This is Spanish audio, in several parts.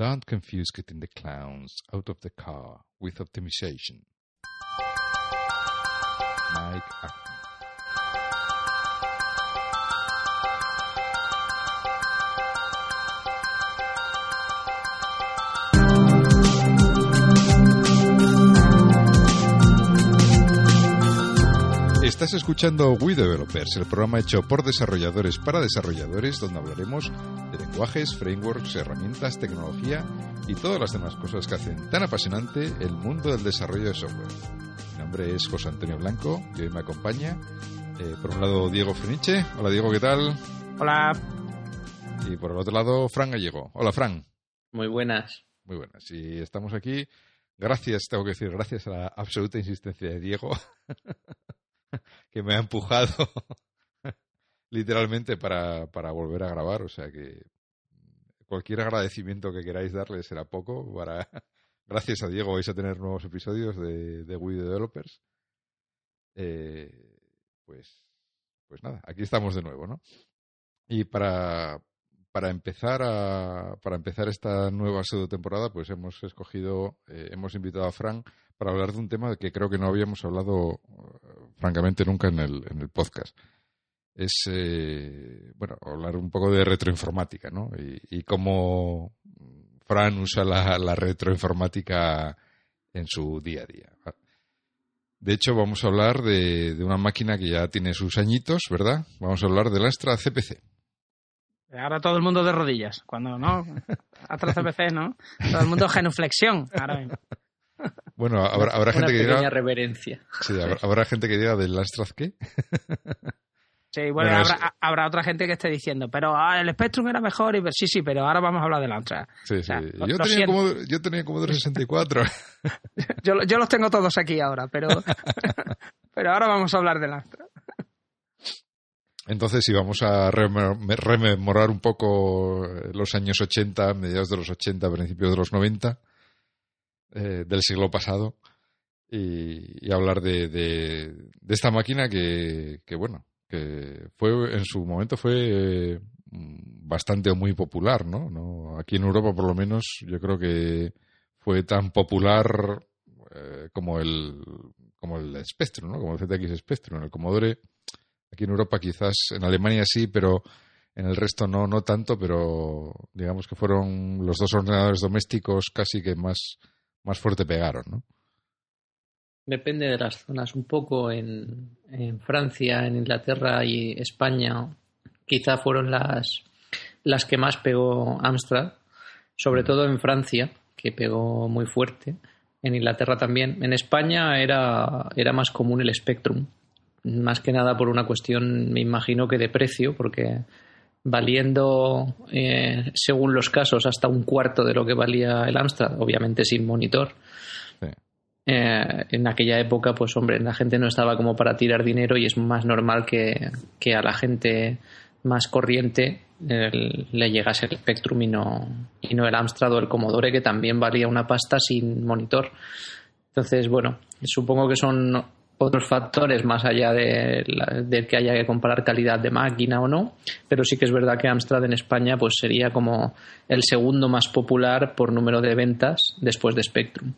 Don't confuse getting the clowns out of the car with optimization. Mike Acton. Estás escuchando We Developers, el programa hecho por desarrolladores para desarrolladores, donde hablaremos lenguajes, frameworks, herramientas, tecnología y todas las demás cosas que hacen tan apasionante el mundo del desarrollo de software. Mi nombre es José Antonio Blanco y hoy me acompaña, eh, por un lado, Diego Feniche. Hola, Diego, ¿qué tal? Hola. Y por el otro lado, Fran Gallego. Hola, Fran. Muy buenas. Muy buenas. Y estamos aquí, gracias, tengo que decir, gracias a la absoluta insistencia de Diego. que me ha empujado literalmente para, para, volver a grabar. O sea que cualquier agradecimiento que queráis darle será poco. Para... Gracias a Diego vais a tener nuevos episodios de, de Wii Developers. Eh, pues, pues nada, aquí estamos de nuevo, ¿no? Y para, para empezar a, para empezar esta nueva pseudo temporada, pues hemos escogido, eh, hemos invitado a Fran para hablar de un tema que creo que no habíamos hablado francamente nunca en el, en el podcast. Es, eh, bueno, hablar un poco de retroinformática, ¿no? Y, y cómo Fran usa la, la, retroinformática en su día a día. De hecho, vamos a hablar de, de, una máquina que ya tiene sus añitos, ¿verdad? Vamos a hablar del Astra CPC. Ahora todo el mundo de rodillas. Cuando no, Astra CPC, ¿no? Todo el mundo genuflexión. Ahora mismo. Bueno, habrá, habrá gente que diga. reverencia. Sí, habrá, habrá, gente que diga del Astraz qué. Sí, bueno, bueno habrá, es... habrá, otra gente que esté diciendo, pero ah, el Spectrum era mejor. y Sí, sí, pero ahora vamos a hablar del Astra. Sí, o sea, sí. Lo, yo, tenía como, yo tenía Commodore 64. yo, yo los tengo todos aquí ahora, pero, pero ahora vamos a hablar del Astra. Entonces, si vamos a rememorar un poco los años 80, mediados de los 80, principios de los 90, eh, del siglo pasado, y, y hablar de, de, de, esta máquina que, que, bueno, que fue en su momento fue eh, bastante o muy popular, ¿no? ¿no? Aquí en Europa, por lo menos, yo creo que fue tan popular eh, como el como el Spectrum, ¿no? Como el ZX Spectrum, el Commodore Aquí en Europa quizás, en Alemania sí, pero en el resto no, no tanto, pero digamos que fueron los dos ordenadores domésticos casi que más, más fuerte pegaron, ¿no? Depende de las zonas. Un poco en, en Francia, en Inglaterra y España, quizá fueron las, las que más pegó Amstrad, sobre todo en Francia, que pegó muy fuerte. En Inglaterra también. En España era, era más común el Spectrum, más que nada por una cuestión, me imagino que de precio, porque valiendo, eh, según los casos, hasta un cuarto de lo que valía el Amstrad, obviamente sin monitor. Eh, en aquella época, pues hombre, la gente no estaba como para tirar dinero y es más normal que, que a la gente más corriente el, le llegase el Spectrum y no, y no el Amstrad o el Commodore, que también valía una pasta sin monitor. Entonces, bueno, supongo que son otros factores más allá de, la, de, que haya que comparar calidad de máquina o no, pero sí que es verdad que Amstrad en España pues sería como el segundo más popular por número de ventas después de Spectrum.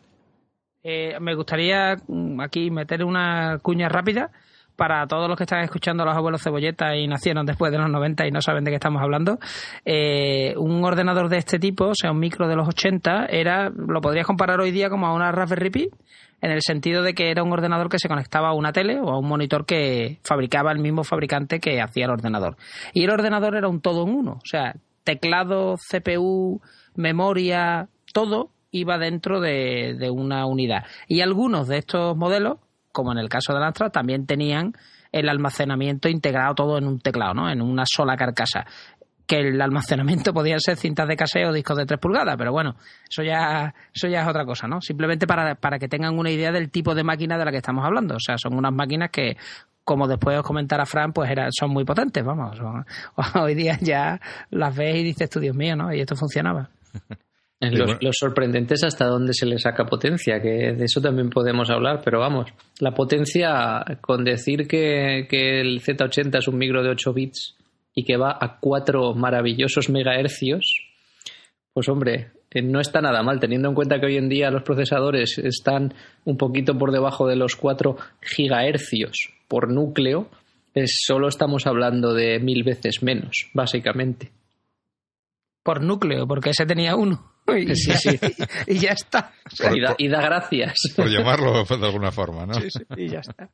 Eh, me gustaría aquí meter una cuña rápida para todos los que están escuchando a los abuelos cebolleta y nacieron después de los 90 y no saben de qué estamos hablando, eh, un ordenador de este tipo, o sea, un micro de los 80, era, lo podrías comparar hoy día como a una Raspberry Pi, en el sentido de que era un ordenador que se conectaba a una tele o a un monitor que fabricaba el mismo fabricante que hacía el ordenador. Y el ordenador era un todo en uno, o sea, teclado, CPU, memoria, todo iba dentro de, de una unidad. Y algunos de estos modelos, como en el caso del Astra, también tenían el almacenamiento integrado todo en un teclado, ¿no? En una sola carcasa que el almacenamiento podían ser cintas de caseo o discos de 3 pulgadas, pero bueno, eso ya, eso ya es otra cosa, ¿no? Simplemente para, para que tengan una idea del tipo de máquina de la que estamos hablando. O sea, son unas máquinas que, como después os comentará Fran, pues era, son muy potentes, vamos. Hoy día ya las ves y dices tú, Dios mío, ¿no? Y esto funcionaba. Los, los, sorprendentes hasta dónde se le saca potencia, que de eso también podemos hablar, pero vamos, la potencia, con decir que, que el Z80 es un micro de 8 bits y que va a 4 maravillosos megahercios, pues hombre, eh, no está nada mal, teniendo en cuenta que hoy en día los procesadores están un poquito por debajo de los 4 gigahercios por núcleo, solo estamos hablando de mil veces menos, básicamente. Por núcleo, porque ese tenía uno. Y, sí, sí. y ya está. y, da, gracias. Por llamarlo de alguna forma, ¿no? Sí, sí, y ya está.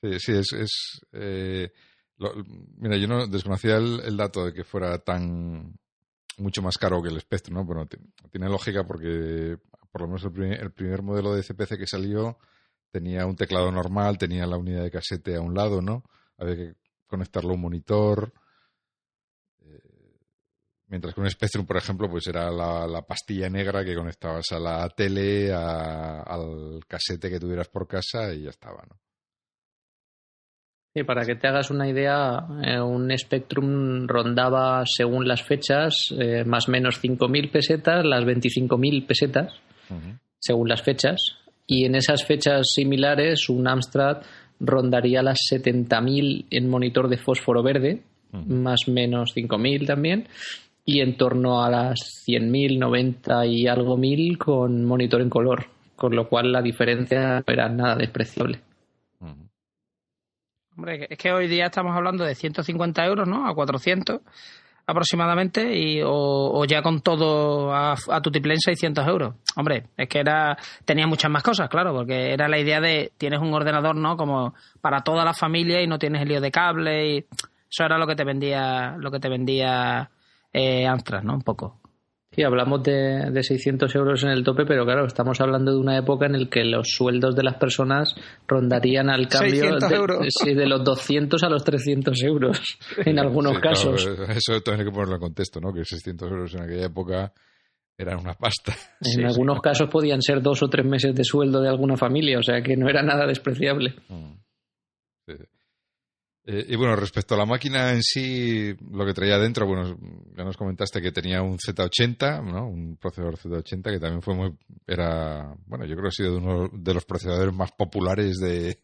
Sí, sí, es... es eh, mira, yo no desconocía el, dato de que fuera tan mucho más caro que el Spectrum, ¿no? Bueno, tiene lógica porque por lo menos el primer, el primer modelo de CPC que salió tenía un teclado normal, tenía la unidad de casete a un lado, ¿no? Había que conectarlo a un monitor. Mientras que un Spectrum, por ejemplo, pues era la, pastilla negra que conectabas a la tele, al casete que tuvieras por casa y ya estaba, ¿no? Sí, para que te hagas una idea, eh, un Spectrum rondaba, según las fechas, eh, más o menos 5.000 pesetas, las 25.000 pesetas, según las fechas. Y en esas fechas similares, un Amstrad rondaría las 70.000 en monitor de fósforo verde, más o menos 5.000 también, y en torno a las 100.000, 90 y algo mil con monitor en color, con lo cual la diferencia no era nada despreciable. Hombre, es que hoy día estamos hablando de 150 euros, ¿no? A 400 aproximadamente y o, ya con todo a, a Tutiplén 600 euros. Hombre, es que era tenía muchas más cosas, claro, porque era la idea de tienes un ordenador, ¿no? Como para toda la familia y no tienes el lío de cable y eso era lo que te vendía lo que te vendía eh, Amstrad, ¿no? Un poco. Sí, hablamos de, de 600 euros en el tope, pero claro, estamos hablando de una época en la que los sueldos de las personas rondarían al cambio de, de, los 200 a los 300 euros en algunos casos. eso también hay que ponerlo en contexto, ¿no? Que 600 euros en aquella época eran una pasta. En algunos casos podían ser dos o tres meses de sueldo de alguna familia, o sea que no era nada despreciable. Mm. Eh, y bueno, respecto a la máquina en sí, lo que traía dentro, bueno, ya nos comentaste que tenía un Z80, ¿no? Un procesador Z80 que también fue muy, era, bueno, yo creo que ha sido uno de los procesadores más populares de,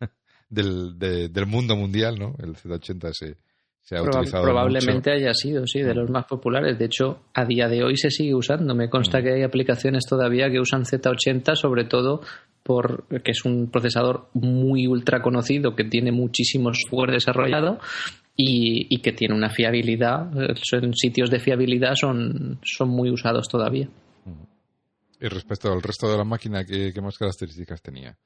del, del mundo mundial, ¿no? El Z80 se, se ha utilizado Probablemente haya sido, sí, de los más populares. De hecho, a día de hoy se sigue usando. Me consta mm. que hay aplicaciones todavía que usan Z80, sobre todo por que es un procesador muy ultra conocido que tiene muchísimo software desarrollado y, que tiene una fiabilidad, en sitios de fiabilidad son, son muy usados todavía. Y respecto al resto de la máquina, ¿qué, más características tenía?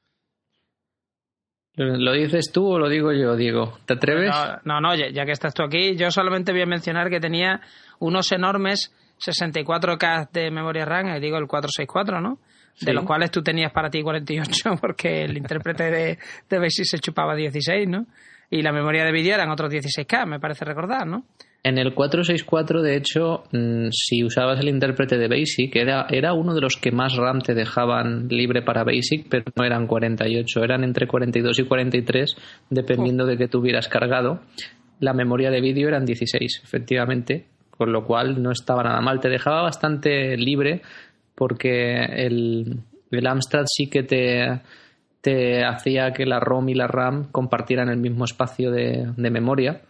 ¿Lo dices tú o lo digo yo, Diego? ¿Te atreves? No, no, ya, que estás tú aquí, yo solamente voy a mencionar que tenía unos enormes 64K de memoria RAM, digo el 464, ¿no? de los cuales tú tenías para ti 48 porque el intérprete de, de Basic se chupaba 16, ¿no? Y la memoria de vídeo eran otros 16K, me parece recordar, ¿no? En el 464, de hecho, mm, si usabas el intérprete de Basic, era, era uno de los que más RAM te dejaban libre para Basic, pero no eran 48, eran entre 42 y 43, dependiendo de que tuvieras cargado. La memoria de vídeo eran 16, efectivamente, con lo cual no estaba nada mal. Te dejaba bastante libre porque el, el Amstrad sí que te, te hacía que la ROM y la RAM compartieran el mismo espacio de, memoria.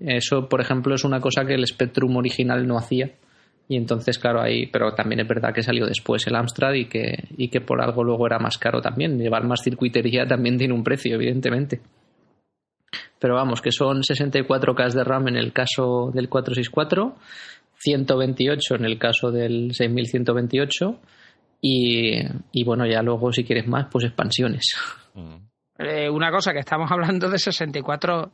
Eso, por ejemplo, es una cosa que el Spectrum original no hacía. Y entonces, claro, ahí, pero también es verdad que salió después el Amstrad y que, y que por algo luego era más caro también. Llevar más circuitería también tiene un precio, evidentemente. Pero vamos, que son 64K de RAM en el caso del 464 128 en el caso del 6128 y, y bueno, ya luego si quieres más, pues expansiones. Mm. Eh, una cosa que estamos hablando de 64K,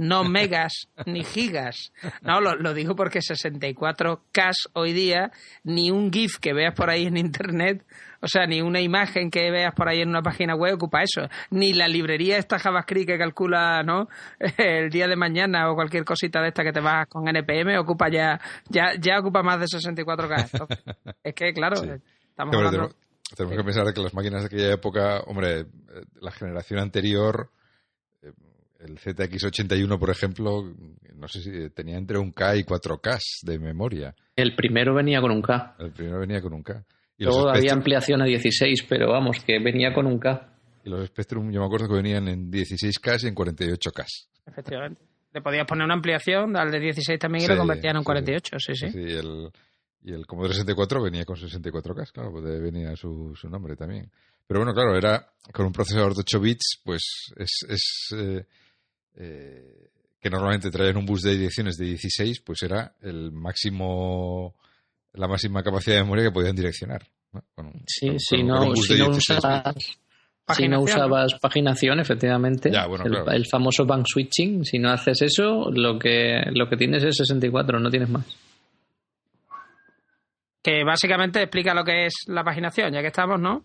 no megas ni gigas. No, lo, lo digo porque 64K hoy día, ni un GIF que veas por ahí en internet o sea, ni una imagen que veas por ahí en una página web ocupa eso. Ni la librería esta JavaScript que calcula, ¿no? El día de mañana o cualquier cosita de esta que te vas con NPM ocupa ya, ya, ya ocupa más de 64K. es que, claro, estamos hablando... Tenemos, que pensar que las máquinas de aquella época, hombre, eh, la generación anterior el ZX81, por ejemplo, no sé si tenía entre un K y 4K de memoria. El primero venía con un K. El primero venía con un K. Luego había ampliación a 16, pero vamos, que venía con un K. Y los Spectrum, yo me acuerdo que venían en 16K y en 48K. Efectivamente. Le podías poner una ampliación al de 16 también y lo convertían en un 48, sí, sí. sí el, y el Commodore 64 venía con 64K, claro, pues venía su, su nombre también. Pero bueno, claro, era con un procesador de 8 bits, pues es, es eh, eh, que normalmente traían un bus de direcciones de 16, pues era el máximo, la máxima capacidad de memoria que podían direccionar. sí, si, no, si, no usabas, si no usabas paginación, efectivamente, el, famoso bank switching, si no haces eso, lo que, lo que tienes es 64, no tienes más que básicamente explica lo que es la paginación, ya que estamos, ¿no?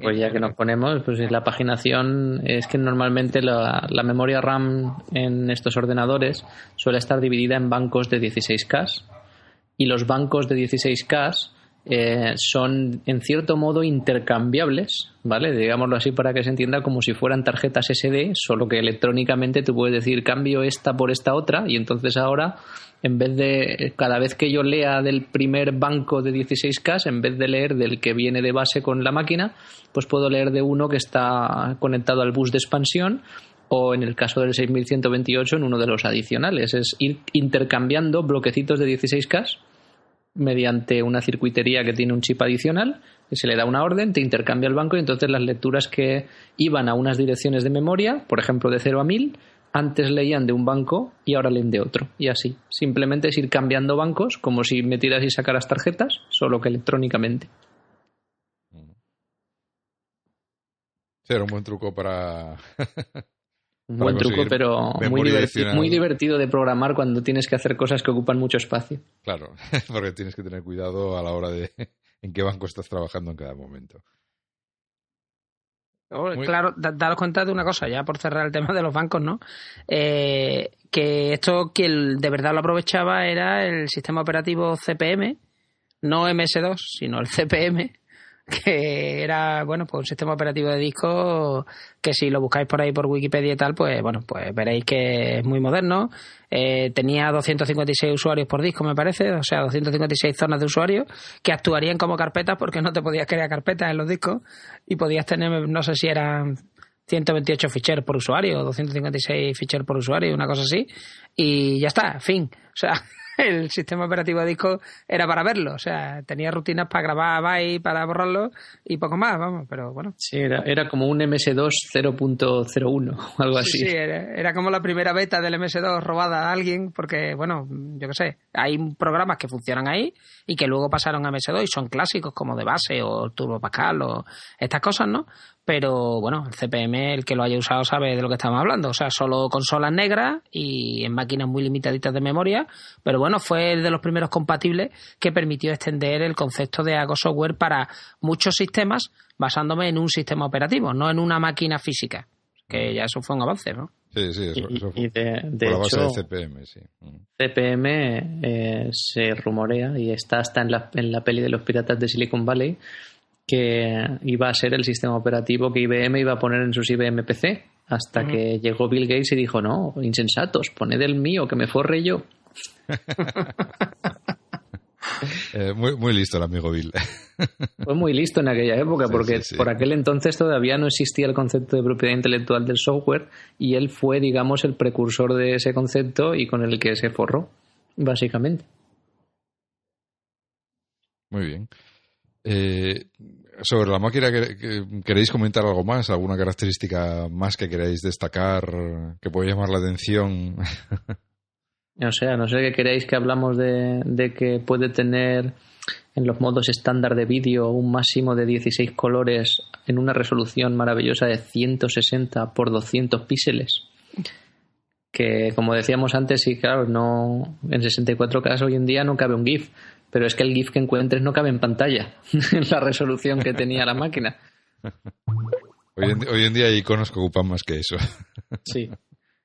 Pues ya que nos ponemos, pues la paginación es que normalmente la, memoria RAM en estos ordenadores suele estar dividida en bancos de 16K y los bancos de 16K eh, son en cierto modo intercambiables, ¿vale? Digámoslo así para que se entienda como si fueran tarjetas SD, solo que electrónicamente tú puedes decir cambio esta por esta otra y entonces ahora en vez de cada vez que yo lea del primer banco de 16K, en vez de leer del que viene de base con la máquina, pues puedo leer de uno que está conectado al bus de expansión o en el caso del 6128 en uno de los adicionales. Es ir intercambiando bloquecitos de 16K mediante una circuitería que tiene un chip adicional, que se le da una orden, te intercambia el banco y entonces las lecturas que iban a unas direcciones de memoria, por ejemplo de 0 a 1000, antes leían de un banco y ahora leen de otro. Y así. Simplemente es ir cambiando bancos como si metieras y sacaras tarjetas, solo que electrónicamente. Sí, era un buen truco para. un buen truco, pero muy divertido, muy divertido de programar cuando tienes que hacer cosas que ocupan mucho espacio. Claro, porque tienes que tener cuidado a la hora de en qué banco estás trabajando en cada momento. Claro, daros cuenta de una cosa, ya por cerrar el tema de los bancos, ¿no? Eh, que esto quien de verdad lo aprovechaba era el sistema operativo CPM, no MS2, sino el CPM, que era, bueno, pues un sistema operativo de disco que si lo buscáis por ahí por Wikipedia y tal, pues bueno, pues veréis que es muy moderno. Eh, tenía 256 usuarios por disco, me parece, o sea, 256 zonas de usuarios que actuarían como carpetas porque no te podías crear carpetas en los discos y podías tener, no sé si eran 128 ficheros por usuario, o 256 ficheros por usuario, una cosa así, y ya está, fin. O sea, el sistema operativo de disco era para verlo, o sea, tenía rutinas para grabar byte, para borrarlo y poco más, vamos, pero bueno. Sí, era, era como un MS2 0.01 algo así. Sí, era, como la primera beta del MS2 robada a alguien, porque, bueno, yo qué sé, hay programas que funcionan ahí y que luego pasaron a MS2 y son clásicos como de base o Turbo Pascal o estas cosas, ¿no? Pero bueno, el CPM, el que lo haya usado sabe de lo que estamos hablando, o sea, solo consolas negras y en máquinas muy limitaditas de memoria, pero bueno, fue el de los primeros compatibles que permitió extender el concepto de Ago Software para muchos sistemas basándome en un sistema operativo, no en una máquina física, que ya eso fue un avance, ¿no? Sí, sí, eso, fue y de, la base de CPM, sí. CPM eh, se rumorea y está hasta en la, en la peli de los piratas de Silicon Valley que iba a ser el sistema operativo que IBM iba a poner en sus IBM PC, hasta que llegó Bill Gates y dijo, no, insensatos, poned el mío, que me forre yo. Eh, muy, muy listo el amigo Bill. Fue muy listo en aquella época, porque por aquel entonces todavía no existía el concepto de propiedad intelectual del software y él fue, digamos, el precursor de ese concepto y con el que se forró, básicamente. Muy bien. Eh, sobre la máquina, ¿queréis comentar algo más? ¿Alguna característica más que queráis destacar que pueda llamar la atención? no sé, no sé qué queréis que hablamos de, que puede tener en los modos estándar de vídeo un máximo de 16 colores en una resolución maravillosa de 160 por 200 píxeles. Que como decíamos antes, sí, claro, no en 64K hoy en día no cabe un GIF, pero es que el GIF que encuentres no cabe en pantalla, en la resolución que tenía la máquina. Hoy en, día hay iconos que ocupan más que eso. Sí.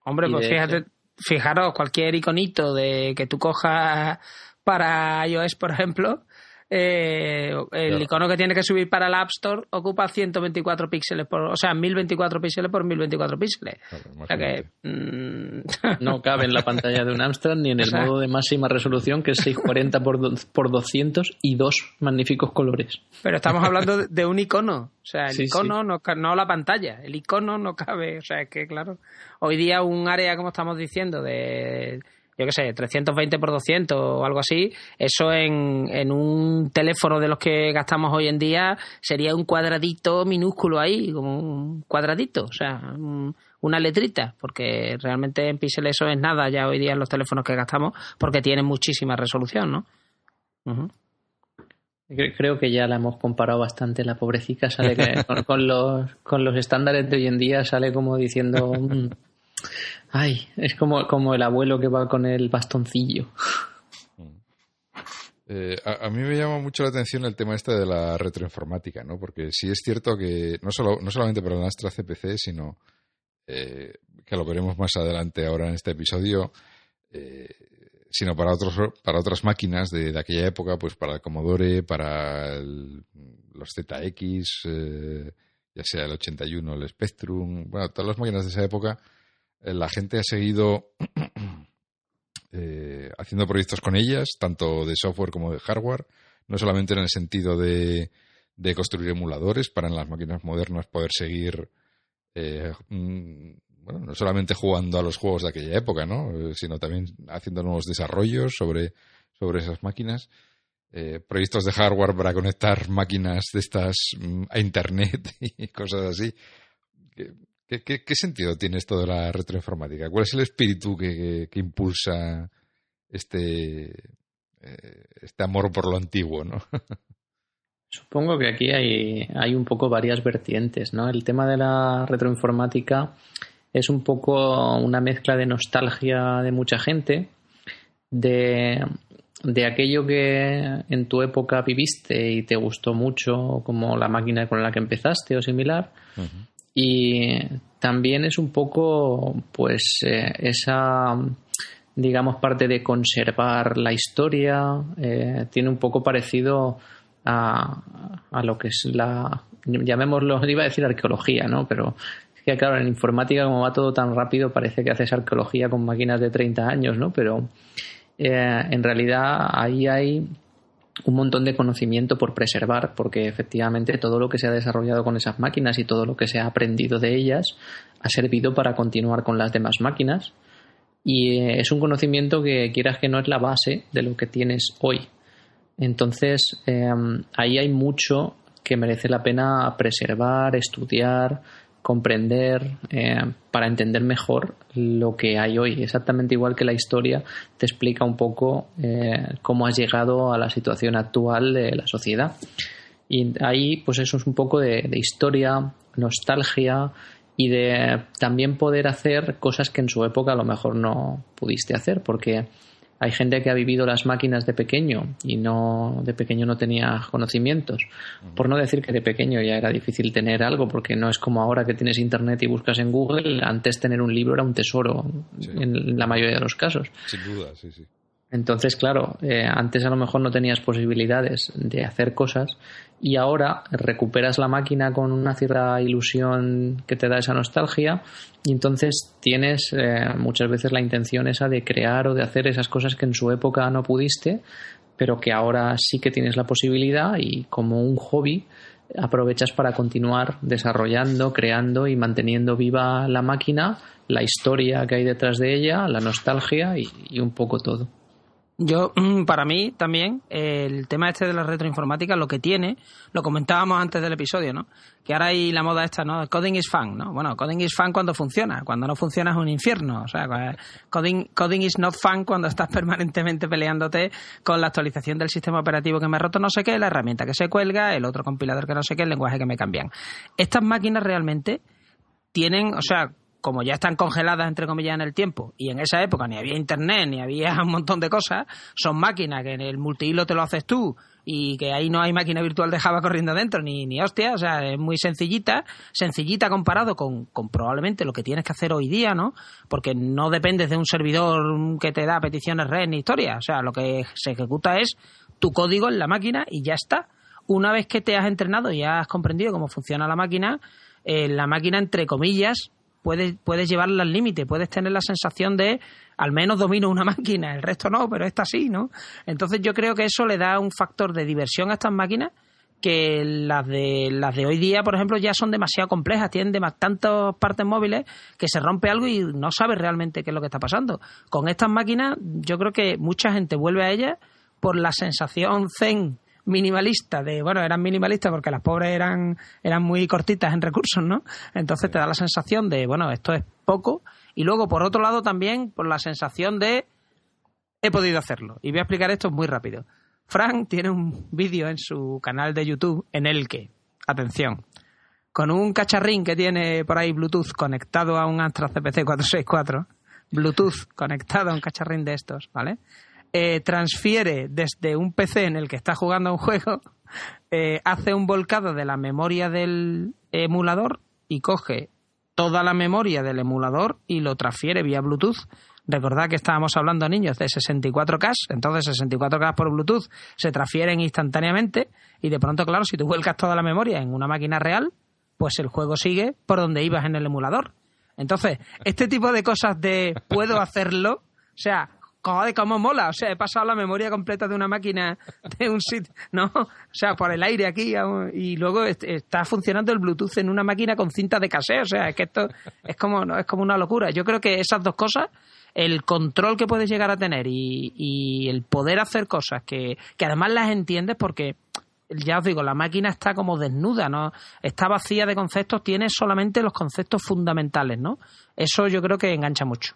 Hombre, pues fíjate, fijaros, cualquier iconito de que tú cojas para iOS, por ejemplo, eh, el Claro. icono que tiene que subir para el App Store ocupa 124 píxeles por, o sea, 1024 píxeles por 1024 píxeles. Claro, O sea que, mm, No cabe en la pantalla de un Amstrad ni en el Exacto. modo de máxima resolución que es 640 por, do- por 200 y dos magníficos colores. pero estamos hablando de, de un icono, o sea, el Sí, icono No, ca- no la pantalla, el icono no cabe, o sea, es que claro, hoy día un área como estamos diciendo de yo qué sé, 320 por 200 o algo así, eso en, en un teléfono de los que gastamos hoy en día sería un cuadradito minúsculo ahí, como un cuadradito, o sea, un- una letrita, porque realmente en píxeles eso es nada ya hoy día en los teléfonos que gastamos, porque tienen muchísima resolución, ¿no? Creo que ya la hemos comparado bastante. La pobrecita sale que con, con los, con los estándares de hoy en día sale como diciendo... mm, Ay, es como, como el abuelo que va con el bastoncillo. Eh, a, a mí me llama mucho la atención el tema este de la retroinformática, ¿no? Porque sí es cierto que no, solo, no solamente para el Astra CPC, sino eh, que lo veremos más adelante ahora en este episodio, eh, sino para otros para otras máquinas de, de aquella época, pues para el Commodore, para el- los ZX, eh, ya sea el 81, el Spectrum, bueno, todas las máquinas de esa época, la gente ha seguido eh, haciendo proyectos con ellas, tanto de software como de hardware, no solamente en el sentido de, construir emuladores para en las máquinas modernas poder seguir, eh, mm, no solamente jugando a los juegos de aquella época, ¿no? Eh, sino también haciendo nuevos desarrollos sobre, esas máquinas. Eh, proyectos de hardware para conectar máquinas de estas mm, a internet y cosas así. ¿Qué, qué- qué- qué sentido tiene esto de la retroinformática? ¿Cuál es el espíritu que, que- que impulsa este, eh, este amor por lo antiguo, no? Supongo que aquí hay, hay un poco varias vertientes, ¿no? El tema de la retroinformática es un poco una mezcla de nostalgia de mucha gente, de, de aquello que en tu época viviste y te gustó mucho, como la máquina con la que empezaste o similar, y también es un poco pues eh, esa digamos parte de conservar la historia eh, tiene un poco parecido a, a lo que es la llamémoslo iba a decir arqueología no pero es que claro en informática como va todo tan rápido parece que haces arqueología con máquinas de 30 años no pero eh, en realidad ahí hay un montón de conocimiento por preservar, porque efectivamente todo lo que se ha desarrollado con esas máquinas y todo lo que se ha aprendido de ellas ha servido para continuar con las demás máquinas. Y eh, es un conocimiento que quieras que no es la base de lo que tienes hoy. Entonces, eh, ahí hay mucho que merece la pena preservar, estudiar, comprender, eh, para entender mejor lo que hay hoy. Exactamente igual que la historia te explica un poco eh, cómo has llegado a la situación actual de la sociedad. Y ahí, pues eso es un poco de, de historia, nostalgia y de también poder hacer cosas que en su época a lo mejor no pudiste hacer, porque hay gente que ha vivido las máquinas de pequeño y no de pequeño no tenía conocimientos. Por no decir que de pequeño ya era difícil tener algo, porque no es como ahora que tienes internet y buscas en Google. Antes tener un libro era un tesoro Sí. en la mayoría de los casos. Sin duda, sí, sí. Entonces, claro, eh, antes a lo mejor no tenías posibilidades de hacer cosas y ahora recuperas la máquina con una cierta ilusión que te da esa nostalgia y entonces tienes eh, muchas veces la intención esa de crear o de hacer esas cosas que en su época no pudiste, pero que ahora sí que tienes la posibilidad y como un hobby aprovechas para continuar desarrollando, creando y manteniendo viva la máquina, la historia que hay detrás de ella, la nostalgia y, y un poco todo. Yo, mm, para mí también, el tema este de la retroinformática, lo que tiene, lo comentábamos antes del episodio, ¿no? Que ahora hay la moda esta, ¿no? Coding is fun, ¿no? Bueno, coding is fun cuando funciona, cuando no funciona es un infierno. O sea, coding, coding is not fun cuando estás permanentemente peleándote con la actualización del sistema operativo que me ha roto no sé qué, la herramienta que se cuelga, el otro compilador que no sé qué, el lenguaje que me cambian. Estas máquinas realmente tienen, o sea, como ya están congeladas, entre comillas, en el tiempo, y en esa época ni había internet, ni había un montón de cosas, son máquinas que en el multihilo te lo haces tú, y que ahí no hay máquina virtual de Java corriendo dentro, ni, ni hostia, o sea, es muy sencillita, sencillita comparado con, con probablemente lo que tienes que hacer hoy día, ¿no? Porque no dependes de un servidor que te da peticiones red ni historia, o sea, lo que se ejecuta es tu código en la máquina y ya está. Una vez que te has entrenado y has comprendido cómo funciona la máquina, eh, la máquina, entre comillas, puedes, puedes llevarla al límite, puedes tener la sensación de al menos domino una máquina, el resto no, pero esta sí, ¿no? Entonces yo creo que eso le da un factor de diversión a estas máquinas que las de las de hoy día, por ejemplo, ya son demasiado complejas, tienen de tantas partes móviles que se rompe algo y no sabes realmente qué es lo que está pasando. Con estas máquinas, yo creo que mucha gente vuelve a ellas por la sensación zen minimalista de, bueno, eran minimalistas porque las pobres eran, eran muy cortitas en recursos, ¿no? Entonces te da la sensación de, bueno, esto es poco. Y luego, por otro lado, también por la sensación de, he podido hacerlo. Y voy a explicar esto muy rápido. Frank tiene un vídeo en su canal de YouTube en el que, atención, con un cacharrín que tiene por ahí Bluetooth conectado a un Astra CPC 464, Bluetooth conectado a un cacharrín de estos, ¿vale? Eh, transfiere desde un PC en el que está jugando un juego, eh, hace un volcado de la memoria del emulador y coge toda la memoria del emulador y lo transfiere vía Bluetooth. Recordad que estábamos hablando, niños, de 64K, entonces 64K por Bluetooth se transfieren instantáneamente y de pronto, claro, si tú vuelcas toda la memoria en una máquina real, pues el juego sigue por donde ibas en el emulador. Entonces, este tipo de cosas de puedo hacerlo, o sea, joder, cómo mola. O sea, he pasado la memoria completa de una máquina de un sitio, ¿no? O sea, por el aire aquí y luego está funcionando el Bluetooth en una máquina con cinta de cassette. O sea, es que esto es como, es como una locura. Yo creo que esas dos cosas, el control que puedes llegar a tener y, el poder hacer cosas que, que además las entiendes porque ya os digo, la máquina está como desnuda, ¿no? Está vacía de conceptos, tiene solamente los conceptos fundamentales, ¿no? Eso yo creo que engancha mucho.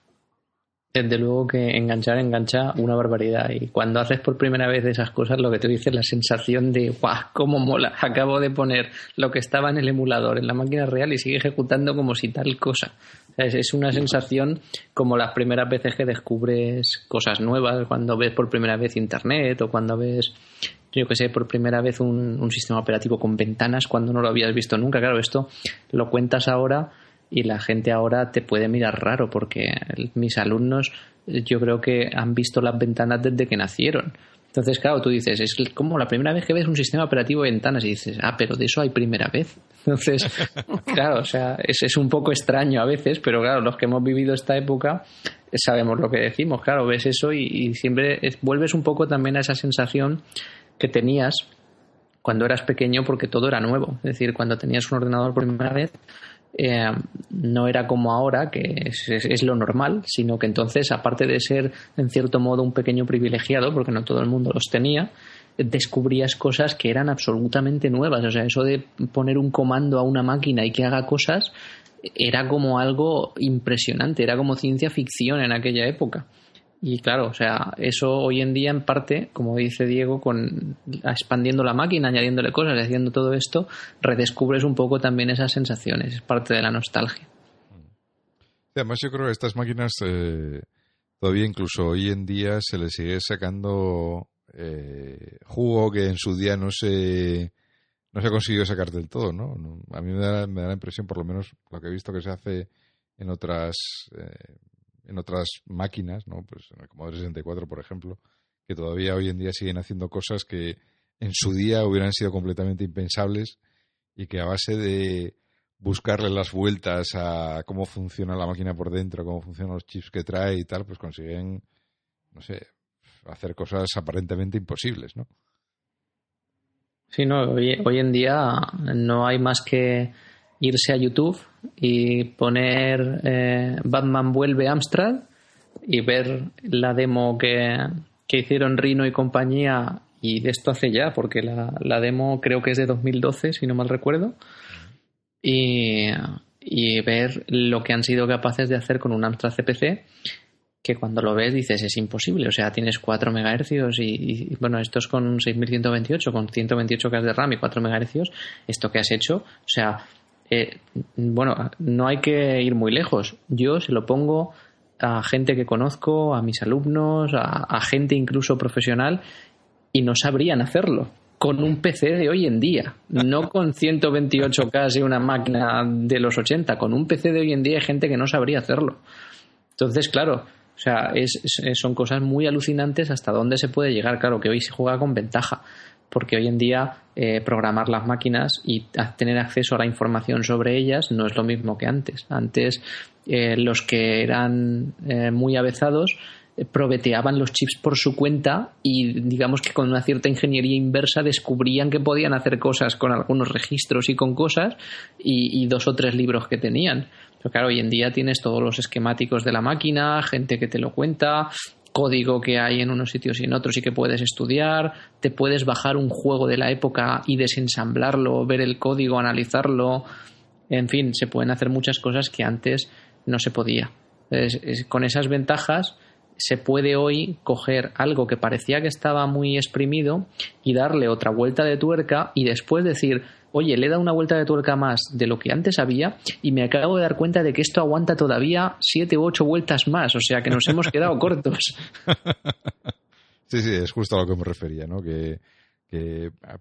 Desde luego que enganchar engancha una barbaridad. Y cuando haces por primera vez esas cosas, lo que te dice es la sensación de ¡guau! ¡Cómo mola! Acabo de poner lo que estaba en el emulador en la máquina real y sigue ejecutando como si tal cosa. es, una sensación como las primeras veces que descubres cosas nuevas, cuando ves por primera vez internet o cuando ves, yo que sé, por primera vez un, un sistema operativo con ventanas cuando no lo habías visto nunca. Claro, esto lo cuentas ahora y la gente ahora te puede mirar raro porque mis alumnos yo creo que han visto las ventanas desde que nacieron. Entonces, claro, tú dices, es como la primera vez que ves un sistema operativo de ventanas y dices, ah, pero de eso hay primera vez. Entonces, claro, o sea, es, es un poco extraño a veces, pero claro, los que hemos vivido esta época sabemos lo que decimos, claro, ves eso y, siempre vuelves un poco también a esa sensación que tenías cuando eras pequeño porque todo era nuevo. Es decir, cuando tenías un ordenador por primera vez, eh, no era como ahora, que es, lo normal, sino que entonces, aparte de ser en cierto modo un pequeño privilegiado, porque no todo el mundo los tenía, descubrías cosas que eran absolutamente nuevas. O sea, eso de poner un comando a una máquina y que haga cosas era como algo impresionante, era como ciencia ficción en aquella época. Y claro, o sea, eso hoy en día en parte, como dice Diego, con expandiendo la máquina, añadiéndole cosas, haciendo todo esto, redescubres un poco también esas sensaciones, es parte de la nostalgia. además yo creo que estas máquinas eh, todavía incluso hoy en día se les sigue sacando eh, jugo que en su día no se no se ha conseguido sacar del todo, ¿no? A mí me da, me da la impresión, por lo menos lo que he visto que se hace en otras eh, en otras máquinas, ¿no? Pues en el Commodore 64, por ejemplo, que todavía hoy en día siguen haciendo cosas que en su día hubieran sido completamente impensables y que a base de buscarle las vueltas a cómo funciona la máquina por dentro, cómo funcionan los chips que trae y tal, pues consiguen, no sé, hacer cosas aparentemente imposibles, ¿no? Sí, no, hoy, hoy en día no hay más que irse a YouTube y poner eh, Batman vuelve a Amstrad y ver la demo que, hicieron Rino y compañía y de esto hace ya, porque la, la, demo creo que es de 2012, si no mal recuerdo, y, y, ver lo que han sido capaces de hacer con un Amstrad CPC, que cuando lo ves dices es imposible, o sea, tienes 4 MHz y, bueno, esto es con 6128, con 128 K de RAM y 4 MHz, esto que has hecho, o sea, eh, bueno, no hay que ir muy lejos. Yo se lo pongo a gente que conozco, a mis alumnos, a, gente incluso profesional, y no sabrían hacerlo. con un PC de hoy en día, no con 128K y una máquina de los 80, con un PC de hoy en día hay gente que no sabría hacerlo. Entonces, claro, sea, es, son cosas muy alucinantes hasta dónde se puede llegar. Claro que hoy se juega con ventaja, porque hoy en día eh, programar las máquinas y tener acceso a la información sobre ellas no es lo mismo que antes. Antes eh, los que eran eh, muy avezados probeteaban los chips por su cuenta y digamos que con una cierta ingeniería inversa descubrían que podían hacer cosas con algunos registros y con cosas y, dos o tres libros que tenían. Pero claro, hoy en día tienes todos los esquemáticos de la máquina, gente que te lo cuenta, código que hay en unos sitios y en otros y que puedes estudiar, te puedes bajar un juego de la época y desensamblarlo, ver el código, analizarlo, en fin, se pueden hacer muchas cosas que antes no se podía. con esas ventajas se puede hoy coger algo que parecía que estaba muy exprimido y darle otra vuelta de tuerca y después decir, oye, le he dado una vuelta de tuerca más de lo que antes había y me acabo de dar cuenta de que esto aguanta todavía siete u ocho vueltas más, o sea que nos hemos quedado cortos. Sí, sí, es justo a lo que me refería, ¿no? Que,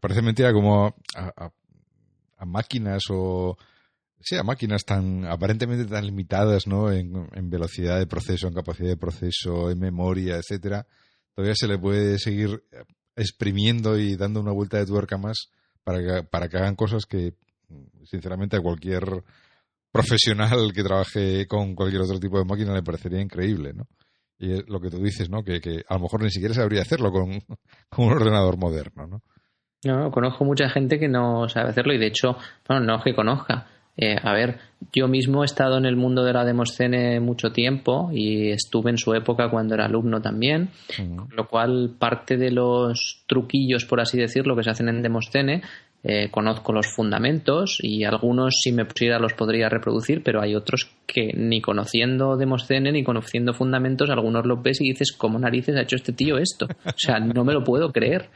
parece mentira como a máquinas o Sí, a máquinas tan aparentemente tan limitadas, ¿no? En, velocidad de proceso, en capacidad de proceso, en memoria, etcétera, todavía se le puede seguir exprimiendo y dando una vuelta de tuerca más para que, para que hagan cosas que, sinceramente, a cualquier profesional que trabaje con cualquier otro tipo de máquina le parecería increíble, ¿no? Y es lo que tú dices, ¿no? Que, que a lo mejor ni siquiera sabría hacerlo con, con un ordenador moderno, ¿no? No, conozco mucha gente que no sabe hacerlo y de hecho, bueno, no es que conozca, eh, a ver, yo mismo he estado en el mundo de la Demoscene mucho tiempo y estuve en su época cuando era alumno también, con lo cual parte de los truquillos, por así decirlo, que se hacen en Demoscene, eh, conozco los fundamentos y algunos si me pusiera los podría reproducir, pero hay otros que ni conociendo Demoscene ni conociendo fundamentos, algunos los ves y dices, ¿cómo narices ha hecho este tío esto? O sea, no me lo puedo creer.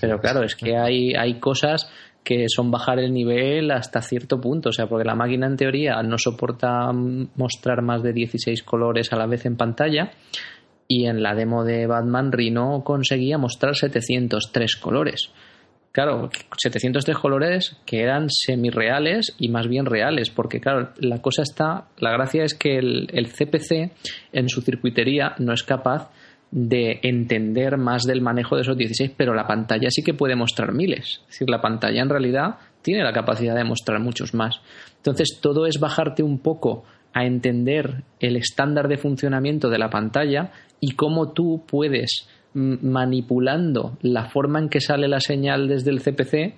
Pero claro, es que hay, hay cosas que son bajar el nivel hasta cierto punto, o sea, porque la máquina en teoría no soporta mostrar más de 16 colores a la vez en pantalla y en la demo de Batman Rhino conseguía mostrar 703 colores. Claro, 703 colores que eran semirreales y más bien reales, porque claro, la cosa está, la gracia es que el, el CPC en su circuitería no es capaz de entender más del manejo de esos 16, pero la pantalla sí que puede mostrar miles. Es decir, la pantalla en realidad tiene la capacidad de mostrar muchos más. Entonces, todo es bajarte un poco a entender el estándar de funcionamiento de la pantalla y cómo tú puedes, manipulando la forma en que sale la señal desde el CPC,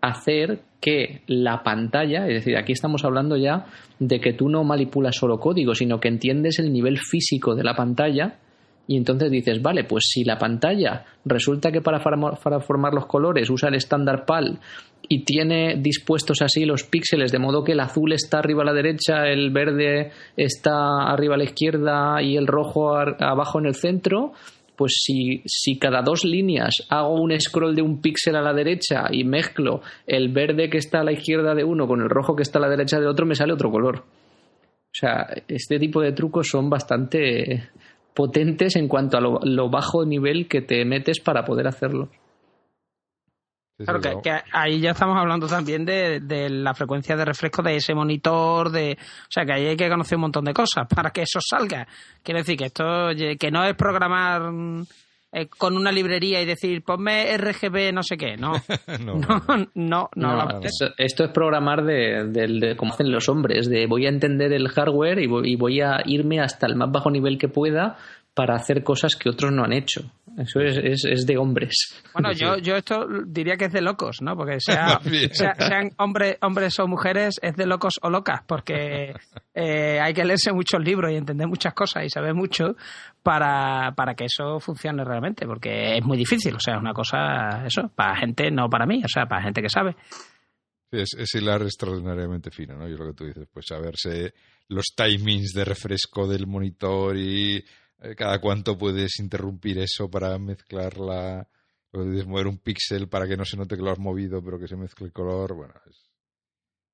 hacer que la pantalla, es decir, aquí estamos hablando ya de que tú no manipulas solo código, sino que entiendes el nivel físico de la pantalla y entonces dices, vale, pues si la pantalla resulta que para, para formar los colores usa el estándar PAL y tiene dispuestos así los píxeles de modo que el azul está arriba a la derecha, el verde está arriba a la izquierda y el rojo abajo en el centro, pues si, si, cada dos líneas hago un scroll de un píxel a la derecha y mezclo el verde que está a la izquierda de uno con el rojo que está a la derecha de otro, me sale otro color. O sea, este tipo de trucos son bastante potentes en cuanto a lo, bajo nivel que te metes para poder hacerlo. Claro, que, ahí ya estamos hablando también de, la frecuencia de refresco de ese monitor, de, o sea que ahí hay que conocer un montón de cosas para que eso salga. Quiero decir que esto, que no es programar eh, con una librería y decir, ponme RGB no sé qué. No, no, no, no. esto, es programar de, de, como hacen los hombres, de voy a entender el hardware y voy, y voy a irme hasta el más bajo nivel que pueda para hacer cosas que otros no han hecho. Eso es, es, de hombres. Bueno, yo, yo esto diría que es de locos, ¿no? Porque sea, sean hombres, hombres o mujeres, es de locos o locas, porque eh, hay que leerse muchos libros y entender muchas cosas y saber mucho para, para que eso funcione realmente, porque es muy difícil, o sea, es una cosa, eso, para gente, no para mí, o sea, para gente que sabe. Sí, es, es hilar extraordinariamente fino, ¿no? Yo lo que tú dices, pues saberse los timings de refresco del monitor y cada cuánto puedes interrumpir eso para mezclar la puedes mover un píxel para que no se note que lo has movido pero que se mezcle el color bueno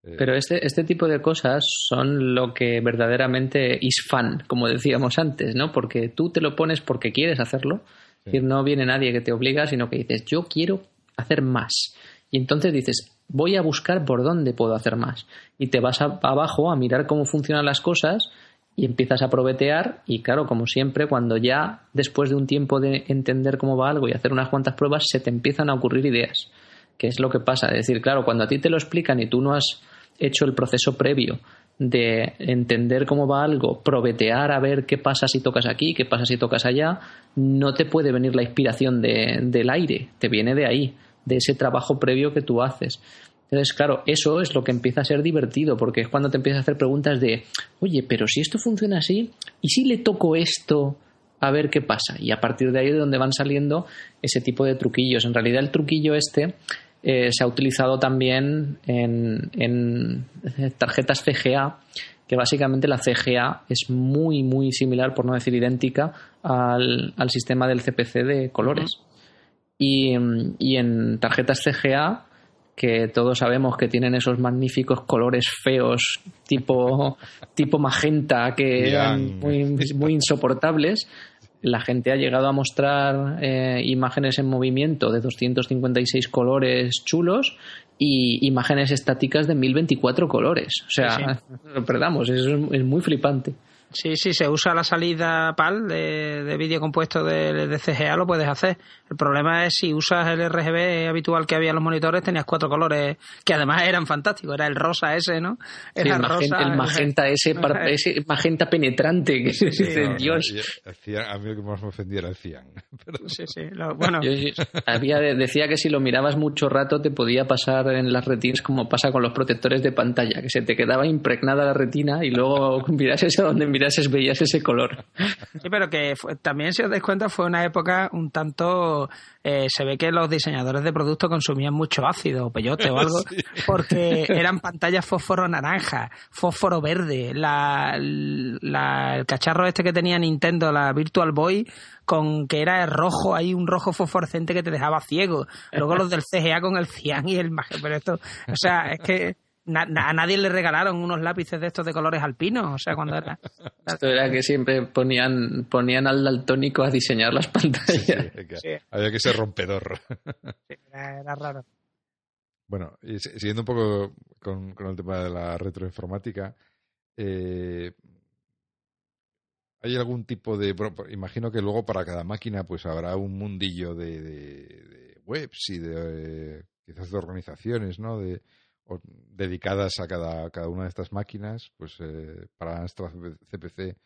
eh, pero este, este tipo de cosas son lo que verdaderamente is fun, como decíamos antes, ¿no? Porque tú te lo pones porque quieres hacerlo. Es decir, no viene nadie que te obliga, sino que dices, yo quiero hacer más. Y entonces dices, voy a buscar por dónde puedo hacer más. Y te vas abajo a mirar cómo funcionan las cosas y empiezas a probetear y claro, como siempre, cuando ya después de un tiempo de entender cómo va algo y hacer unas cuantas pruebas, se te empiezan a ocurrir ideas, que es lo que pasa. Es decir, claro, cuando a ti te lo explican y tú no has hecho el proceso previo de entender cómo va algo, probetear a ver qué pasa si tocas aquí, qué pasa si tocas allá, no te puede venir la inspiración de, del aire, te viene de ahí, de ese trabajo previo que tú haces. Entonces, claro, eso es lo que empieza a ser divertido, porque es cuando te empiezas a hacer preguntas de, oye, pero si esto funciona así, ¿y si le toco esto? A ver qué pasa. Y a partir de ahí es donde van saliendo ese tipo de truquillos. En realidad, el truquillo este eh, se ha utilizado también en, en tarjetas CGA, que básicamente la CGA es muy, muy similar, por no decir idéntica, al, al sistema del CPC de colores. y, y en tarjetas CGA que todos sabemos que tienen esos magníficos colores feos tipo, tipo magenta que eran muy, muy insoportables. La gente ha llegado a mostrar eh, imágenes en movimiento de 256 colores chulos y imágenes estáticas de 1024 colores. O sea, perdamos, eso es muy flipante. Sí, sí, se usa la salida PAL de, vídeo compuesto de, de, CGA, lo puedes hacer. El problema es si usas el RGB habitual que había en los monitores, tenías cuatro colores que además eran fantásticos. Era el rosa ese, ¿no? Era el, magenta, el magenta ese, ese, magenta penetrante. Que Dios. a mí lo que más me ofendía era el cian. Sí, sí. bueno. había, decía que si lo mirabas mucho rato te podía pasar en las retinas como pasa con los protectores de pantalla, que se te quedaba impregnada la retina y luego mirases a donde mirases veías ese color. Sí, pero que también, si os dais cuenta, fue una época un tanto eh, se ve que los diseñadores de productos consumían mucho ácido o peyote o algo, porque eran pantallas fósforo naranja, fósforo verde, la, el cacharro este que tenía Nintendo, la Virtual Boy, con que era rojo, hay un rojo fosforescente que te dejaba ciego. Luego los del CGA con el cian y el pero esto, o sea, es que a nadie le regalaron unos lápices de estos de colores alpinos, o sea, cuando era... Esto era que siempre ponían, ponían al daltónico a diseñar las pantallas. Había que ser rompedor. era, raro. Bueno, y siguiendo un poco con, el tema de la retroinformática, eh, ¿hay algún tipo de... imagino que luego para cada máquina pues habrá un mundillo de, webs y de... quizás de organizaciones, ¿no? De, dedicadas a cada, cada una de estas máquinas, pues eh, para nuestra CPC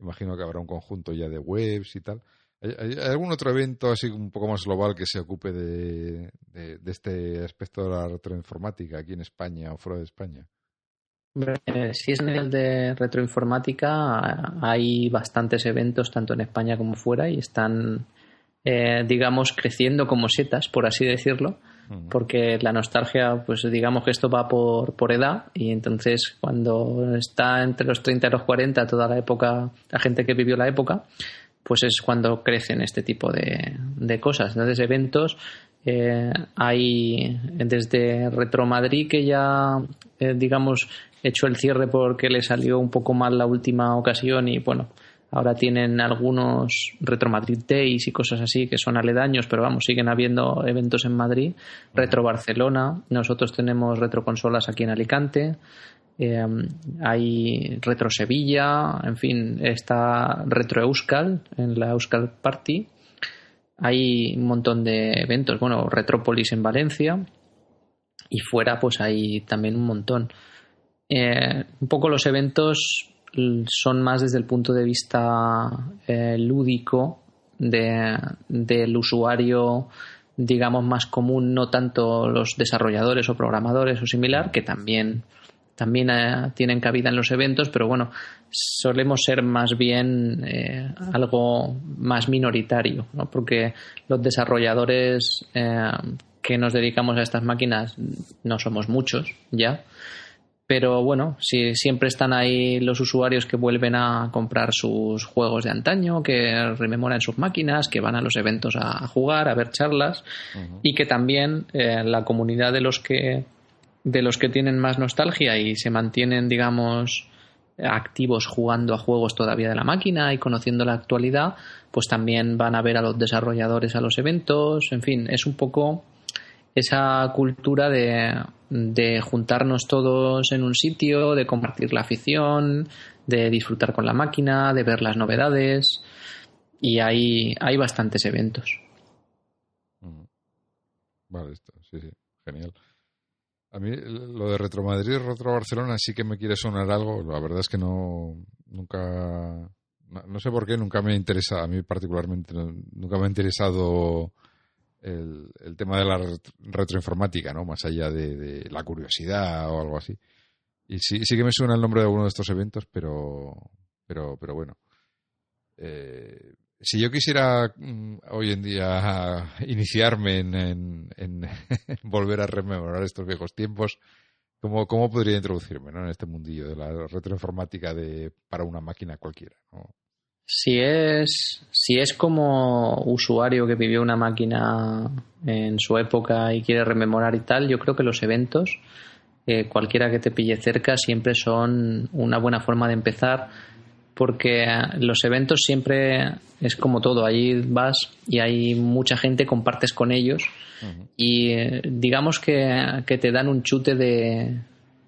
imagino que habrá un conjunto ya de webs y tal. ¿Hay, algún otro evento así un poco más global que se ocupe de, este aspecto de la retroinformática aquí en España o fuera de España? Eh, si es nivel de retroinformática, hay bastantes eventos tanto en España como fuera y están, eh, digamos, creciendo como setas, por así decirlo porque la nostalgia, pues digamos que esto va por, por edad y entonces cuando está entre los 30 y los 40 toda la época, la gente que vivió la época, pues es cuando crecen este tipo de, de cosas. Entonces eventos eh, hay desde Retro Madrid que ya, eh, digamos, hecho el cierre porque le salió un poco mal la última ocasión y bueno, Ahora tienen algunos Retro Madrid Days y cosas así que son aledaños, pero vamos, siguen habiendo eventos en Madrid. Retro Barcelona, nosotros tenemos Retro Consolas aquí en Alicante. Eh, hay Retro Sevilla, en fin, está Retro Euskal en la Euskal Party. Hay un montón de eventos, bueno, Retrópolis en Valencia y fuera pues hay también un montón. Eh, un poco los eventos son más desde el punto de vista eh, lúdico de, del usuario digamos más común no tanto los desarrolladores o programadores o similar que también también eh, tienen cabida en los eventos pero bueno solemos ser más bien eh, algo más minoritario ¿no? porque los desarrolladores que nos dedicamos a estas máquinas no somos muchos ya pero bueno, si siempre están ahí los usuarios que vuelven a comprar sus juegos de antaño, que rememoran sus máquinas, que van a los eventos a, jugar, a ver charlas, y que también eh, la comunidad de los que de los que tienen más nostalgia y se mantienen, digamos, activos jugando a juegos todavía de la máquina y conociendo la actualidad, pues también van a ver a los desarrolladores a los eventos, en fin, es un poco esa cultura de, de juntarnos todos en un sitio, de compartir la afición, de disfrutar con la máquina, de ver las novedades y hay, hay bastantes eventos. Vale, esto, sí, sí, genial. A mí lo de Retro Madrid, Retro Barcelona sí que me quiere sonar algo. La verdad es que no, nunca, no, sé por qué, nunca me interesa, a mí particularmente, nunca me ha interesado el, el tema de la retroinformática, ¿no? Más allá de, la curiosidad o algo así. Y sí, sí que me suena el nombre de alguno de estos eventos, pero, pero, pero bueno. Eh, si yo quisiera mm, hoy en día iniciarme en, en, volver a rememorar estos viejos tiempos, ¿cómo, cómo podría introducirme en este mundillo de la retroinformática de, para una máquina cualquiera? Si es, si es como usuario que vivió una máquina en su época y quiere rememorar y tal, yo creo que los eventos, eh, cualquiera que te pille cerca, siempre son una buena forma de empezar porque los eventos siempre es como todo, allí vas y hay mucha gente, compartes con ellos y eh, digamos que, te dan un chute de,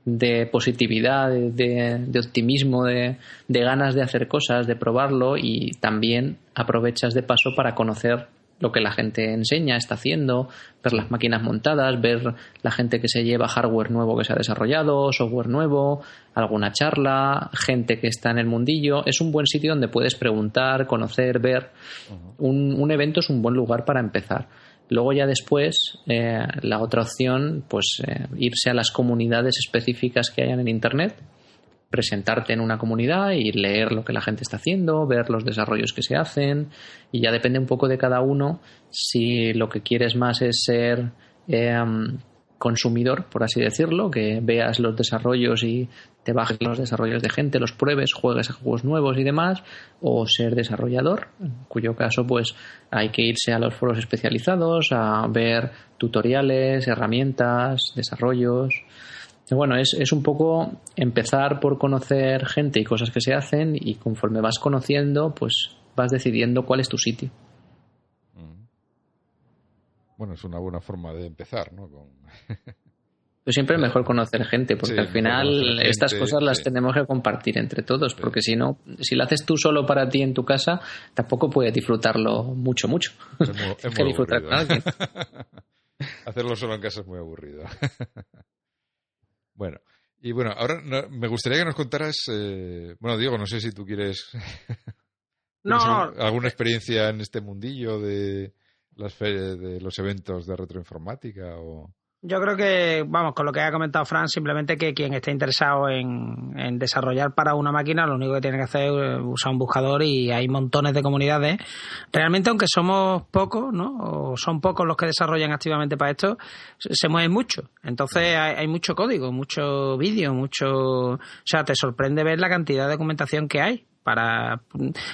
de positividad, de, de optimismo, de, ganas de hacer cosas, de probarlo y también aprovechas de paso para conocer lo que la gente enseña, está haciendo, ver las máquinas montadas, ver la gente que se lleva hardware nuevo que se ha desarrollado, software nuevo, alguna charla, gente que está en el mundillo. Es un buen sitio donde puedes preguntar, conocer, ver. un, evento es un buen lugar para empezar. Luego ya después, eh, la otra opción, pues eh, irse a las comunidades específicas que hayan en Internet, presentarte en una comunidad y leer lo que la gente está haciendo, ver los desarrollos que se hacen y ya depende un poco de cada uno si lo que quieres más es ser em, consumidor, por así decirlo, que veas los desarrollos y te bajes los desarrollos de gente, los pruebes, juegues a juegos nuevos y demás, o ser desarrollador, en cuyo caso pues hay que irse a los foros especializados, a ver tutoriales, herramientas, desarrollos bueno, es, es un poco empezar por conocer gente y cosas que se hacen y conforme vas conociendo, pues vas decidiendo cuál es tu sitio. Bueno, es una buena forma de empezar, ¿no? Con... Pues siempre es mejor conocer gente, porque al final estas cosas las tenemos que compartir entre todos, porque si no, si lo haces tú solo para ti en tu casa, tampoco puedes disfrutarlo mucho, mucho. Es que disfrutar con alguien. Hacerlo solo en casa es muy aburrido. Bueno, y bueno, ahora me gustaría que nos contaras, eh, bueno, Diego, no sé si tú quieres no, alguna experiencia en este mundillo de, las de los eventos de retroinformática o... Yo creo que, vamos, con lo que ha comentado Fran, simplemente que quien esté interesado en, desarrollar para una máquina, lo único que tiene que hacer es usar un buscador y hay montones de comunidades. Realmente, aunque somos pocos, ¿no? O son pocos los que desarrollan activamente para esto, se mueven mucho. Entonces hay, hay mucho código, mucho vídeo, mucho... O sea, te sorprende ver la cantidad de documentación que hay para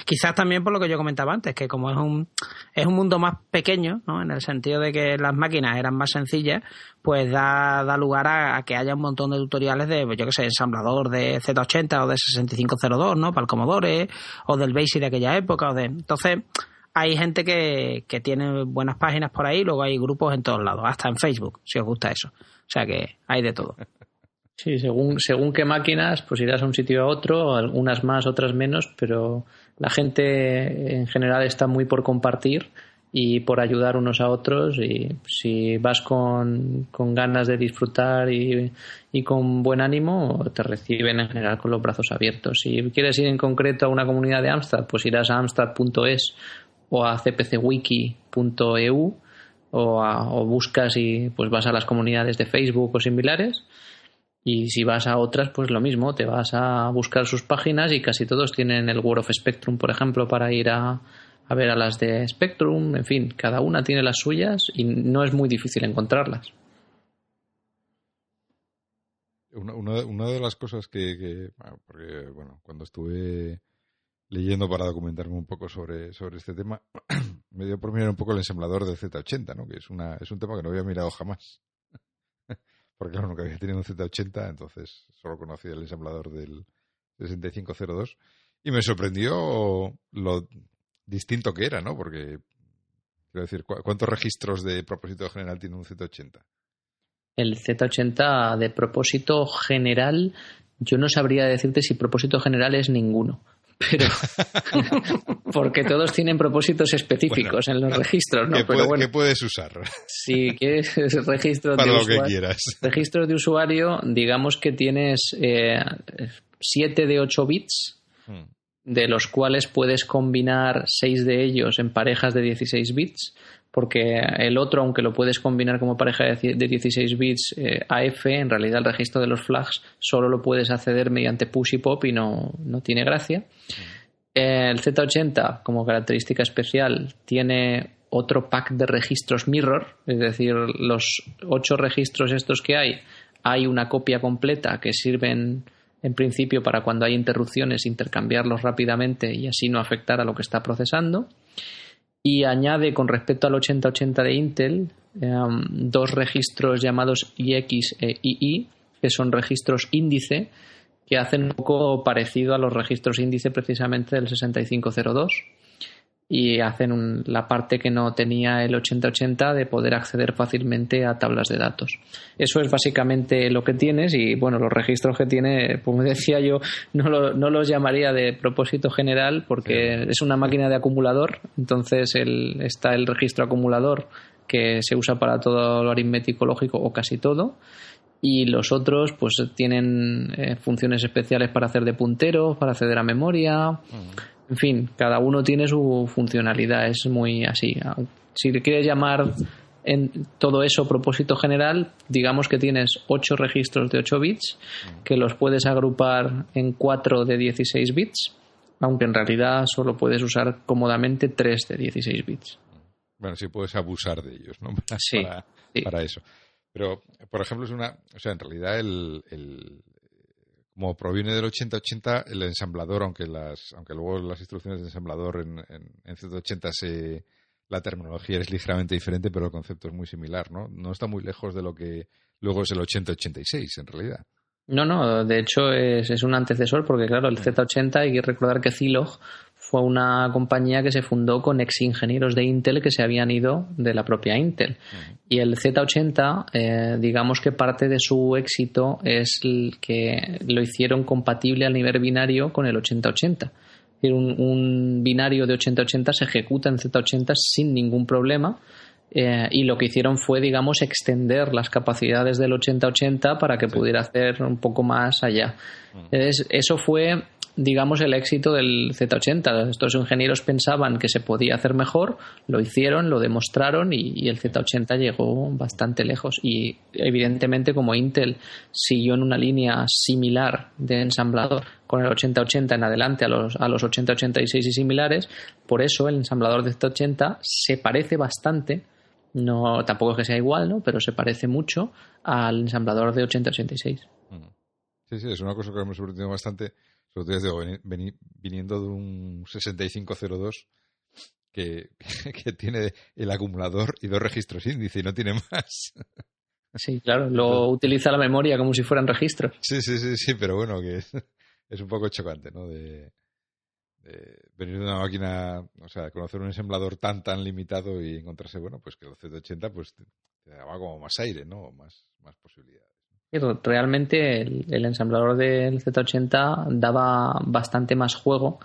quizás también por lo que yo comentaba antes que como es un es un mundo más pequeño ¿no? en el sentido de que las máquinas eran más sencillas pues da, da lugar a, que haya un montón de tutoriales de yo que sé ensamblador de Z80 o de 6502 no para el Commodore o del BASIC de aquella época o de entonces hay gente que, que tiene buenas páginas por ahí luego hay grupos en todos lados hasta en Facebook si os gusta eso. O sea que hay de todo Sí, según, según qué máquinas, pues irás a un sitio a otro, algunas más, otras menos, pero la gente en general está muy por compartir y por ayudar unos a otros y si vas con, ganas de disfrutar y, y, con buen ánimo, te reciben en general con los brazos abiertos. Si quieres ir en concreto a una comunidad de Amstrad, pues irás a amstrad.es o a cpcwiki.eu o, o buscas y pues vas a las comunidades de Facebook o similares y si vas a otras, pues lo mismo, te vas a buscar sus páginas y casi todos tienen el World of Spectrum, por ejemplo, para ir a, ver a las de Spectrum. En fin, cada una tiene las suyas y no es muy difícil encontrarlas. Una, de las cosas que, porque bueno, cuando estuve leyendo para documentarme un poco sobre, sobre este tema, me dio por mirar un poco el ensamblador de Z80, ¿no? que es, una, es un tema que no había mirado jamás porque claro, nunca había tenido un Z80, entonces solo conocía el ensamblador del 6502 y me sorprendió lo distinto que era, ¿no? Porque Quiero decir, ¿cuántos registros de propósito general tiene un Z80? El Z80 de propósito general, yo no sabría decirte si propósito general es ninguno pero porque todos tienen propósitos específicos en los registros, ¿no? ¿qué, pero ¿qué puedes usar? Si quieres registros Para de lo usuario, que quieras. registros de usuario, digamos que tienes 7 de 8 bits, Hmm. de los cuales puedes combinar 6 de ellos en parejas de 16 bits, porque el otro, aunque lo puedes combinar como pareja de cie- de 16 bits eh, AF, en realidad el registro de los flags solo lo puedes acceder mediante push y pop y no, no tiene gracia. El Z80, como característica especial, tiene otro pack de registros mirror, es decir, los ocho registros estos que hay, hay una copia completa que sirven en principio para cuando hay interrupciones intercambiarlos rápidamente y así no afectar a lo que está procesando. Y añade con respecto al 8080 de Intel em, dos registros llamados IX e II, que son registros índice, que hacen un poco parecido a los registros índice precisamente del 6502 y hacen un- la parte que no tenía el 8080 de poder acceder fácilmente a tablas de datos. Eso es básicamente lo que tienes y bueno, los registros que tiene, como decía yo, no, lo- no los llamaría de propósito general porque es una máquina de acumulador, entonces el- está el registro acumulador que se usa para todo lo aritmético lógico o casi todo. Y los otros pues tienen eh, funciones especiales para hacer de puntero, para acceder a memoria, en fin, cada uno tiene su funcionalidad, es muy así. Si le quieres llamar en todo eso propósito general, digamos que tienes 8 registros de 8 bits, que los puedes agrupar en 4 de 16 bits, aunque en realidad solo puedes usar cómodamente 3 de 16 bits. Bueno, sí puedes abusar de ellos, ¿no? Para, Sí, para, sí. para eso. Pero, por ejemplo, es una. O sea, en realidad, el, el- como proviene del 8080, el ensamblador, aunque las aunque luego las instrucciones de ensamblador en, en, en Z80 se. La terminología es ligeramente diferente, pero el concepto es muy similar, ¿no? No está muy lejos de lo que luego es el 8086, en realidad. No, no, de hecho es, es un antecesor porque claro, el Z80 hay que recordar que Zilog fue una compañía que se fundó con ex ingenieros de Intel que se habían ido de la propia Intel. Y el Z80, eh, digamos que parte de su éxito es el que lo hicieron compatible al nivel binario con el 8080. Es decir, Un, un binario de 8080 se ejecuta en Z80 sin ningún problema. eh, y lo que hicieron fue, digamos, extender las capacidades del 8080 para que pudiera hacer un poco más allá. Entonces, eso fue, digamos, el éxito del Z80. Estos ingenieros pensaban que se podía hacer mejor, lo hicieron, lo demostraron y, el Z80 llegó bastante lejos. Y evidentemente, como Intel siguió en una línea similar de ensamblador con el 8080 en adelante a los, a los 8086 y similares, por eso el ensamblador de Z80 se parece bastante no tampoco es que sea igual, ¿no? Pero se parece mucho al ensamblador de 8086. Sí, sí, es una cosa que me sorprendido bastante. Sobre todo viniendo de un 6502 que, que tiene el acumulador y dos registros índice y no tiene más. Sí, claro, lo utiliza la memoria como si fueran registros. Sí, sí, sí, sí, pero bueno, que es, es un poco chocante, ¿no? De, de venir de una máquina, o sea, conocer un ensamblador tan, tan limitado y encontrarse, bueno, pues que el Z80 pues te, te daba como más aire, ¿no? Más, más posibilidades. Realmente el, el ensamblador del Z80 daba bastante más juego.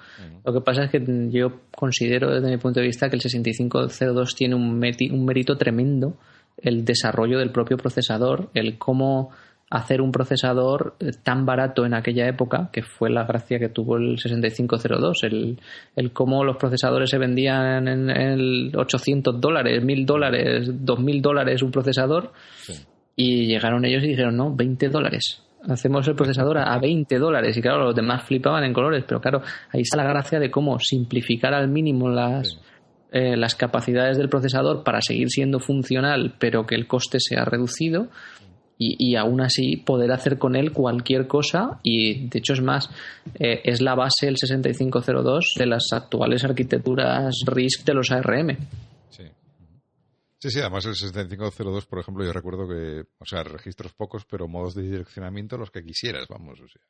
Lo que pasa es que yo considero desde mi punto de vista que el 6502 tiene un, meti- un mérito tremendo el desarrollo del propio procesador, el cómo hacer un procesador eh, tan barato en aquella época, que fue la gracia que tuvo el 6502, el, el cómo los procesadores se vendían en, el 800 dólares, 1000 dólares, 2000 dólares un procesador, Sí. Y llegaron ellos y dijeron, no, 20 dólares. Hacemos el procesador a a 20 dólares. Y claro, los demás flipaban en colores. Pero claro, ahí está la gracia de cómo simplificar al mínimo las, Sí. eh, las capacidades del procesador para seguir siendo funcional, pero que el coste sea reducido. Y, y aún así poder hacer con él cualquier cosa. Y de hecho, es más, eh, es la base el 6502 de las actuales arquitecturas RISC de los ARM. Sí. Sí, además el 6502, por ejemplo, yo recuerdo que, o sea, registros pocos, pero modos de direccionamiento los que quisieras, vamos, o sea.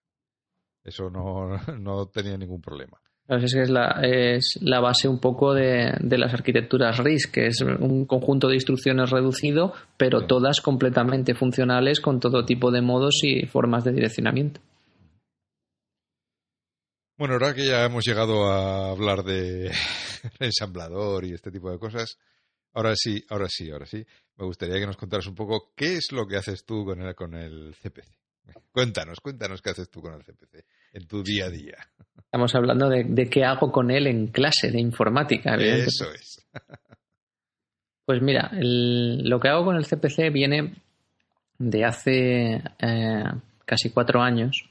Eso no, no tenía ningún problema. es, es, la, es la base un poco de, de, las arquitecturas RIS, que es un conjunto de instrucciones reducido, pero todas completamente funcionales con todo tipo de modos y formas de direccionamiento. Bueno, ahora que ya hemos llegado a hablar de ensamblador y este tipo de cosas, ahora sí, ahora sí, ahora sí, me gustaría que nos contaras un poco qué es lo que haces tú con el, con el CPC. Cuéntanos, cuéntanos qué haces tú con el CPC en tu día a día. Estamos hablando de, de qué hago con él en clase de informática. Eso es. Pues mira, el, lo que hago con el CPC viene de hace eh, casi cuatro años,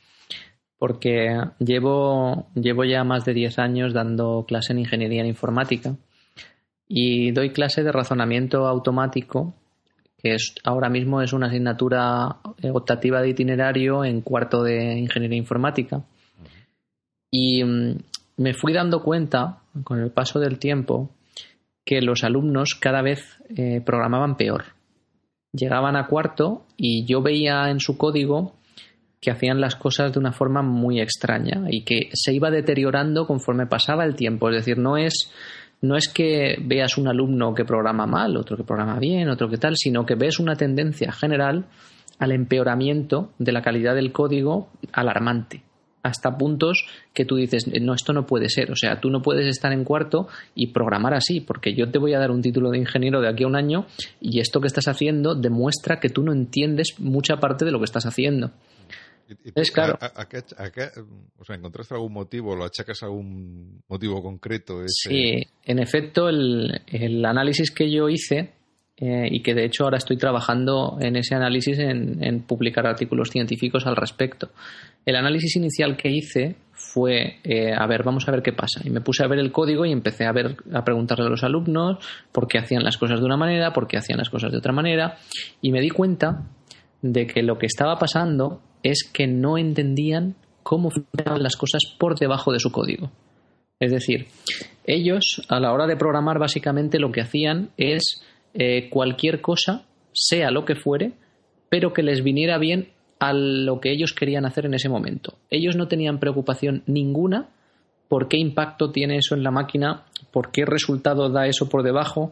porque llevo, llevo ya más de diez años dando clase en ingeniería en informática y doy clase de razonamiento automático que es, ahora mismo es una asignatura optativa de itinerario en cuarto de ingeniería informática. Y mm, me fui dando cuenta, con el paso del tiempo, que los alumnos cada vez eh, programaban peor. Llegaban a cuarto y yo veía en su código que hacían las cosas de una forma muy extraña y que se iba deteriorando conforme pasaba el tiempo. Es decir, no es no es que veas un alumno que programa mal, otro que programa bien, otro que tal, sino que ves una tendencia general al empeoramiento de la calidad del código alarmante hasta puntos que tú dices, no, esto no puede ser. O sea, tú no puedes estar en cuarto y programar así, porque yo te voy a dar un título de ingeniero de aquí a un año y esto que estás haciendo demuestra que tú no entiendes mucha parte de lo que estás haciendo es claro. A, o sea, ¿Encontraste algún motivo? ¿Lo achacas a algún motivo concreto? Sí, en efecto, el, análisis que yo hice, eh, y que de hecho ahora estoy trabajando en ese análisis en, publicar artículos científicos al respecto. El análisis inicial que hice fue, eh, a ver, vamos a ver qué pasa. Y me puse a ver el código y empecé a ver, a preguntarle a los alumnos por qué hacían las cosas de una manera, por qué hacían las cosas de otra manera, y me di cuenta de que lo que estaba pasando es que no entendían cómo funcionaban las cosas por debajo de su código. Es decir, ellos a la hora de programar básicamente lo que hacían es eh, cualquier cosa, sea lo que fuere, pero que les viniera bien a lo que ellos querían hacer en ese momento. Ellos no tenían preocupación ninguna por qué impacto tiene eso en la máquina, por qué resultado da eso por debajo,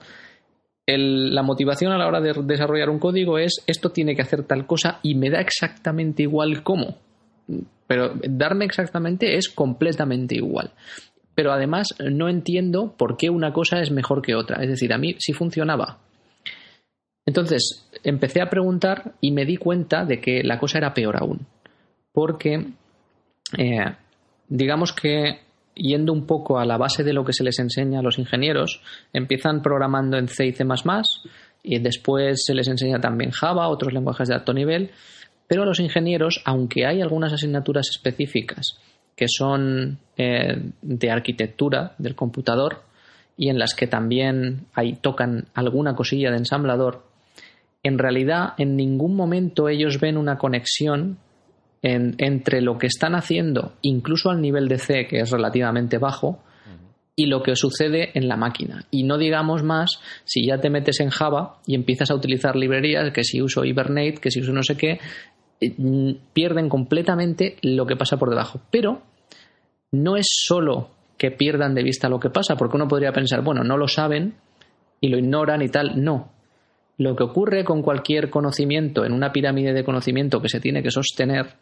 la motivación a la hora de desarrollar un código es esto tiene que hacer tal cosa y me da exactamente igual cómo. Pero darme exactamente es completamente igual. Pero además no entiendo por qué una cosa es mejor que otra. Es decir, a mí sí funcionaba. Entonces empecé a preguntar y me di cuenta de que la cosa era peor aún. Porque eh, digamos que yendo un poco a la base de lo que se les enseña a los ingenieros, empiezan programando en C y C y después se les enseña también Java, otros lenguajes de alto nivel, pero a los ingenieros, aunque hay algunas asignaturas específicas que son eh, de arquitectura del computador y en las que también hay, tocan alguna cosilla de ensamblador, en realidad en ningún momento ellos ven una conexión entre lo que están haciendo, incluso al nivel de C, que es relativamente bajo, y lo que sucede en la máquina. Y no digamos más si ya te metes en Java y empiezas a utilizar librerías, que si uso Hibernate, que si uso no sé qué, eh, pierden completamente lo que pasa por debajo. Pero no es solo que pierdan de vista lo que pasa, porque uno podría pensar, bueno, no lo saben y lo ignoran y tal. No. Lo que ocurre con cualquier conocimiento en una pirámide de conocimiento que se tiene que sostener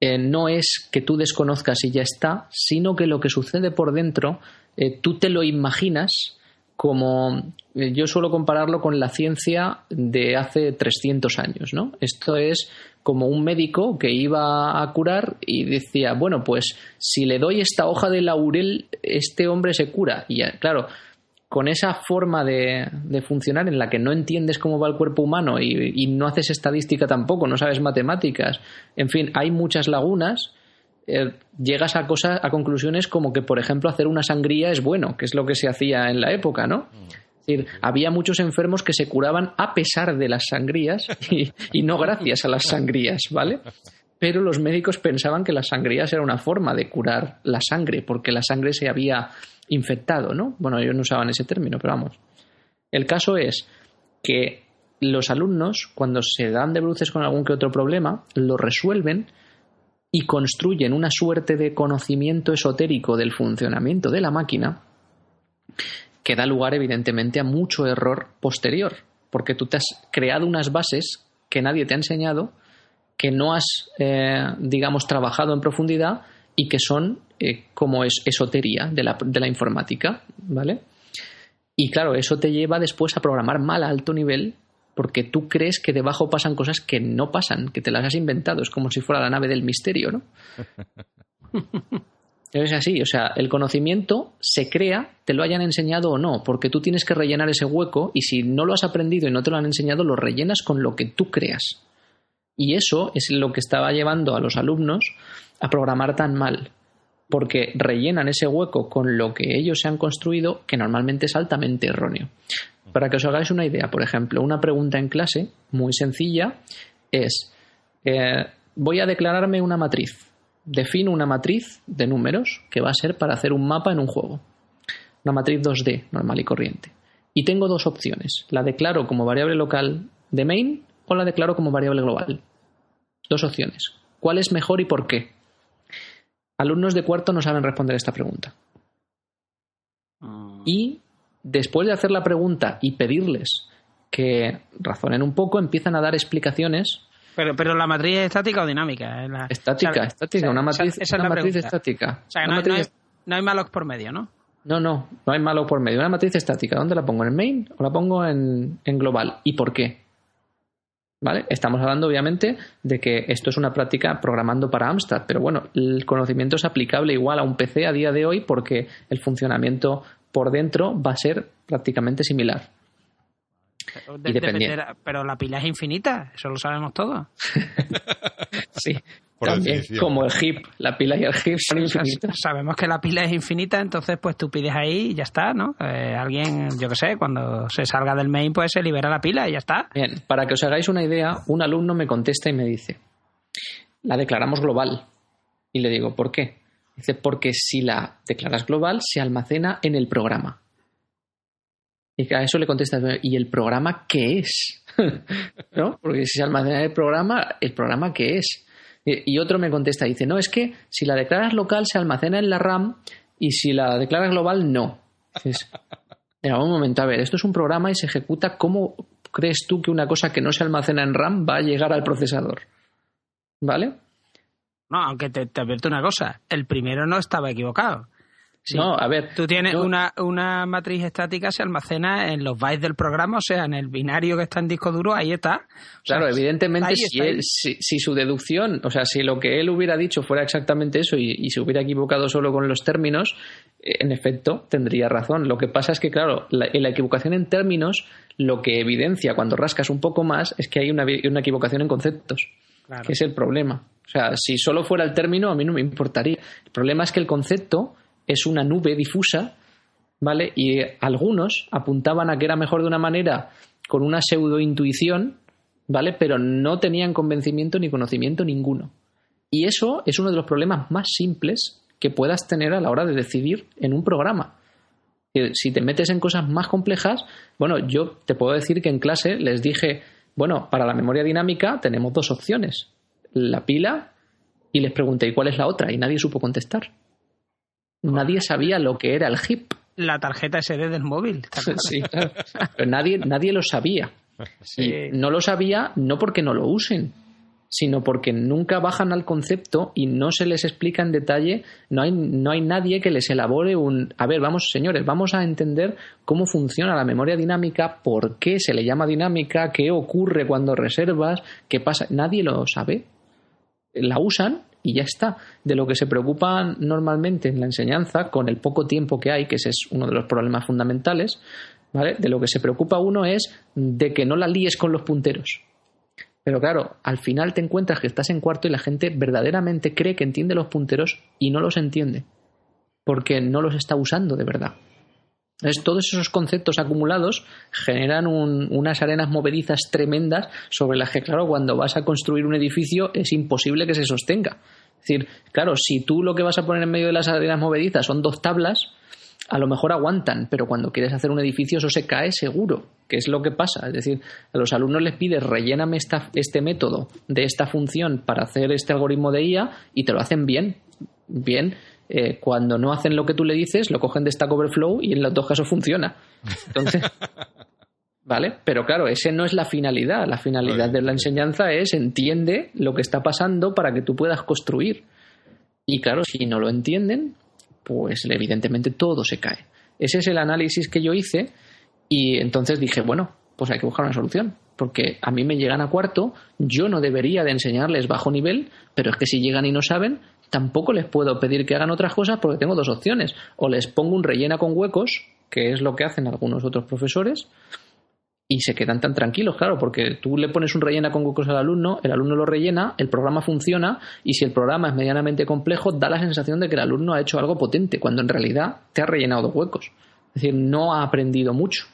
eh, no es que tú desconozcas y ya está, sino que lo que sucede por dentro, eh, tú te lo imaginas como eh, yo suelo compararlo con la ciencia de hace 300 años, ¿no? Esto es como un médico que iba a curar y decía, bueno, pues si le doy esta hoja de laurel, este hombre se cura. Y claro, con esa forma de, funcionar en la que no entiendes cómo va el cuerpo humano y, no haces estadística tampoco, no sabes matemáticas, en fin, hay muchas lagunas, eh, llegas a cosas, a conclusiones como que, por ejemplo, hacer una sangría es bueno, que es lo que se hacía en la época, ¿no? Es decir, había muchos enfermos que se curaban a pesar de las sangrías y, y no gracias a las sangrías, ¿vale? Pero los médicos pensaban que las sangrías era una forma de curar la sangre, porque la sangre se había infectado, ¿no? Bueno, ellos no usaban ese término, pero vamos. El caso es que los alumnos, cuando se dan de bruces con algún que otro problema, lo resuelven y construyen una suerte de conocimiento esotérico del funcionamiento de la máquina que da lugar evidentemente a mucho error posterior, porque tú te has creado unas bases que nadie te ha enseñado, que no has, eh, digamos, trabajado en profundidad y que son eh, como es esotería de la, de la informática, ¿vale? Y claro, eso te lleva después a programar mal a alto nivel porque tú crees que debajo pasan cosas que no pasan, que te las has inventado. Es como si fuera la nave del misterio, ¿no? es así, o sea, el conocimiento se crea, te lo hayan enseñado o no, porque tú tienes que rellenar ese hueco y si no lo has aprendido y no te lo han enseñado, lo rellenas con lo que tú creas. Y eso es lo que estaba llevando a los alumnos a programar tan mal, porque rellenan ese hueco con lo que ellos se han construido, que normalmente es altamente erróneo. Para que os hagáis una idea, por ejemplo, una pregunta en clase muy sencilla es, eh, voy a declararme una matriz. Defino una matriz de números que va a ser para hacer un mapa en un juego. Una matriz 2D, normal y corriente. Y tengo dos opciones. La declaro como variable local de main o la declaro como variable global. Dos opciones. ¿Cuál es mejor y por qué? Alumnos de cuarto no saben responder esta pregunta. Mm. Y después de hacer la pregunta y pedirles que razonen un poco, empiezan a dar explicaciones. Pero, pero la matriz es estática o dinámica? La- Estática, o sea, estática, una matriz, esa una la matriz estática. O sea, no, hay- no hay, matriz- no hay malloc por medio, ¿no? no, no, no hay malo por medio. Una matriz estática, ¿dónde la pongo? ¿En main o la pongo en, en global? ¿Y por qué? ¿Vale? Estamos hablando, obviamente, de que esto es una práctica programando para Amstrad, pero bueno, el conocimiento es aplicable igual a un PC a día de hoy porque el funcionamiento por dentro va a ser prácticamente similar. Pero, Y la pila es infinita, eso lo sabemos todos. Sí, Por también, definición. como el hip, la pila y el hip son infinitas. sabemos que la pila es infinita, entonces pues tú pides ahí y ya está, ¿no? Eh, alguien, yo que sé, cuando se salga del main pues se libera la pila y ya está. Bien, para que os hagáis una idea, un alumno me contesta y me dice, la declaramos global. Y le digo, ¿por qué? Dice, porque si la declaras global, se almacena en el programa. Y a eso le contesta, ¿y el programa qué es? ¿No? Porque si se almacena en el programa, ¿el programa qué es? Y otro me contesta, dice, no, es que si la declaras local, se almacena en la RAM y si la declaras global, no. Dices, un momento, a ver, esto es un programa y se ejecuta. ¿Cómo crees tú que una cosa que no se almacena en RAM va a llegar al procesador? ¿Vale? No, aunque te, te advierto una cosa, el primero no estaba equivocado. Sí. No, a ver. Tú tienes yo- una, una matriz estática, se almacena en los bytes del programa, o sea, en el binario que está en disco duro, ahí está. O sea, Claro, evidentemente, si, él- si, si su deducción, o sea, si lo que él hubiera dicho fuera exactamente eso y, y se hubiera equivocado solo con los términos, eh, en efecto, tendría razón. Lo que pasa es que, claro, la, en la equivocación en términos, lo que evidencia cuando rascas un poco más es que hay una, una equivocación en conceptos. Claro. que es el problema. O sea, si solo fuera el término, a mí no me importaría. El problema es que el concepto es una nube difusa, ¿vale? Y algunos apuntaban a que era mejor de una manera con una pseudo intuición, ¿vale? Pero no tenían convencimiento ni conocimiento ninguno. Y eso es uno de los problemas más simples que puedas tener a la hora de decidir en un programa. Si te metes en cosas más complejas, bueno, yo te puedo decir que en clase les dije, bueno, para la memoria dinámica tenemos dos opciones, la pila y les pregunté, ¿y cuál es la otra? Y nadie supo contestar. Nadie sabía lo que era el HIP. La tarjeta SD del móvil. Sí, claro. Pero nadie, nadie lo sabía. Sí. Y no lo sabía no porque no lo usen, sino porque nunca bajan al concepto y no se les explica en detalle, no hay, no hay nadie que les elabore un... A ver, vamos, señores, vamos a entender cómo funciona la memoria dinámica, por qué se le llama dinámica, qué ocurre cuando reservas, qué pasa. Nadie lo sabe. La usan y ya está. De lo que se preocupan normalmente en la enseñanza, con el poco tiempo que hay, que ese es uno de los problemas fundamentales, ¿vale? De lo que se preocupa uno es de que no la líes con los punteros. Pero claro, al final te encuentras que estás en cuarto y la gente verdaderamente cree que entiende los punteros y no los entiende. Porque no los está usando de verdad. Entonces, todos esos conceptos acumulados generan un- unas arenas movedizas tremendas sobre las que, claro, cuando vas a construir un edificio es imposible que se sostenga. Es decir, claro, si tú lo que vas a poner en medio de las arenas movedizas son dos tablas, a lo mejor aguantan, pero cuando quieres hacer un edificio eso se cae seguro, que es lo que pasa. Es decir, a los alumnos les pides relléname esta, este método de esta función para hacer este algoritmo de IA y te lo hacen bien, bien. Eh, cuando no hacen lo que tú le dices, lo cogen de Stack Overflow y en los dos casos funciona. Entonces, ¿vale? Pero claro, ese no es la finalidad. La finalidad de la enseñanza es entiende lo que está pasando para que tú puedas construir. Y claro, si no lo entienden, pues evidentemente todo se cae. Ese es el análisis que yo hice y entonces dije, bueno, pues hay que buscar una solución, porque a mí me llegan a cuarto, yo no debería de enseñarles bajo nivel, pero es que si llegan y no saben, tampoco les puedo pedir que hagan otras cosas porque tengo dos opciones, o les pongo un rellena con huecos, que es lo que hacen algunos otros profesores, y se quedan tan tranquilos, claro, porque tú le pones un rellena con huecos al alumno, el alumno lo rellena, el programa funciona y si el programa es medianamente complejo, da la sensación de que el alumno ha hecho algo potente, cuando en realidad te ha rellenado huecos. Es decir, no ha aprendido mucho,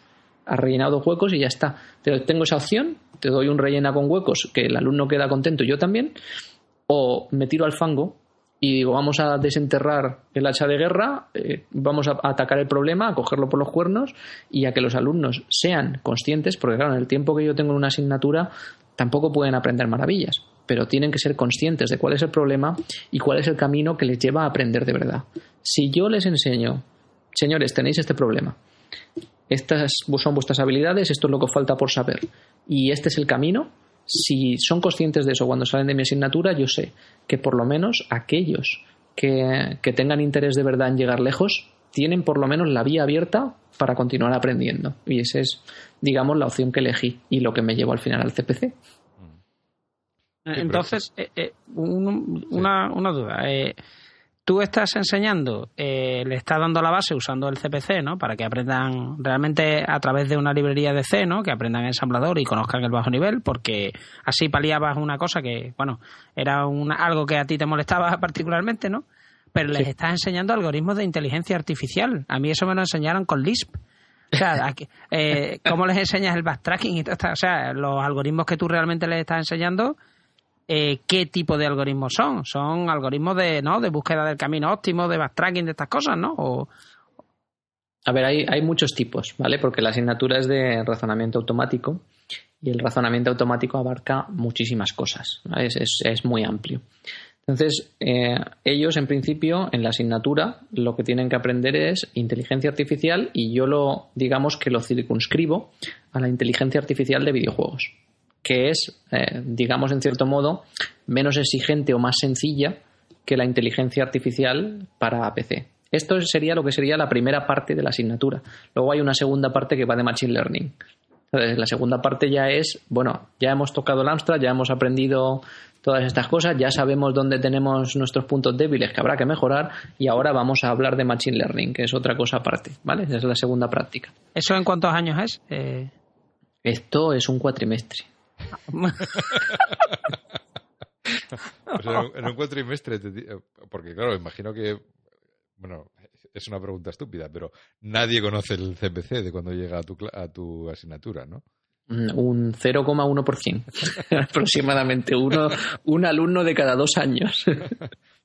ha rellenado huecos y ya está. tengo esa opción, te doy un rellena con huecos que el alumno queda contento yo también, o me tiro al fango y digo, vamos a desenterrar el hacha de guerra, eh, vamos a atacar el problema, a cogerlo por los cuernos y a que los alumnos sean conscientes, porque claro, en el tiempo que yo tengo en una asignatura tampoco pueden aprender maravillas, pero tienen que ser conscientes de cuál es el problema y cuál es el camino que les lleva a aprender de verdad. Si yo les enseño, señores, tenéis este problema, estas son vuestras habilidades, esto es lo que os falta por saber y este es el camino, si son conscientes de eso cuando salen de mi asignatura, yo sé que por lo menos aquellos que, tengan interés de verdad en llegar lejos tienen por lo menos la vía abierta para continuar aprendiendo. Y esa es, digamos, la opción que elegí y lo que me llevó al final al CPC. Entonces, eh, eh, una, una, duda. Eh, tú estás enseñando, eh, le estás dando la base usando el CPC, ¿no? Para que aprendan realmente a través de una librería de C, ¿no? Que aprendan ensamblador y conozcan el bajo nivel, porque así paliabas una cosa que, bueno, era algo que a ti te molestaba particularmente, ¿no? Pero les estás enseñando algoritmos de inteligencia artificial. A mí eso me lo enseñaron con Lisp. O sea, eh, ¿cómo les enseñas el backtracking y todo O sea, los algoritmos que tú realmente les estás enseñando eh, qué tipo de algoritmos son. Son algoritmos de, ¿no? de búsqueda del camino óptimo, de backtracking, de estas cosas, ¿no? A ver, hay, hay muchos tipos, ¿vale? Porque la asignatura es de razonamiento automático y el razonamiento automático abarca muchísimas cosas, es, es, muy amplio. Entonces, eh, ellos en principio en la asignatura lo que tienen que aprender es inteligencia artificial y yo lo, digamos que lo circunscribo a la inteligencia artificial de videojuegos que es, eh, digamos en cierto modo, menos exigente o más sencilla que la inteligencia artificial para PC. Esto sería lo que sería la primera parte de la asignatura. Luego hay una segunda parte que va de Machine Learning. Entonces, la segunda parte ya es, bueno, ya hemos tocado el Amstrad, ya hemos aprendido todas estas cosas, ya sabemos dónde tenemos nuestros puntos débiles que habrá que mejorar y ahora vamos a hablar de Machine Learning, que es otra cosa aparte, ¿vale? Esa es la segunda práctica. ¿Eso en cuántos años es? Eh, Esto es un cuatrimestre. en un cuatrimestre, porque claro, imagino que, bueno, es una pregunta estúpida, pero nadie conoce el CPC de cuando llega a tu, a tu asignatura, ¿no? Mm, un 0,1%, aproximadamente, uno, un alumno de cada dos años.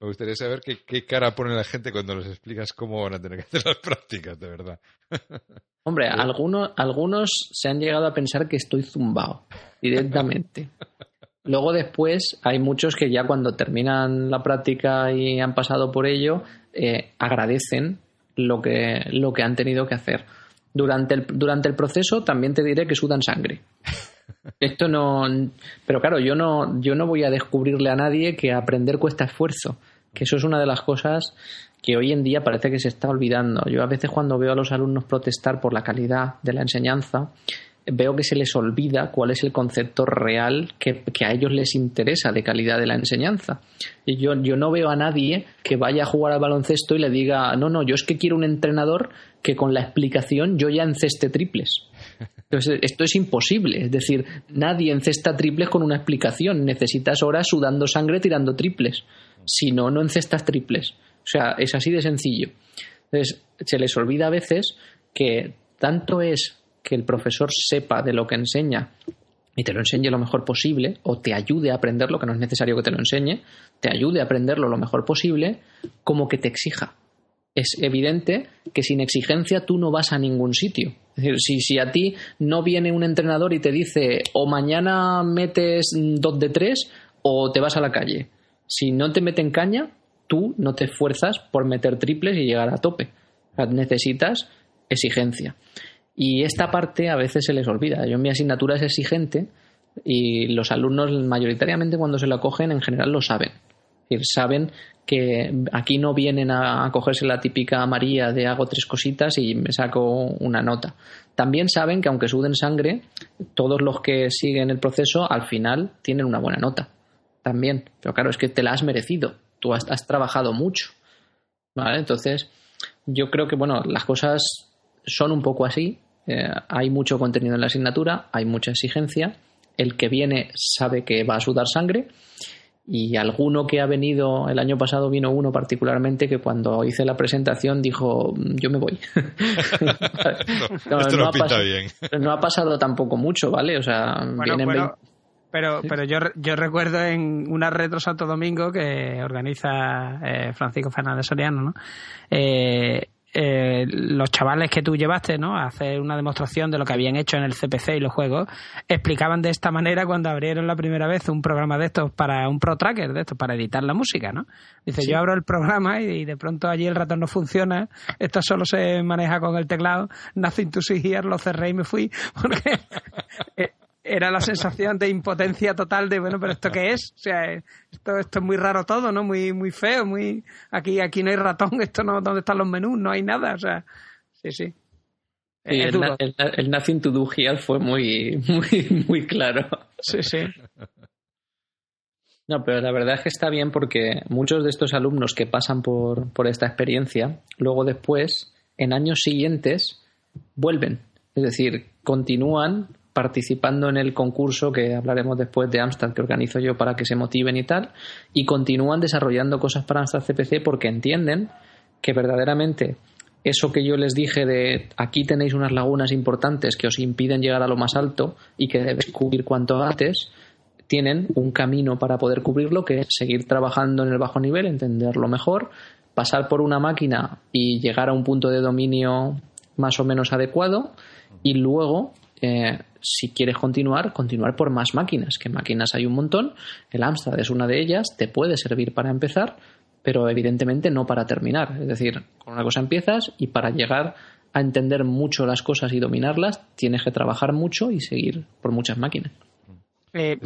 Me gustaría saber qué, qué, cara pone la gente cuando les explicas cómo van a tener que hacer las prácticas, de verdad. Hombre, algunos, algunos se han llegado a pensar que estoy zumbado directamente. Luego después hay muchos que ya cuando terminan la práctica y han pasado por ello, eh, agradecen lo que, lo que han tenido que hacer. Durante el, durante el proceso también te diré que sudan sangre. Esto no. Pero claro, yo no, yo no voy a descubrirle a nadie que aprender cuesta esfuerzo. Que eso es una de las cosas que hoy en día parece que se está olvidando. Yo a veces cuando veo a los alumnos protestar por la calidad de la enseñanza, veo que se les olvida cuál es el concepto real que, a ellos les interesa de calidad de la enseñanza. Y yo, yo no veo a nadie que vaya a jugar al baloncesto y le diga, no, no, yo es que quiero un entrenador que con la explicación yo ya enceste triples. Entonces, esto es imposible. Es decir, nadie encesta triples con una explicación. Necesitas horas sudando sangre tirando triples. Si no, no encestas triples. O sea, es así de sencillo. Entonces, se les olvida a veces que tanto es que el profesor sepa de lo que enseña y te lo enseñe lo mejor posible, o te ayude a aprenderlo, que no es necesario que te lo enseñe, te ayude a aprenderlo lo mejor posible, como que te exija. Es evidente que sin exigencia tú no vas a ningún sitio. Es decir, si, a ti no viene un entrenador y te dice o mañana metes dos de tres o te vas a la calle. Si no te meten caña, tú no te esfuerzas por meter triples y llegar a tope. necesitas exigencia. Y esta parte a veces se les olvida. Yo mi asignatura es exigente y los alumnos mayoritariamente cuando se la cogen en general lo saben. Saben que aquí no vienen a cogerse la típica María de hago tres cositas y me saco una nota. También saben que aunque suden sangre, todos los que siguen el proceso al final tienen una buena nota. También. Pero claro, es que te la has merecido. Tú has, trabajado mucho. ¿Vale? Entonces, yo creo que, bueno, las cosas son un poco así. Eh, hay mucho contenido en la asignatura, hay mucha exigencia. El que viene sabe que va a sudar sangre y alguno que ha venido, el año pasado vino uno particularmente que cuando hice la presentación dijo, yo me voy. no, esto no, pinta bien. no ha pasado tampoco mucho, ¿vale? O sea, vienen Pero, pero yo, yo recuerdo en una retro Santo Domingo que organiza eh, Francisco Fernández Soriano, ¿no? Eh, eh, los chavales que tú llevaste ¿no? a hacer una demostración de lo que habían hecho en el CPC y los juegos, explicaban de esta manera cuando abrieron la primera vez un programa de estos para un Pro Tracker, de estos, para editar la música. ¿no? Dice, yo abro el programa y, de pronto allí el ratón no funciona, esto solo se maneja con el teclado, nothing to see here, lo cerré y me fui, porque eh, era la sensación de impotencia total de, bueno, pero ¿esto qué es? O sea, esto, esto es muy raro todo, ¿no? Muy, muy feo, muy... Aquí, aquí no hay ratón, esto no... ¿Dónde están los menús? No hay nada, o sea... Sí, sí. el, el, Nothing to Do Here fue muy, muy, muy claro. Sí, sí. No, pero la verdad es que está bien porque muchos de estos alumnos que pasan por, por esta experiencia, luego después, en años siguientes, vuelven. Es decir, continúan participando en el concurso que hablaremos después de Amstrad que organizo yo para que se motiven y tal, y continúan desarrollando cosas para Amstrad CPC porque entienden que verdaderamente eso que yo les dije de aquí tenéis unas lagunas importantes que os impiden llegar a lo más alto y que debes cubrir cuanto antes, tienen un camino para poder cubrirlo que es seguir trabajando en el bajo nivel, entenderlo mejor, pasar por una máquina y llegar a un punto de dominio más o menos adecuado y luego eh, si quieres continuar, continuar por más máquinas, que máquinas hay un montón, el Amstrad es una de ellas, te puede servir para empezar, pero evidentemente no para terminar. Es decir, con una cosa empiezas y para llegar a entender mucho las cosas y dominarlas, tienes que trabajar mucho y seguir por muchas máquinas. Eh,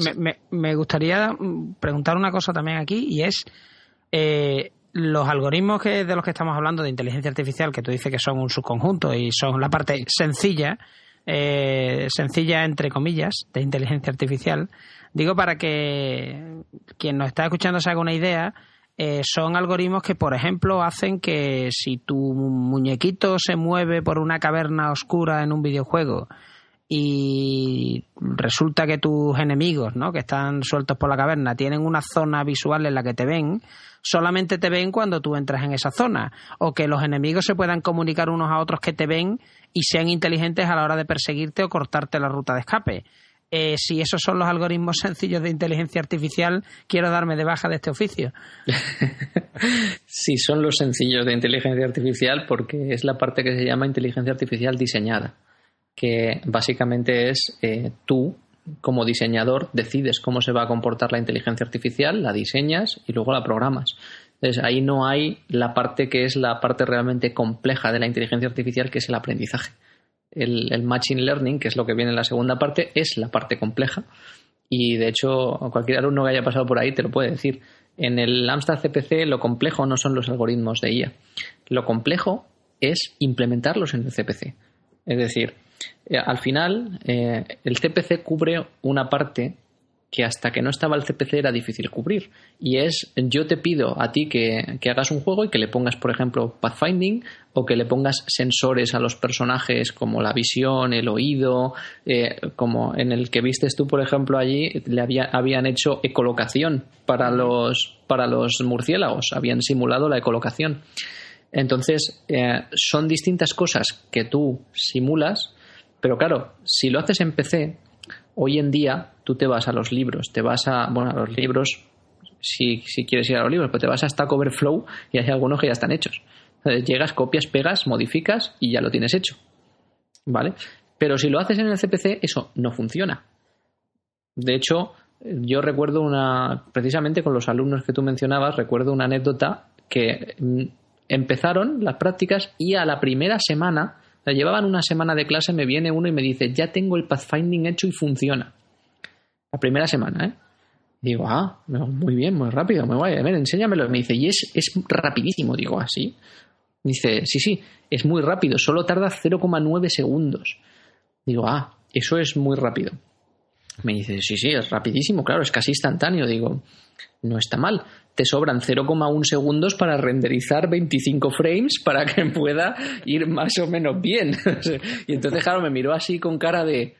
me, gustaría preguntar una cosa también aquí y es eh, los algoritmos que, de los que estamos hablando de inteligencia artificial, que tú dices que son un subconjunto y son la parte sencilla, eh, sencilla, entre comillas, de inteligencia artificial. Digo para que quien nos está escuchando se haga una idea. Eh, son algoritmos que, por ejemplo, hacen que si tu muñequito se mueve por una caverna oscura en un videojuego y resulta que tus enemigos, ¿no? que están sueltos por la caverna, tienen una zona visual en la que te ven, solamente te ven cuando tú entras en esa zona, o que los enemigos se puedan comunicar unos a otros que te ven y sean inteligentes a la hora de perseguirte o cortarte la ruta de escape. Eh, si esos son los algoritmos sencillos de inteligencia artificial, quiero darme de baja de este oficio. sí, son los sencillos de inteligencia artificial porque es la parte que se llama inteligencia artificial diseñada, que básicamente es eh, tú, como diseñador, decides cómo se va a comportar la inteligencia artificial, la diseñas y luego la programas. Entonces ahí no hay la parte que es la parte realmente compleja de la inteligencia artificial, que es el aprendizaje. El, Machine Learning, que es lo que viene en la segunda parte, es la parte compleja. Y de hecho, cualquier alumno que haya pasado por ahí te lo puede decir. En el Amstrad CPC lo complejo no son los algoritmos de IA. Lo complejo es implementarlos en el CPC. Es decir, eh, al final, eh, el CPC cubre una parte que hasta que no estaba el CPC era difícil cubrir. Y es, yo te pido a ti que, hagas un juego y que le pongas, por ejemplo, pathfinding o que le pongas sensores a los personajes como la visión, el oído, eh, como en el que vistes tú, por ejemplo, allí, le había, habían hecho ecolocación para los, para los murciélagos, habían simulado la ecolocación. Entonces, son distintas cosas que tú simulas, pero claro, si lo haces en PC, hoy en día tú te vas a los libros, te vas a, bueno, a los libros, si, si quieres ir a los libros, pero te vas a Stack Overflow y hay algunos que ya están hechos. Eh, llegas, copias, pegas, modificas y ya lo tienes hecho. ¿Vale? Pero si lo haces en el CPC, eso no funciona. De hecho, yo recuerdo una, precisamente con los alumnos que tú mencionabas, recuerdo una anécdota que mm, empezaron las prácticas y a la primera semana, llevaban una semana de clase, me viene uno y me dice, ya tengo el pathfinding hecho y funciona. La primera semana, ¿eh? Digo, ah, muy bien, muy rápido, muy guay. A ver, enséñamelo. Me dice, y es, es rapidísimo. Digo, así. ¿Ah, dice, sí, sí, es muy rápido, solo tarda 0,9 segundos. Digo, ah, eso es muy rápido. Me dice, sí, sí, es rapidísimo, claro, es casi instantáneo. Digo, no está mal. Te sobran 0,1 segundos para renderizar 25 frames para que pueda ir más o menos bien. y entonces, claro, me miró así con cara de,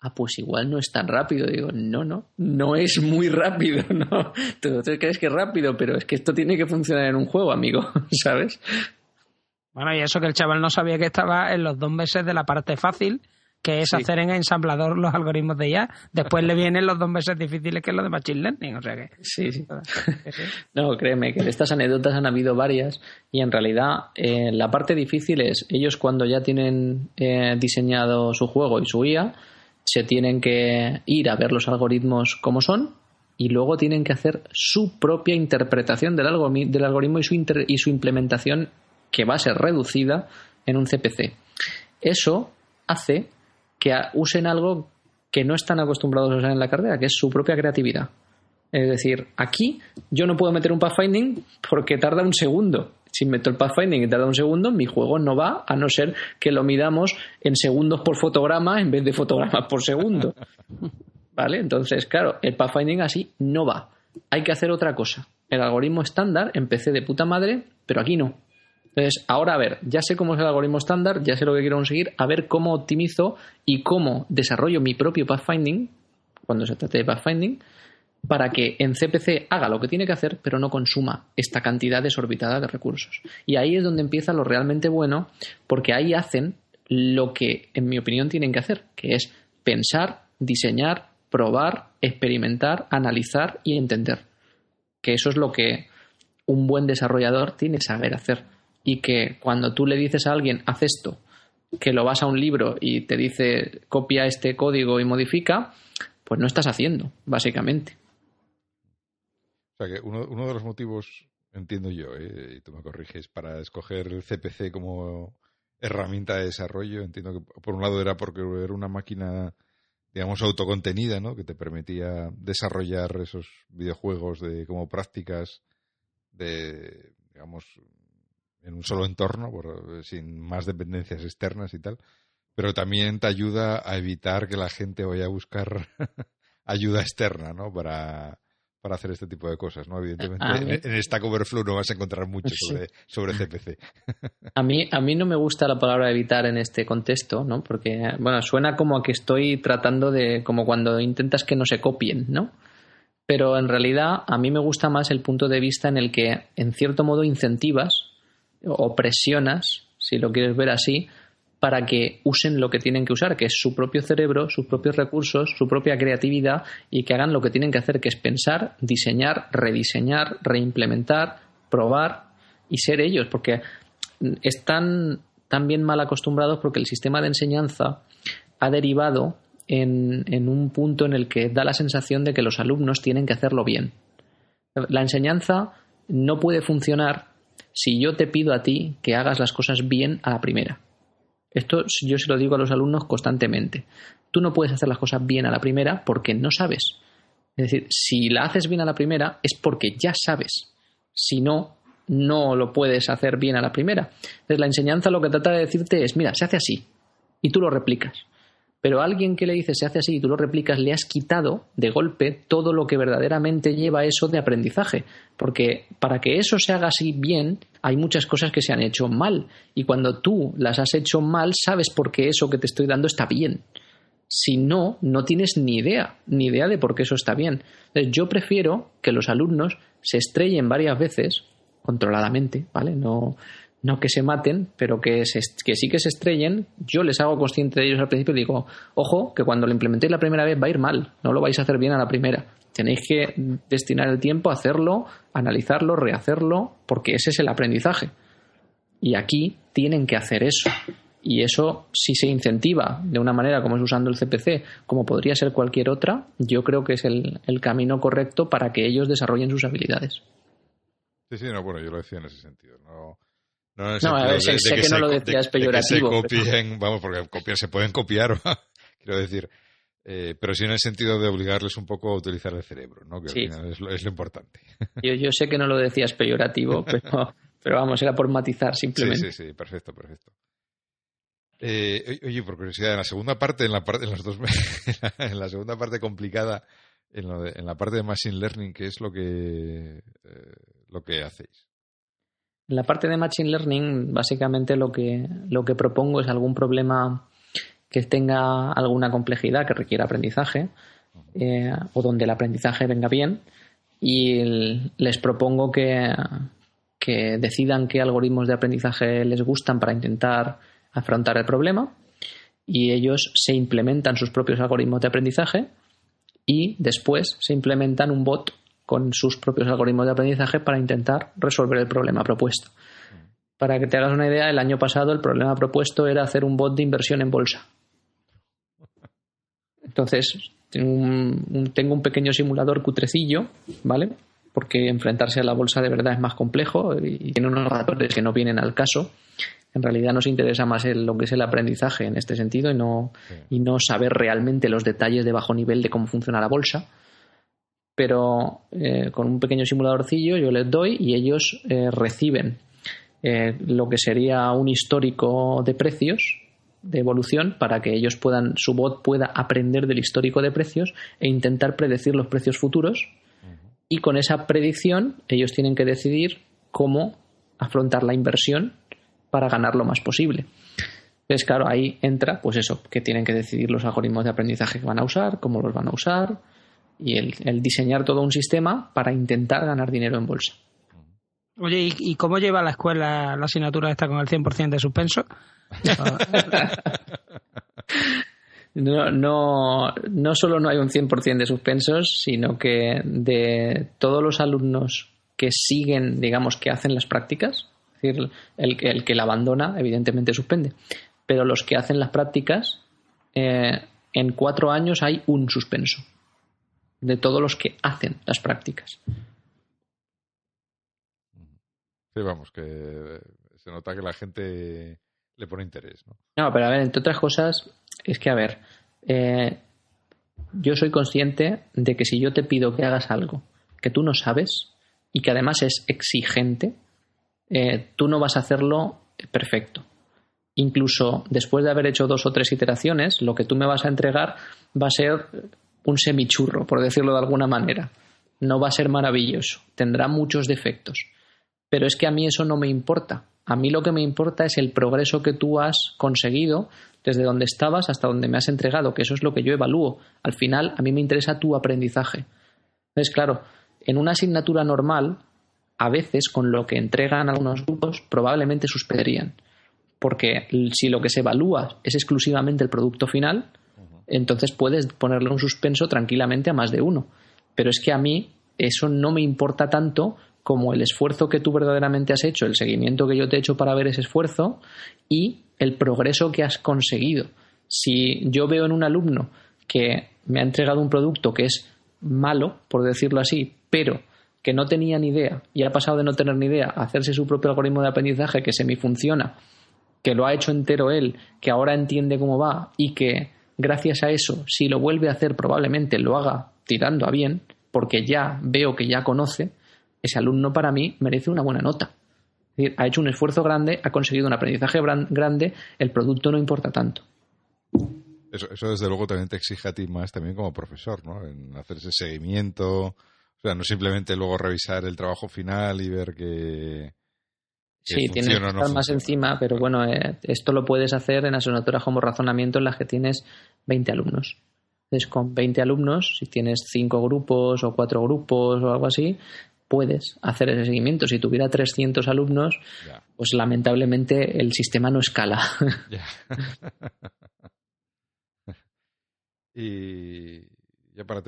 ah, pues igual no es tan rápido. Digo, no, no, no es muy rápido, ¿no? Tú crees que es rápido, pero es que esto tiene que funcionar en un juego, amigo, ¿sabes? Bueno, y eso que el chaval no sabía que estaba en los dos meses de la parte fácil, que es hacer en ensamblador los algoritmos de IA. Después le vienen los dos meses difíciles, que es lo de Machine Learning. O sea que. Sí, sí. no, créeme, que de estas anécdotas han habido varias. Y en realidad, eh, la parte difícil es ellos cuando ya tienen eh, diseñado su juego y su IA se tienen que ir a ver los algoritmos como son y luego tienen que hacer su propia interpretación del, algoritmo y su, y su implementación que va a ser reducida en un CPC. Eso hace que usen algo que no están acostumbrados a usar en la carrera, que es su propia creatividad. Es decir, aquí yo no puedo meter un pathfinding porque tarda un segundo si meto el pathfinding y tarda un segundo, mi juego no va, a no ser que lo midamos en segundos por fotograma en vez de fotogramas por segundo. ¿Vale? Entonces, claro, el pathfinding así no va. Hay que hacer otra cosa. El algoritmo estándar empecé de puta madre, pero aquí no. Entonces, ahora a ver, ya sé cómo es el algoritmo estándar, ya sé lo que quiero conseguir, a ver cómo optimizo y cómo desarrollo mi propio pathfinding, cuando se trate de pathfinding, para que en CPC haga lo que tiene que hacer, pero no consuma esta cantidad desorbitada de recursos. Y ahí es donde empieza lo realmente bueno, porque ahí hacen lo que, en mi opinión, tienen que hacer, que es pensar, diseñar, probar, experimentar, analizar y entender. Que eso es lo que un buen desarrollador tiene que saber hacer. Y que cuando tú le dices a alguien, haz esto, que lo vas a un libro y te dice, copia este código y modifica, pues no estás haciendo, básicamente. O sea que uno, de los motivos, entiendo yo, eh, y tú me corriges, para escoger el CPC como herramienta de desarrollo, entiendo que por un lado era porque era una máquina, digamos, autocontenida, ¿no? Que te permitía desarrollar esos videojuegos de como prácticas de, digamos, en un solo entorno, sin más dependencias externas y tal. Pero también te ayuda a evitar que la gente vaya a buscar ayuda externa, ¿no? Para, para hacer este tipo de cosas, ¿no? Evidentemente, en, esta Stack Overflow no vas a encontrar mucho sobre, sobre CPC. A mí, a mí no me gusta la palabra evitar en este contexto, ¿no? Porque, bueno, suena como a que estoy tratando de, como cuando intentas que no se copien, ¿no? Pero en realidad a mí me gusta más el punto de vista en el que, en cierto modo, incentivas o presionas, si lo quieres ver así, para que usen lo que tienen que usar, que es su propio cerebro, sus propios recursos, su propia creatividad y que hagan lo que tienen que hacer, que es pensar, diseñar, rediseñar, reimplementar, probar y ser ellos, porque están tan bien mal acostumbrados porque el sistema de enseñanza ha derivado en, en un punto en el que da la sensación de que los alumnos tienen que hacerlo bien. La enseñanza no puede funcionar si yo te pido a ti que hagas las cosas bien a la primera esto yo se lo digo a los alumnos constantemente. Tú no puedes hacer las cosas bien a la primera porque no sabes. Es decir, si la haces bien a la primera es porque ya sabes. Si no, no lo puedes hacer bien a la primera. Entonces la enseñanza lo que trata de decirte es, mira, se hace así y tú lo replicas. Pero alguien que le dice se hace así y tú lo replicas, le has quitado de golpe todo lo que verdaderamente lleva eso de aprendizaje. Porque para que eso se haga así bien, hay muchas cosas que se han hecho mal. Y cuando tú las has hecho mal, sabes por qué eso que te estoy dando está bien. Si no, no tienes ni idea, ni idea de por qué eso está bien. Entonces, yo prefiero que los alumnos se estrellen varias veces, controladamente, ¿vale? No, no que se maten, pero que, que sí que se estrellen, yo les hago consciente de ellos al principio y digo, ojo, que cuando lo implementéis la primera vez va a ir mal, no lo vais a hacer bien a la primera. Tenéis que destinar el tiempo a hacerlo, analizarlo, rehacerlo, porque ese es el aprendizaje. Y aquí tienen que hacer eso. Y eso, si se incentiva de una manera como es usando el CPC, como podría ser cualquier otra, yo creo que es el, camino correcto para que ellos desarrollen sus habilidades. Sí, sí, no, bueno, yo lo decía en ese sentido. No, no, no a ver, sé que, no lo decías peyorativo. vamos, porque copiar, se pueden copiar, quiero decir. Eh, pero sí en el sentido de obligarles un poco a utilizar el cerebro, ¿no? que al final es lo, es lo importante. Yo, yo, sé que no lo decías peyorativo, pero, pero vamos, era por matizar simplemente. Sí, sí, sí, perfecto, perfecto. Eh, oye, por curiosidad, en la segunda parte, en la parte, en las dos, en la segunda parte complicada, en, lo de, en, la parte de machine learning, ¿qué es lo que eh, lo que hacéis? En la parte de machine learning, básicamente lo que lo que propongo es algún problema que tenga alguna complejidad que requiera aprendizaje eh, o donde el aprendizaje venga bien y les propongo que, que decidan qué algoritmos de aprendizaje les gustan para intentar afrontar el problema y ellos se implementan sus propios algoritmos de aprendizaje y después se implementan un bot con sus propios algoritmos de aprendizaje para intentar resolver el problema propuesto. Para que te hagas una idea, el año pasado el problema propuesto era hacer un bot de inversión en bolsa. Entonces, tengo un, tengo un pequeño simulador cutrecillo, ¿vale? Porque enfrentarse a la bolsa de verdad es más complejo y tiene unos ratones que no vienen al caso en realidad nos interesa más lo que es el aprendizaje en este sentido y no, y no saber realmente los detalles de bajo nivel de cómo funciona la bolsa. Pero eh, con un pequeño simuladorcillo yo les doy y ellos eh, reciben eh, lo que sería un histórico de precios de evolución para que ellos puedan, su bot pueda aprender del histórico de precios e intentar predecir los precios futuros. Y con esa predicción ellos tienen que decidir cómo afrontar la inversión para ganar lo más posible. Entonces, claro, ahí entra, pues eso, que tienen que decidir los algoritmos de aprendizaje que van a usar, cómo los van a usar y el, diseñar todo un sistema para intentar ganar dinero en bolsa. Oye, ¿y, cómo lleva la escuela la asignatura esta con el 100% de suspenso? no, no, no solo no hay un 100% de suspensos, sino que de todos los alumnos que siguen, digamos, que hacen las prácticas, decir, el, el que la abandona, evidentemente suspende. Pero los que hacen las prácticas, eh, en cuatro años hay un suspenso de todos los que hacen las prácticas. Sí, vamos, que se nota que la gente le pone interés, ¿no? No, pero a ver, entre otras cosas, es que, a ver, eh, yo soy consciente de que si yo te pido que hagas algo que tú no sabes y que además es exigente, eh, tú no vas a hacerlo perfecto. Incluso después de haber hecho dos o tres iteraciones, lo que tú me vas a entregar va a ser un semichurro, por decirlo de alguna manera. No va a ser maravilloso, tendrá muchos defectos. Pero es que a mí eso no me importa. A mí lo que me importa es el progreso que tú has conseguido desde donde estabas hasta donde me has entregado, que eso es lo que yo evalúo. Al final, a mí me interesa tu aprendizaje. Entonces, claro, en una asignatura normal, a veces con lo que entregan algunos grupos probablemente suspenderían. Porque si lo que se evalúa es exclusivamente el producto final, entonces puedes ponerle un suspenso tranquilamente a más de uno. Pero es que a mí eso no me importa tanto como el esfuerzo que tú verdaderamente has hecho, el seguimiento que yo te he hecho para ver ese esfuerzo y el progreso que has conseguido. Si yo veo en un alumno que me ha entregado un producto que es malo, por decirlo así, pero que no tenía ni idea y ha pasado de no tener ni idea a hacerse su propio algoritmo de aprendizaje que semifunciona, que lo ha hecho entero él, que ahora entiende cómo va y que gracias a eso, si lo vuelve a hacer, probablemente lo haga tirando a bien, porque ya veo que ya conoce, ese alumno para mí merece una buena nota. Es decir, ha hecho un esfuerzo grande, ha conseguido un aprendizaje grande, el producto no importa tanto. Eso, desde luego también te exige a ti más también como profesor, ¿no? En hacer ese seguimiento, o sea, no simplemente luego revisar el trabajo final y ver que. Sí, tienes que estar más encima, pero bueno, eh, esto lo puedes hacer en asignaturas como razonamiento en las que tienes 20 alumnos. Entonces, con 20 alumnos, si tienes 5 grupos o 4 grupos o algo así, puedes hacer ese seguimiento. Si tuviera 300 alumnos, pues lamentablemente el sistema no escala. y, ya para,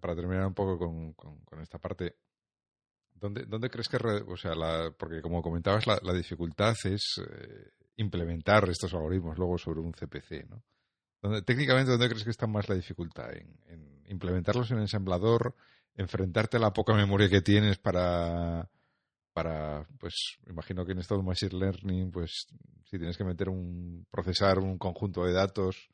para terminar un poco con, esta parte ¿Dónde, ¿Dónde, crees que, o sea, la, porque como comentabas, la, dificultad es eh, implementar estos algoritmos luego sobre un CPC, ¿no? ¿Dónde, técnicamente, ¿dónde crees que está más la dificultad? ¿En, en implementarlos en el ensamblador? ¿Enfrentarte a la poca memoria que tienes para, para, pues, imagino que en esto de Machine Learning, pues, si tienes que meter un, procesar un conjunto de datos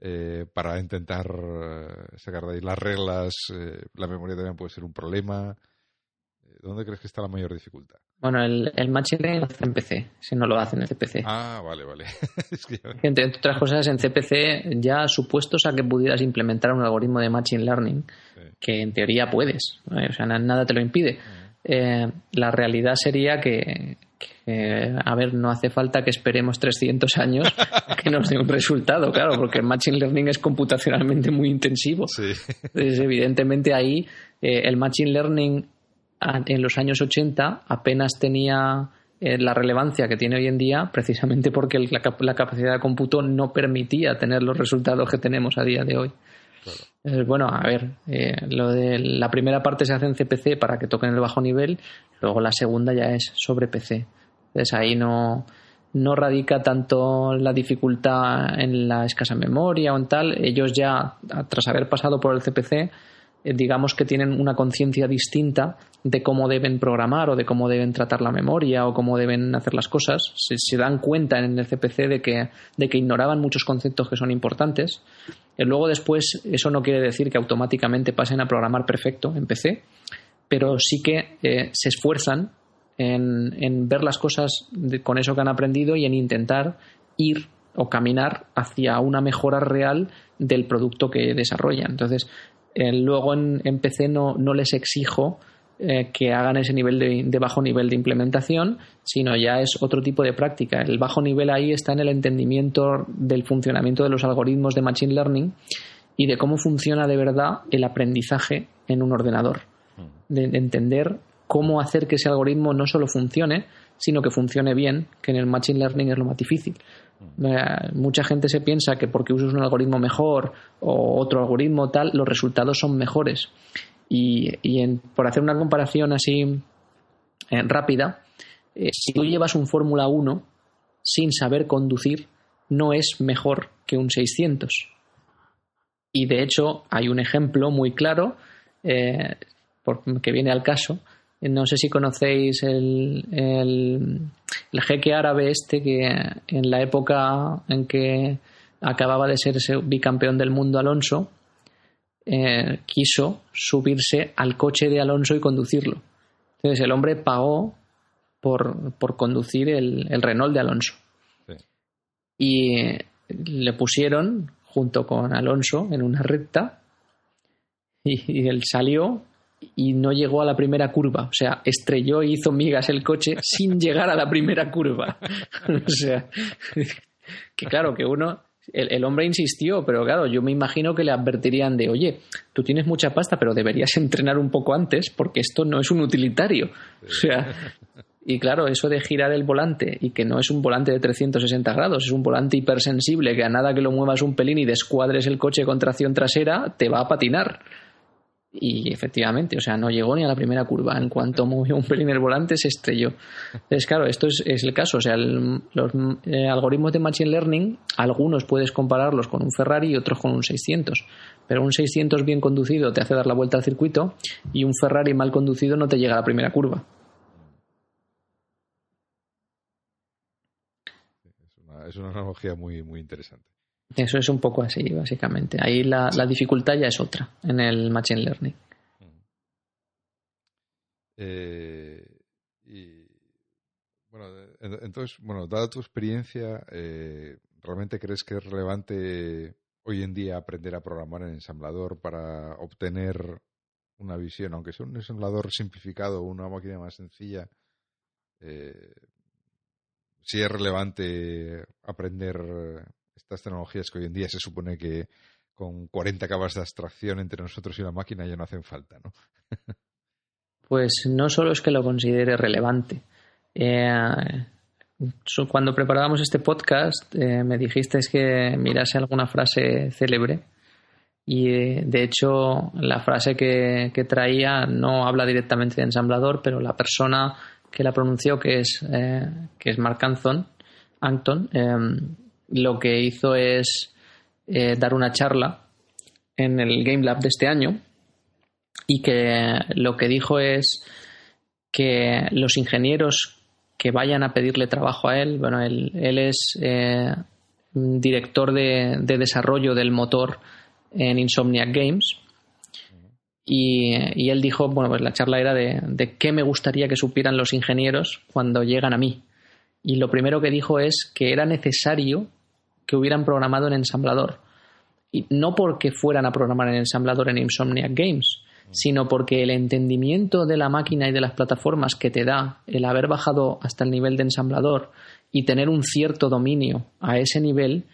eh, para intentar eh, sacar de ahí las reglas, eh, la memoria también puede ser un problema. ¿Dónde crees que está la mayor dificultad? Bueno, el, el Machine Learning hace en PC, si no lo hace en CPC. Ah, vale, vale. es que Entre otras cosas, en CPC ya supuestos a que pudieras implementar un algoritmo de Machine Learning, sí. que en teoría puedes, o sea, nada te lo impide. Uh eh, la realidad sería que, que, a ver, no hace falta que esperemos 300 años que nos dé un resultado, claro, porque el Machine Learning es computacionalmente muy intensivo. Sí. Entonces, evidentemente ahí eh, el Machine Learning en los años 80 apenas tenía eh, la relevancia que tiene hoy en día precisamente porque la, la, capacidad de cómputo no permitía tener los resultados que tenemos a día de hoy. Claro. Bueno, a ver, eh, lo de la primera parte se hace en CPC para que toquen el bajo nivel, luego la segunda ya es sobre PC. Entonces ahí no, no radica tanto la dificultad en la escasa memoria o en tal. Ellos ya, tras haber pasado por el CPC, digamos que tienen una conciencia distinta de cómo deben programar o de cómo deben tratar la memoria o cómo deben hacer las cosas. Se, se dan cuenta en el CPC de que, de que ignoraban muchos conceptos que son importantes. Y luego después, eso no quiere decir que automáticamente pasen a programar perfecto en PC, pero sí que eh, se esfuerzan en, en, ver las cosas con eso que han aprendido y en intentar ir o caminar hacia una mejora real del producto que desarrollan. Entonces, eh, luego en, en, PC no, no les exijo eh, que hagan ese nivel de, de, bajo nivel de implementación, sino ya es otro tipo de práctica. El bajo nivel ahí está en el entendimiento del funcionamiento de los algoritmos de Machine Learning y de cómo funciona de verdad el aprendizaje en un ordenador. De, de entender cómo hacer que ese algoritmo no solo funcione, sino que funcione bien, que en el Machine Learning es lo más difícil. Eh, mucha gente se piensa que porque usas un algoritmo mejor o otro algoritmo tal, los resultados son mejores. Y, y en, por hacer una comparación así eh, rápida, eh, si tú llevas un Fórmula 1 sin saber conducir, no es mejor que un 600. Y de hecho hay un ejemplo muy claro que viene al caso. No sé si conocéis el, el, el, jeque árabe este que en la época en que acababa de ser ese bicampeón del mundo Alonso, eh, quiso subirse al coche de Alonso y conducirlo. Entonces el hombre pagó por, por conducir el, el, Renault de Alonso. Sí. Y le pusieron junto con Alonso en una recta y, y, él salió y no llegó a la primera curva. O sea, estrelló y hizo migas el coche sin llegar a la primera curva. o sea, que claro, que uno el, el, hombre insistió, pero claro, yo me imagino que le advertirían de, oye, tú tienes mucha pasta, pero deberías entrenar un poco antes porque esto no es un utilitario. O sea, y claro, eso de girar el volante y que no es un volante de 360 grados, es un volante hipersensible que a nada que lo muevas un pelín y descuadres el coche con tracción trasera, te va a patinar. Y efectivamente, o sea, no llegó ni a la primera curva. En cuanto movió un pelín el volante, se estrelló. Entonces, claro, esto es, es el caso. O sea, el, los eh, algoritmos de Machine Learning, algunos puedes compararlos con un Ferrari y otros con un 600. Pero un 600 bien conducido te hace dar la vuelta al circuito y un Ferrari mal conducido no te llega a la primera curva. Es una, es una analogía muy, muy interesante. Eso es un poco así, básicamente. Ahí la, la dificultad ya es otra en el Machine Learning. Eh, y, bueno, entonces, bueno, dada tu experiencia, eh, ¿realmente crees que es relevante hoy en día aprender a programar en ensamblador para obtener una visión, aunque sea un ensamblador simplificado o una máquina más sencilla? Eh, si es relevante aprender estas tecnologías que hoy en día se supone que con 40 capas de abstracción entre nosotros y la máquina ya no hacen falta, ¿no? pues no solo es que lo considere relevante. Eh, cuando preparábamos este podcast eh, me dijiste que mirase alguna frase célebre Y eh, de hecho, la frase que, traía no habla directamente de ensamblador, pero la persona que la pronunció, que es, eh, que es Mark Anton, em, lo que hizo es eh, dar una charla en el Game Lab de este año y que lo que dijo es que los ingenieros que vayan a pedirle trabajo a él, bueno, él, él es eh, director de, desarrollo del motor en Insomniac Games. Y, y, él dijo, bueno, pues la charla era de, de qué me gustaría que supieran los ingenieros cuando llegan a mí. Y lo primero que dijo es que era necesario que hubieran programado en ensamblador. Y no porque fueran a programar en ensamblador en Insomniac Games, sino porque el entendimiento de la máquina y de las plataformas que te da el haber bajado hasta el nivel de ensamblador y tener un cierto dominio a ese nivel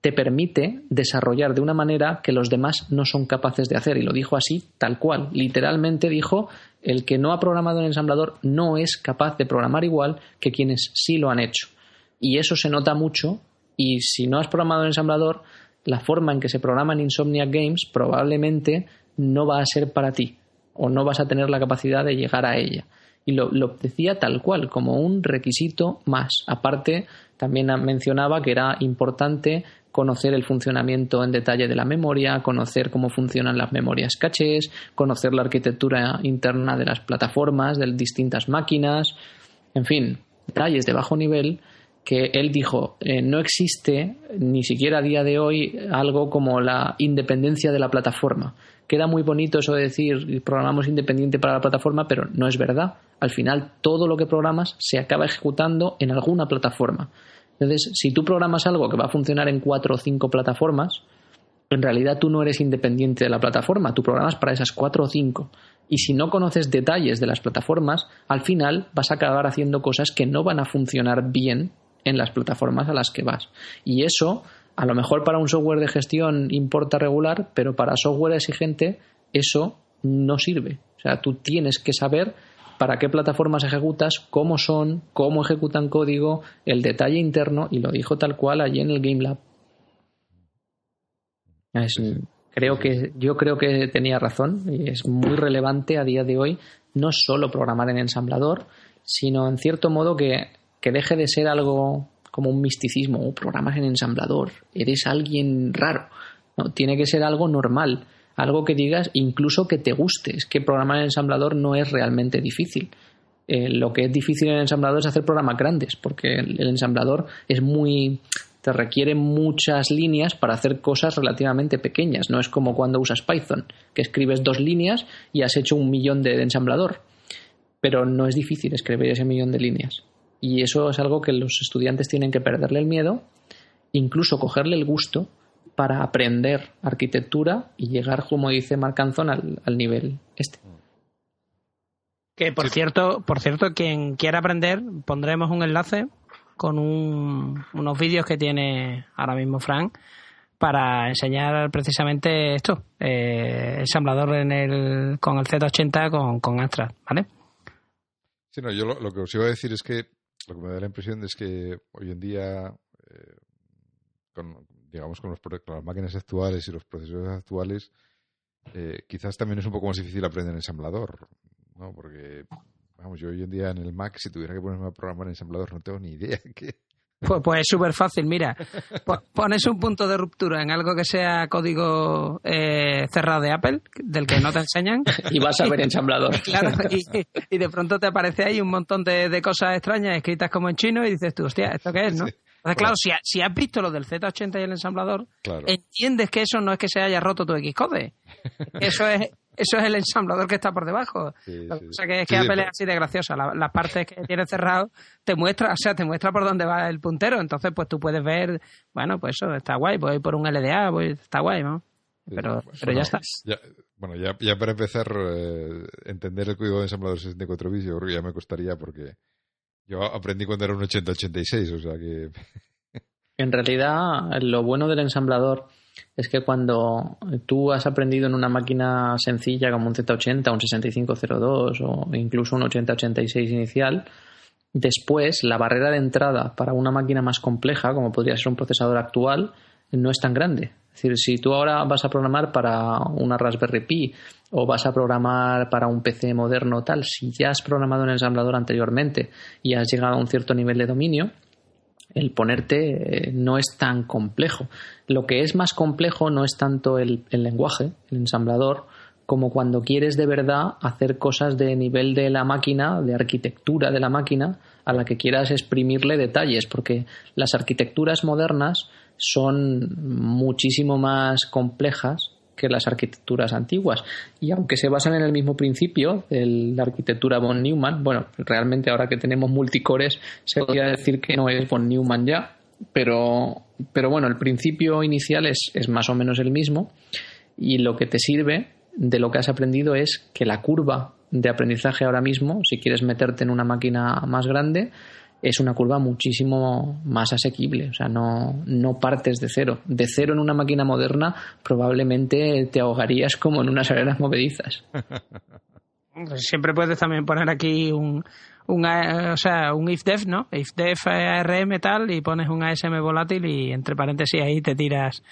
te permite desarrollar de una manera que los demás no son capaces de hacer. Y lo dijo así, tal cual. Literalmente dijo, el que no ha programado en ensamblador no es capaz de programar igual que quienes sí lo han hecho. Y eso se nota mucho. Y si no has programado en ensamblador, la forma en que se programa en Insomniac Games probablemente no va a ser para ti o no vas a tener la capacidad de llegar a ella. Y lo, decía tal cual, como un requisito más. Aparte, también mencionaba que era importante conocer el funcionamiento en detalle de la memoria, conocer cómo funcionan las memorias cachés, conocer la arquitectura interna de las plataformas, de distintas máquinas, en fin, detalles de bajo nivel que él dijo, eh, no existe ni siquiera a día de hoy algo como la independencia de la plataforma. Queda muy bonito eso de decir programamos independiente para la plataforma, pero no es verdad. Al final todo lo que programas se acaba ejecutando en alguna plataforma. Entonces, si tú programas algo que va a funcionar en cuatro o cinco plataformas, en realidad tú no eres independiente de la plataforma, tú programas para esas cuatro o cinco. Y si no conoces detalles de las plataformas, al final vas a acabar haciendo cosas que no van a funcionar bien en las plataformas a las que vas. Y eso, a lo mejor para un software de gestión importa regular, pero para software exigente, eso no sirve. O sea, tú tienes que saber para qué plataformas ejecutas, cómo son, cómo ejecutan código, el detalle interno, y lo dijo tal cual allí en el Game Lab. creo que, yo creo que tenía razón y es muy relevante a día de hoy no solo programar en ensamblador, sino en cierto modo que, que deje de ser algo como un misticismo, o oh, programas en ensamblador, eres alguien raro. No, tiene que ser algo normal algo que digas, incluso que te guste. Es que programar en ensamblador no es realmente difícil. Eh, lo que es difícil en ensamblador es hacer programas grandes, porque el, ensamblador es muy te requiere muchas líneas para hacer cosas relativamente pequeñas. No es como cuando usas Python, que escribes dos líneas y has hecho un millón de ensamblador. Pero no es difícil escribir ese millón de líneas. Y eso es algo que los estudiantes tienen que perderle el miedo, incluso cogerle el gusto para aprender arquitectura y llegar, como dice Marc Anzon, al, nivel este. Que por cierto, por cierto, quien quiera aprender, pondremos un enlace con unos vídeos que tiene ahora mismo Frank para enseñar precisamente esto, eh, ensamblador en el, con el Z80 con, con Astra, ¿vale? Sí, no, yo lo, que os iba a decir es que lo que me da la impresión es que hoy en día, eh, con, digamos, con, los, las máquinas actuales y los procesadores actuales, eh, quizás también es un poco más difícil aprender ensamblador, ¿no? Porque, vamos, yo hoy en día en el Mac, si tuviera que ponerme a programar en ensamblador, no tengo ni idea qué. Pues, pues es súper fácil, mira, pones un punto de ruptura en algo que sea código eh, cerrado de Apple, del que no te enseñan. y vas a ver ensamblador. claro, y, de pronto te aparece ahí un montón de, de, cosas extrañas escritas como en chino y dices tú, hostia, ¿esto qué es, no? Entonces, claro, si, si, has visto lo del Z80 y el ensamblador, entiendes que eso no es que se haya roto tu Xcode. Eso es, eso es el ensamblador que está por debajo. O sea que es que Apple es así de graciosa. las partes que tiene cerrado te muestra, o sea, te muestra por dónde va el puntero. Entonces, pues tú puedes ver, bueno, pues eso está guay, voy por un LDA, voy, está guay, ¿no? Pero, pero ya está. bueno, ya, ya para empezar, eh, entender el código de ensamblador 64 bits, yo creo que ya me costaría porque yo aprendí cuando era un 8086, o sea que... En realidad, lo bueno del ensamblador es que cuando tú has aprendido en una máquina sencilla como un Z80, un 6502 o incluso un 8086 inicial, después la barrera de entrada para una máquina más compleja, como podría ser un procesador actual, no es tan grande. Es decir, si tú ahora vas a programar para una Raspberry Pi o vas a programar para un PC moderno tal, si ya has programado en ensamblador anteriormente y has llegado a un cierto nivel de dominio, el ponerte eh, no es tan complejo. Lo que es más complejo no es tanto el, el, lenguaje, el ensamblador, como cuando quieres de verdad hacer cosas de nivel de la máquina, de arquitectura de la máquina, a la que quieras exprimirle detalles, porque las arquitecturas modernas son muchísimo más complejas que las arquitecturas antiguas. Y aunque se basan en el mismo principio de la arquitectura von Neumann, bueno, realmente ahora que tenemos multicores se podría decir que no es von Neumann ya, pero, pero bueno, el principio inicial es, es más o menos el mismo y lo que te sirve de lo que has aprendido es que la curva de aprendizaje ahora mismo, si quieres meterte en una máquina más grande, es una curva muchísimo más asequible. O sea, no, no partes de cero. De cero en una máquina moderna probablemente te ahogarías como en unas arenas movedizas. Siempre puedes también poner aquí un, un, o sea, un ifdef, ¿no? Ifdef ARM tal y pones un ASM volátil y entre paréntesis ahí te tiras,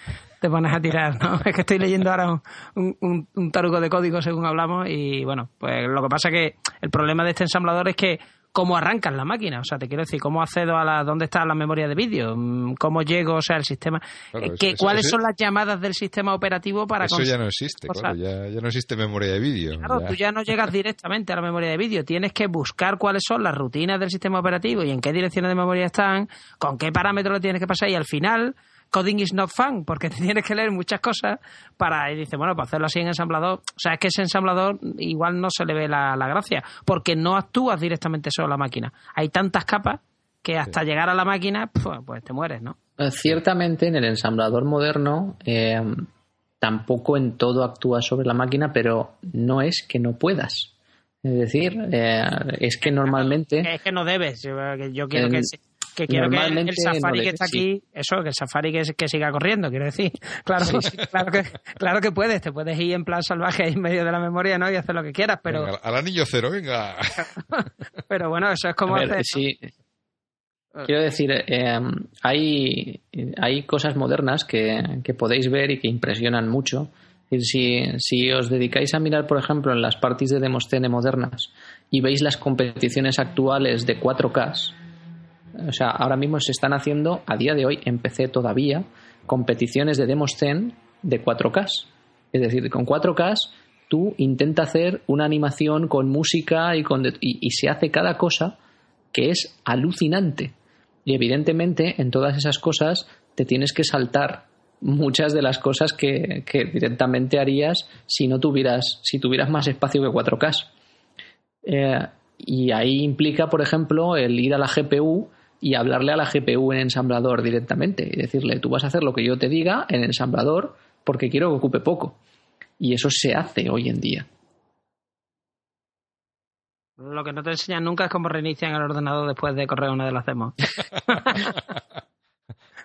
te pones a tirar, ¿no? Es que estoy leyendo ahora un, un, un tarugo de código según hablamos y bueno, pues lo que pasa que el problema de este ensamblador es que cómo arrancas la máquina, o sea, te quiero decir, cómo accedo a la, dónde está la memoria de vídeo, mm, cómo llego, o sea, el sistema, Claro, eh, eso- que- eso- cuáles eso- son las llamadas del sistema operativo para Eso ya no existe, claro, ya, ya no existe memoria de vídeo. Claro, ya. tú ya no llegas directamente a la memoria de vídeo. Tienes que buscar cuáles son las rutinas del sistema operativo y en qué direcciones de memoria están, con qué parámetros lo tienes que pasar y al final coding is not fun porque te tienes que leer muchas cosas para y dice bueno para hacerlo así en ensamblador o sea es que ese ensamblador igual no se le ve la, la gracia porque no actúas directamente sobre la máquina. Hay tantas capas que hasta llegar a la máquina pues, pues te mueres no Eh, Ciertamente en el ensamblador moderno eh, tampoco en todo actúa sobre la máquina, pero no es que no puedas. Es decir, eh, es que normalmente... es que no debes. Yo, quiero que que quiero que el Safari no que está sí. aquí, eso, que el Safari que, que siga corriendo, quiero decir. Claro, claro, que, claro que puedes, te puedes ir en plan salvaje ahí en medio de la memoria, ¿no? Y hacer lo que quieras, pero, Venga, al anillo cero, venga. pero bueno, eso es como ver, hacer. sí. Quiero decir, eh, hay, hay cosas modernas que, que podéis ver y que impresionan mucho. Si, si os dedicáis a mirar, por ejemplo, en las parties de Demoscene modernas y veis las competiciones actuales de 4K, o sea, ahora mismo se están haciendo, a día de hoy, en PC todavía, competiciones de Demoscene de 4K. Es decir, con 4K tú intenta hacer una animación con música y, con y, y se hace cada cosa que es alucinante. Y evidentemente en todas esas cosas te tienes que saltar muchas de las cosas que, que directamente harías si no tuvieras, si tuvieras más espacio que 4K. Eh, y ahí implica, por ejemplo, el ir a la GPU y hablarle a la GPU en ensamblador directamente y decirle, tú vas a hacer lo que yo te diga en ensamblador porque quiero que ocupe poco. Y eso se hace hoy en día. Lo que no te enseñan nunca es cómo reinician el ordenador después de correr una de las demos.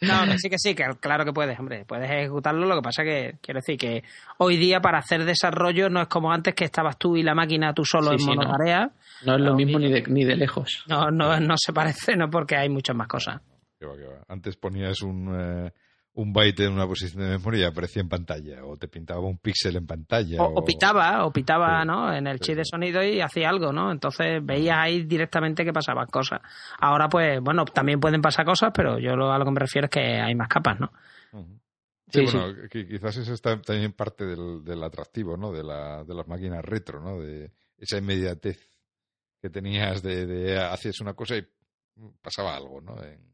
No, que sí, que sí, que claro que puedes, hombre, puedes ejecutarlo. Lo que pasa que, quiero decir que hoy día para hacer desarrollo no es como antes que estabas tú y la máquina tú solo Sí, en sí, no. monotarea. No es lo mismo ni- ni de, ni de lejos. No, no, no se parece, no porque hay muchas más cosas. Qué va, qué va. Antes ponías un, eh, un byte en una posición de memoria y aparecía en pantalla, o te pintaba un píxel en pantalla. O, o pitaba, o pitaba, Sí, ¿no? En el sí, chip de sonido y hacía algo, ¿no? Entonces veías ahí directamente que pasaban cosas. Ahora, pues, bueno, también pueden pasar cosas, pero yo lo, a lo que me refiero es que hay más capas, ¿no? Sí, Sí, bueno, qui- quizás eso está también parte del, del atractivo, ¿no? De, la, de las máquinas retro, ¿no? De esa inmediatez que tenías de, de hacías una cosa y pasaba algo, ¿no? En,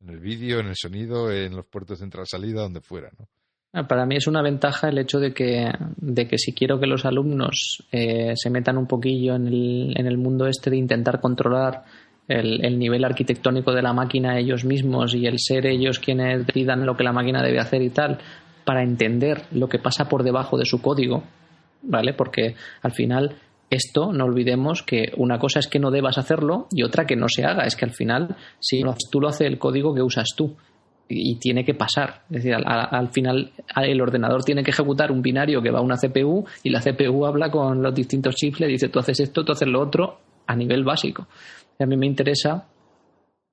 en el vídeo, en el sonido, en los puertos de entrada-salida, donde fuera, ¿no? Ah, Para mí es una ventaja el hecho de que, de que si quiero que los alumnos eh, se metan un poquillo en el, en el mundo este de intentar controlar el, el nivel arquitectónico de la máquina ellos mismos y el ser ellos quienes decidan lo que la máquina debe hacer y tal, para entender lo que pasa por debajo de su código, ¿vale? Porque al final esto, no olvidemos que una cosa es que no debas hacerlo y otra que no se haga. Es que al final, si haces tú lo hace el código que usas tú y tiene que pasar. Es decir, al, al final el ordenador tiene que ejecutar un binario que va a una CPU y la CPU habla con los distintos chips, le dice tú haces esto, tú haces lo otro a nivel básico. Y a mí me interesa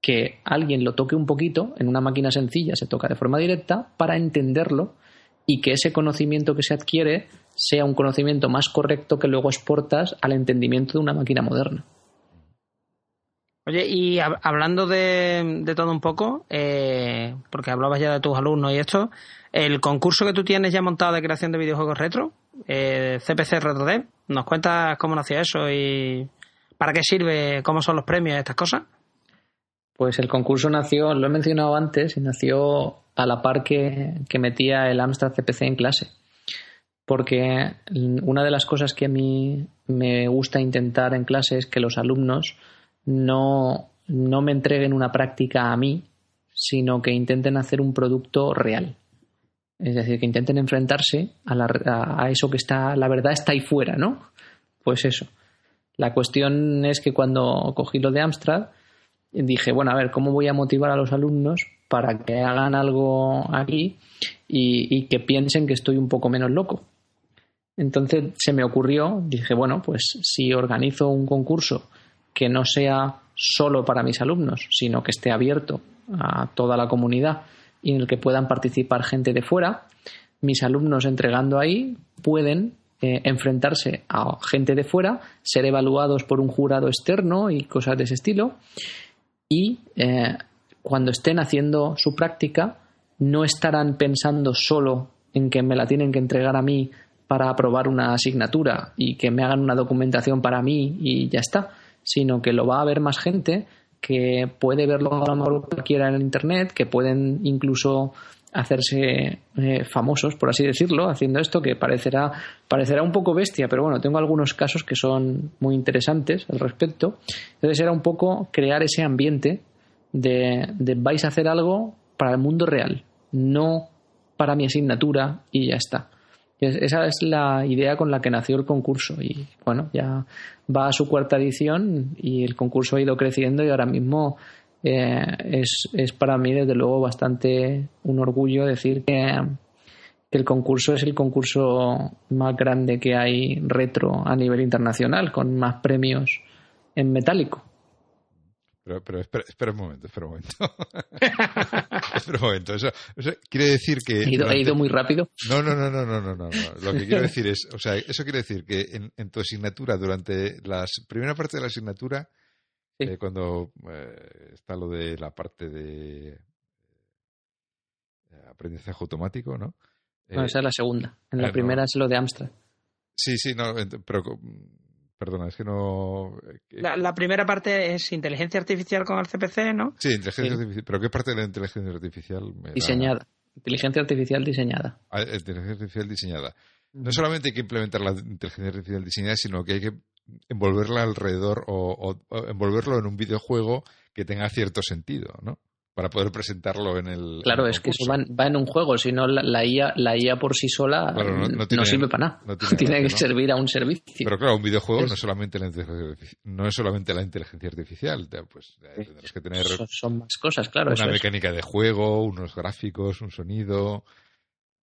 que alguien lo toque un poquito en una máquina sencilla, se toca de forma directa para entenderlo y que ese conocimiento que se adquiere sea un conocimiento más correcto que luego exportas al entendimiento de una máquina moderna. Oye, y hablando de, todo un poco, eh, porque hablabas ya de tus alumnos y esto, el concurso que tú tienes ya montado de creación de videojuegos retro, eh, CPC RetroDev, ¿nos cuentas cómo nació eso y para qué sirve, cómo son los premios y estas cosas? Pues el concurso nació, lo he mencionado antes, y nació a la par que, que metía el Amstrad CPC en clase. Porque una de las cosas que a mí me gusta intentar en clase es que los alumnos no, no me entreguen una práctica a mí, sino que intenten hacer un producto real. Es decir, que intenten enfrentarse a, la, a, eso que está, la verdad está ahí fuera, ¿no? Pues eso. La cuestión es que cuando cogí lo de Amstrad, dije, bueno, a ver, ¿cómo voy a motivar a los alumnos para que hagan algo aquí y, y que piensen que estoy un poco menos loco? Entonces se me ocurrió, dije, bueno, pues si organizo un concurso que no sea solo para mis alumnos, sino que esté abierto a toda la comunidad y en el que puedan participar gente de fuera, mis alumnos entregando ahí pueden eh, enfrentarse a gente de fuera, ser evaluados por un jurado externo y cosas de ese estilo, y eh, cuando estén haciendo su práctica no estarán pensando solo en que me la tienen que entregar a mí para aprobar una asignatura y que me hagan una documentación para mí y ya está, sino que lo va a ver más gente que puede verlo a lo mejor cualquiera en internet, que pueden incluso hacerse eh, famosos, por así decirlo, haciendo esto que parecerá, parecerá un poco bestia, pero bueno, tengo algunos casos que son muy interesantes al respecto. Entonces era un poco crear ese ambiente de, de vais a hacer algo para el mundo real, no para mi asignatura y ya está. Esa es la idea con la que nació el concurso y bueno, ya va a su cuarta edición y el concurso ha ido creciendo y ahora mismo eh, es, es, para mí desde luego bastante un orgullo decir que, que, el concurso es el concurso más grande que hay retro a nivel internacional con más premios en metálico. Pero, pero espera, espera, un momento, espera un momento. espera un momento. Eso, quiere decir que. ¿He ido, ido, muy rápido? No, no, no, no, no, no, no. Lo que quiero decir es, o sea, eso quiere decir que en, en tu asignatura, durante la primera parte de la asignatura, eh, cuando eh, está lo de la parte de eh, aprendizaje automático, ¿no? no, esa es la segunda. En la primera es lo de Amstrad. Sí, sí, no, pero Perdona, es que no. Eh, la, primera parte es inteligencia artificial con el CPC, ¿no? Sí, inteligencia artificial. ¿Pero qué parte de la inteligencia artificial? diseñada. Inteligencia artificial diseñada. Ah, inteligencia artificial diseñada. No solamente hay que implementar la inteligencia artificial diseñada, sino que hay que envolverla alrededor o envolverlo en un videojuego que tenga cierto sentido, ¿no? Para poder presentarlo en el. Claro, es que eso va, en un juego, si no la, IA, la IA por sí sola no, sirve para nada. tiene, que servir a un servicio. Pero claro, un videojuego no, es solamente la no es solamente la inteligencia artificial, pues tendrás que tener. Son, más cosas, claro. Una mecánica de juego, unos gráficos, un sonido.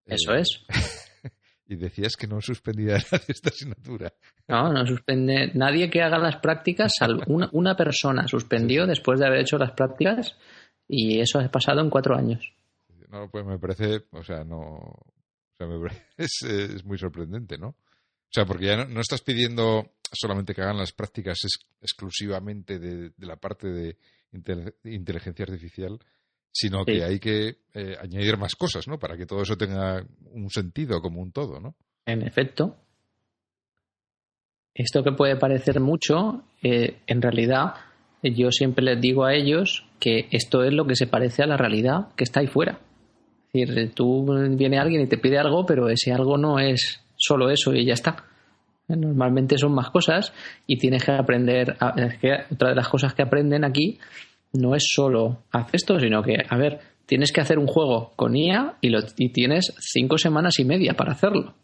Eso eh, es. y decías que no suspendía esta asignatura. No, no suspende. Nadie que haga las prácticas, salvo una, una persona suspendió después de haber hecho las prácticas y eso ha pasado en cuatro años. No, pues me parece, o sea, no, o sea, me es, es, muy sorprendente, ¿no? O sea, porque ya no, estás pidiendo solamente que hagan las prácticas exclusivamente de, la parte de inteligencia artificial, sino que hay que eh, añadir más cosas, ¿no? Para que todo eso tenga un sentido como un todo, ¿no? En efecto. Esto que puede parecer mucho, eh, en realidad yo siempre les digo a ellos que esto es lo que se parece a la realidad que está ahí fuera. Es decir, tú viene alguien y te pide algo, pero ese algo no es solo eso y ya está. Normalmente son más cosas y tienes que aprender. es que otra de las cosas que aprenden aquí no es solo hacer esto, sino que, a ver, tienes que hacer un juego con IA y, lo, y tienes cinco semanas y media para hacerlo.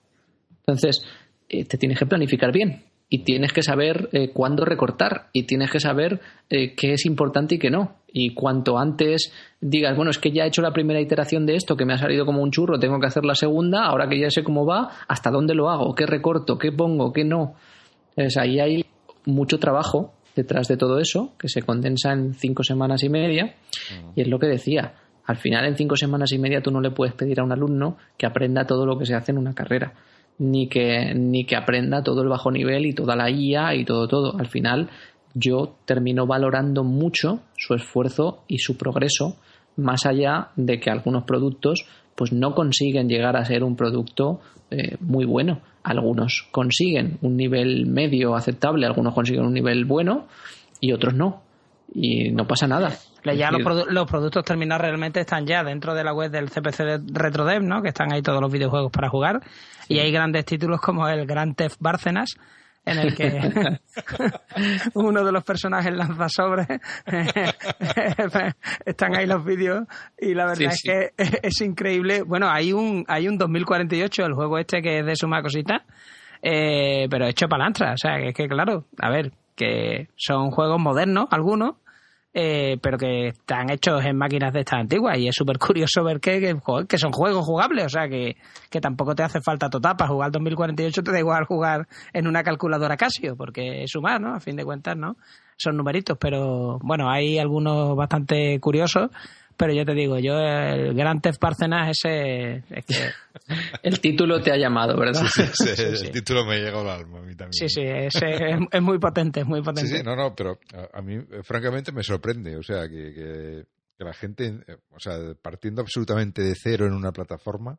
Entonces, eh, te tienes que planificar bien y tienes que saber eh, cuándo recortar y tienes que saber eh, qué es importante y qué no. Y cuanto antes digas, bueno, es que ya he hecho la primera iteración de esto, que me ha salido como un churro, tengo que hacer la segunda, ahora que ya sé cómo va, hasta dónde lo hago, qué recorto, qué pongo, qué no. Entonces ahí hay mucho trabajo detrás de todo eso, que se condensa en cinco semanas y media, y es lo que decía, Al final, en cinco semanas y media, tú no le puedes pedir a un alumno que aprenda todo lo que se hace en una carrera, ni que, ni que aprenda todo el bajo nivel y toda la IA y todo, todo. Al final, yo termino valorando mucho su esfuerzo y su progreso, más allá de que algunos productos pues no consiguen llegar a ser un producto eh, muy bueno. Algunos consiguen un nivel medio aceptable, algunos consiguen un nivel bueno y otros no. Y no pasa nada. Ya los, productos terminados realmente están ya dentro de la web del CPC de RetroDev, ¿no? Que están ahí todos los videojuegos para jugar. Y hay grandes títulos como el Grand Theft Bárcenas, en el que uno de los personajes lanza sobre están ahí los vídeos y la verdad es que es, increíble. Bueno hay un hay un 2048 el juego este que es de suma cosita eh, pero hecho palantra. O sea que es que claro a ver que son juegos modernos algunos eh, pero que están hechos en máquinas de estas antiguas y es súper curioso ver que, que, son juegos jugables, o sea que, que tampoco te hace falta total para jugar 2048, te da igual jugar en una calculadora Casio, porque es sumar, ¿no? A fin de cuentas, ¿no? Son numeritos, pero bueno, hay algunos bastante curiosos pero yo te digo, yo el Gran Theft Parcenas ese es que... el título te ha llamado, ¿verdad? Sí, sí, el título me llega al alma a mí también. Sí, sí, es, es, muy potente, es muy potente. Sí, sí, no, no, pero a, mí eh, francamente me sorprende, o sea, que, que, la gente, eh, o sea, partiendo absolutamente de cero en una plataforma,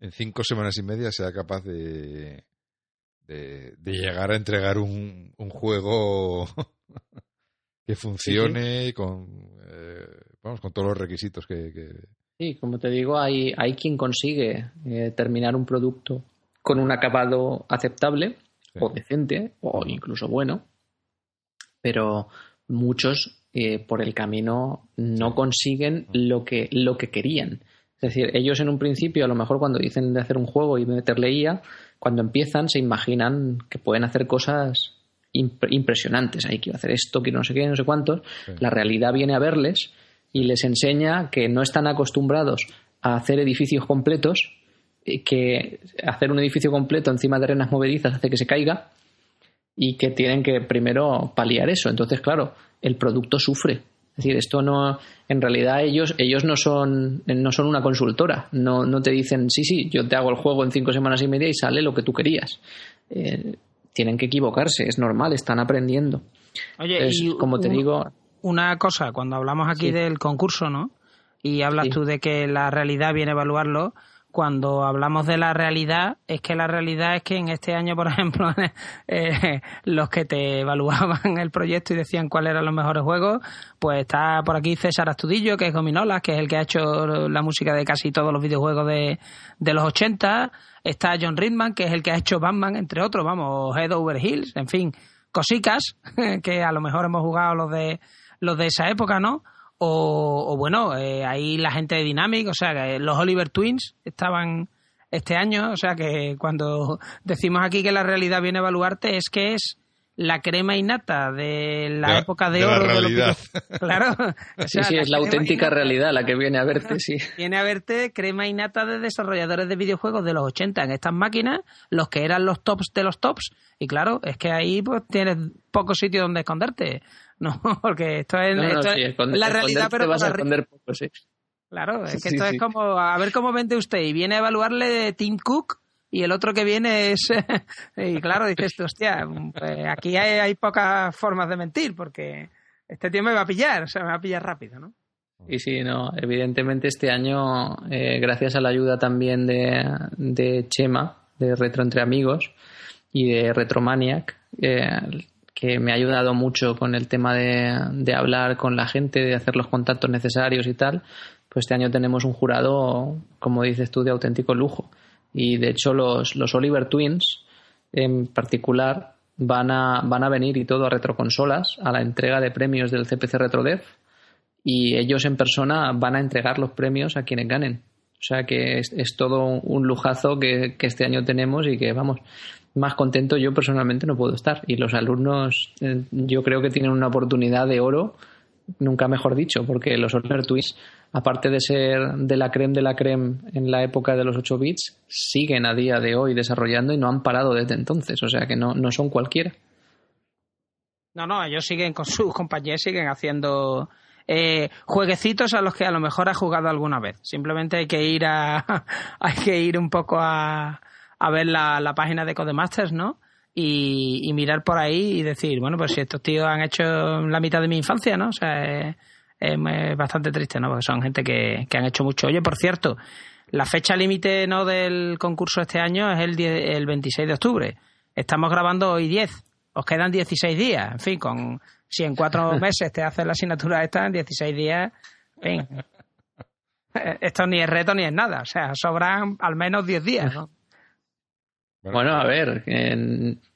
en cinco semanas y media sea capaz de, de, llegar a entregar un, un juego que funcione con eh, vamos con todos los requisitos que, sí como te digo hay hay quien consigue eh, terminar un producto con un acabado aceptable o decente o incluso bueno pero muchos eh, por el camino no consiguen lo que lo que querían. Es decir ellos en un principio a lo mejor cuando dicen de hacer un juego y meterle IA cuando empiezan se imaginan que pueden hacer cosas impresionantes. Ahí quiero hacer esto, quiero no sé qué, no sé cuántos. La realidad viene a verles y les enseña que no están acostumbrados a hacer edificios completos, que hacer un edificio completo encima de arenas movedizas hace que se caiga y que tienen que primero paliar eso. Entonces, claro, el producto sufre. Es decir, esto no, en realidad ellos, ellos no son, no son una consultora, no, no te dicen, sí, sí, yo te hago el juego en cinco semanas y media y sale lo que tú querías. Eh, tienen que equivocarse, es normal, están aprendiendo. Oye, y como te digo. Una cosa, cuando hablamos aquí del concurso, ¿no? Y hablas tú de que la realidad viene a evaluarlo, cuando hablamos de la realidad, es que la realidad es que en este año, por ejemplo, eh, los que te evaluaban el proyecto y decían cuáles eran los mejores juegos, pues está por aquí César Astudillo, que es Gominolas, que es el que ha hecho la música de casi todos los videojuegos de, de los 80. Está John Ridman, que es el que ha hecho Batman, entre otros, vamos, Head Over Hills, en fin, cositas que a lo mejor hemos jugado los de los de esa época, ¿no? O, bueno, eh, ahí la gente de Dynamic, o sea, que los Oliver Twins estaban este año, o sea que cuando decimos aquí que la realidad viene a evaluarte es que es la crema innata de la época de, oro de, los claro sí sí es la auténtica realidad la que viene a verte sí. Viene a verte crema innata de desarrolladores de videojuegos de los 80 en estas máquinas los que eran los tops de los tops. Y claro es que ahí pues tienes poco sitio donde esconderte no, porque esto es, la realidad, pero vas a esconder poco, sí. Claro, es que esto es como, a ver cómo vende usted y viene a evaluarle Tim Cook y el otro que viene es, y claro, dices, hostia, pues aquí hay, pocas formas de mentir porque este tío me va a pillar, o sea, me va a pillar rápido, ¿no? Y sí, no, evidentemente este año, eh, gracias a la ayuda también de, de Chema, de Retro Entre Amigos y de Retromaniac, eh, que me ha ayudado mucho con el tema de, hablar con la gente, de hacer los contactos necesarios y tal, pues este año tenemos un jurado, como dices tú, de auténtico lujo. Y de hecho los, los Oliver Twins en particular van a, van a venir y todo a retroconsolas, a la entrega de premios del CPC RetroDev y ellos en persona van a entregar los premios a quienes ganen. O sea que es, todo un lujazo que, que, este año tenemos y que, vamos, más contento yo personalmente no puedo estar. Y los alumnos eh, yo creo que tienen una oportunidad de oro, nunca mejor dicho, porque los Oliver Twins, aparte de ser de la creme de la creme en la época de los 8 bits, siguen a día de hoy desarrollando y no han parado desde entonces. O sea que no, no son cualquiera. No, no, ellos siguen con sus compañeros, siguen haciendo eh, jueguecitos a los que a lo mejor ha jugado alguna vez. Simplemente hay que ir a, hay que ir un poco a, a ver la, la página de Codemasters, ¿no? Y, y, mirar por ahí y decir, bueno, pues si estos tíos han hecho la mitad de mi infancia, ¿no? O sea, es, es bastante triste, ¿no? Porque son gente que, que han hecho mucho. Oye, por cierto, la fecha límite no del concurso este año es el, el 26 de octubre. Estamos grabando hoy 10. Os quedan 16 días. En fin, con si en cuatro meses te haces la asignatura esta, en 16 días, en fin. Esto ni es reto ni es nada. O sea, sobran al menos 10 días, ¿no? Bueno, a ver,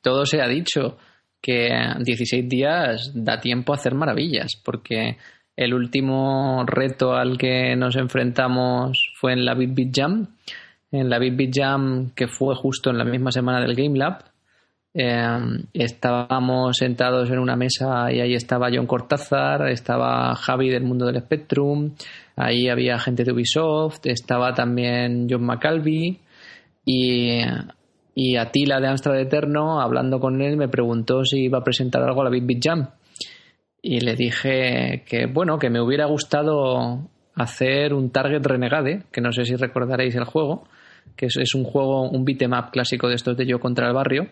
todo se ha dicho que 16 días da tiempo a hacer maravillas, porque el último reto al que nos enfrentamos fue en la Big Beat Jam. En la Big Beat Jam, que fue justo en la misma semana del Game Lab, eh, estábamos sentados en una mesa y ahí estaba John Cortázar, estaba Javi del mundo del Spectrum, ahí había gente de Ubisoft, estaba también John McAlvey y, y Atila de Amstrad Eterno, hablando con él, me preguntó si iba a presentar algo a la Big Beat Jam y le dije que, bueno, que me hubiera gustado hacer un Target Renegade, que no sé si recordaréis el juego, que es, un juego, un beatmap clásico de estos de Yo contra el barrio,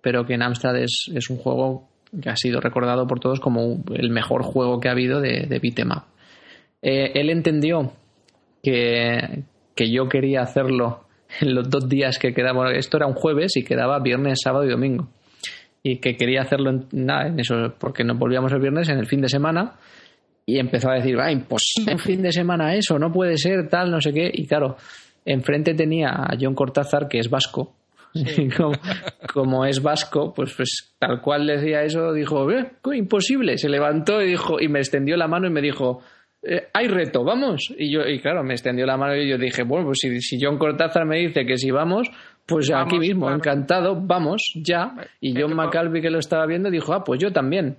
pero que en Amstrad es, un juego que ha sido recordado por todos como el mejor juego que ha habido de, de beatmap. Eh, él entendió que, que yo quería hacerlo en los dos días que quedaban. Esto era un jueves y quedaba viernes, sábado y domingo y que quería hacerlo en, nada, en eso, porque nos volvíamos el viernes en el fin de semana y empezó a decir, va, imposible en fin de semana eso, no puede ser tal, no sé qué. Y claro, enfrente tenía a John Cortázar, que es vasco. como, es vasco, pues, pues tal cual decía eso, dijo, eh, imposible. Se levantó y dijo, y me extendió la mano y me dijo, eh, hay reto, vamos. Y yo, y claro, me extendió la mano y yo dije, bueno, pues si, si John Cortázar me dice que si vamos, pues aquí mismo, encantado, vamos, ya. Y John McAlvey, que lo estaba viendo, dijo, ah, pues yo también.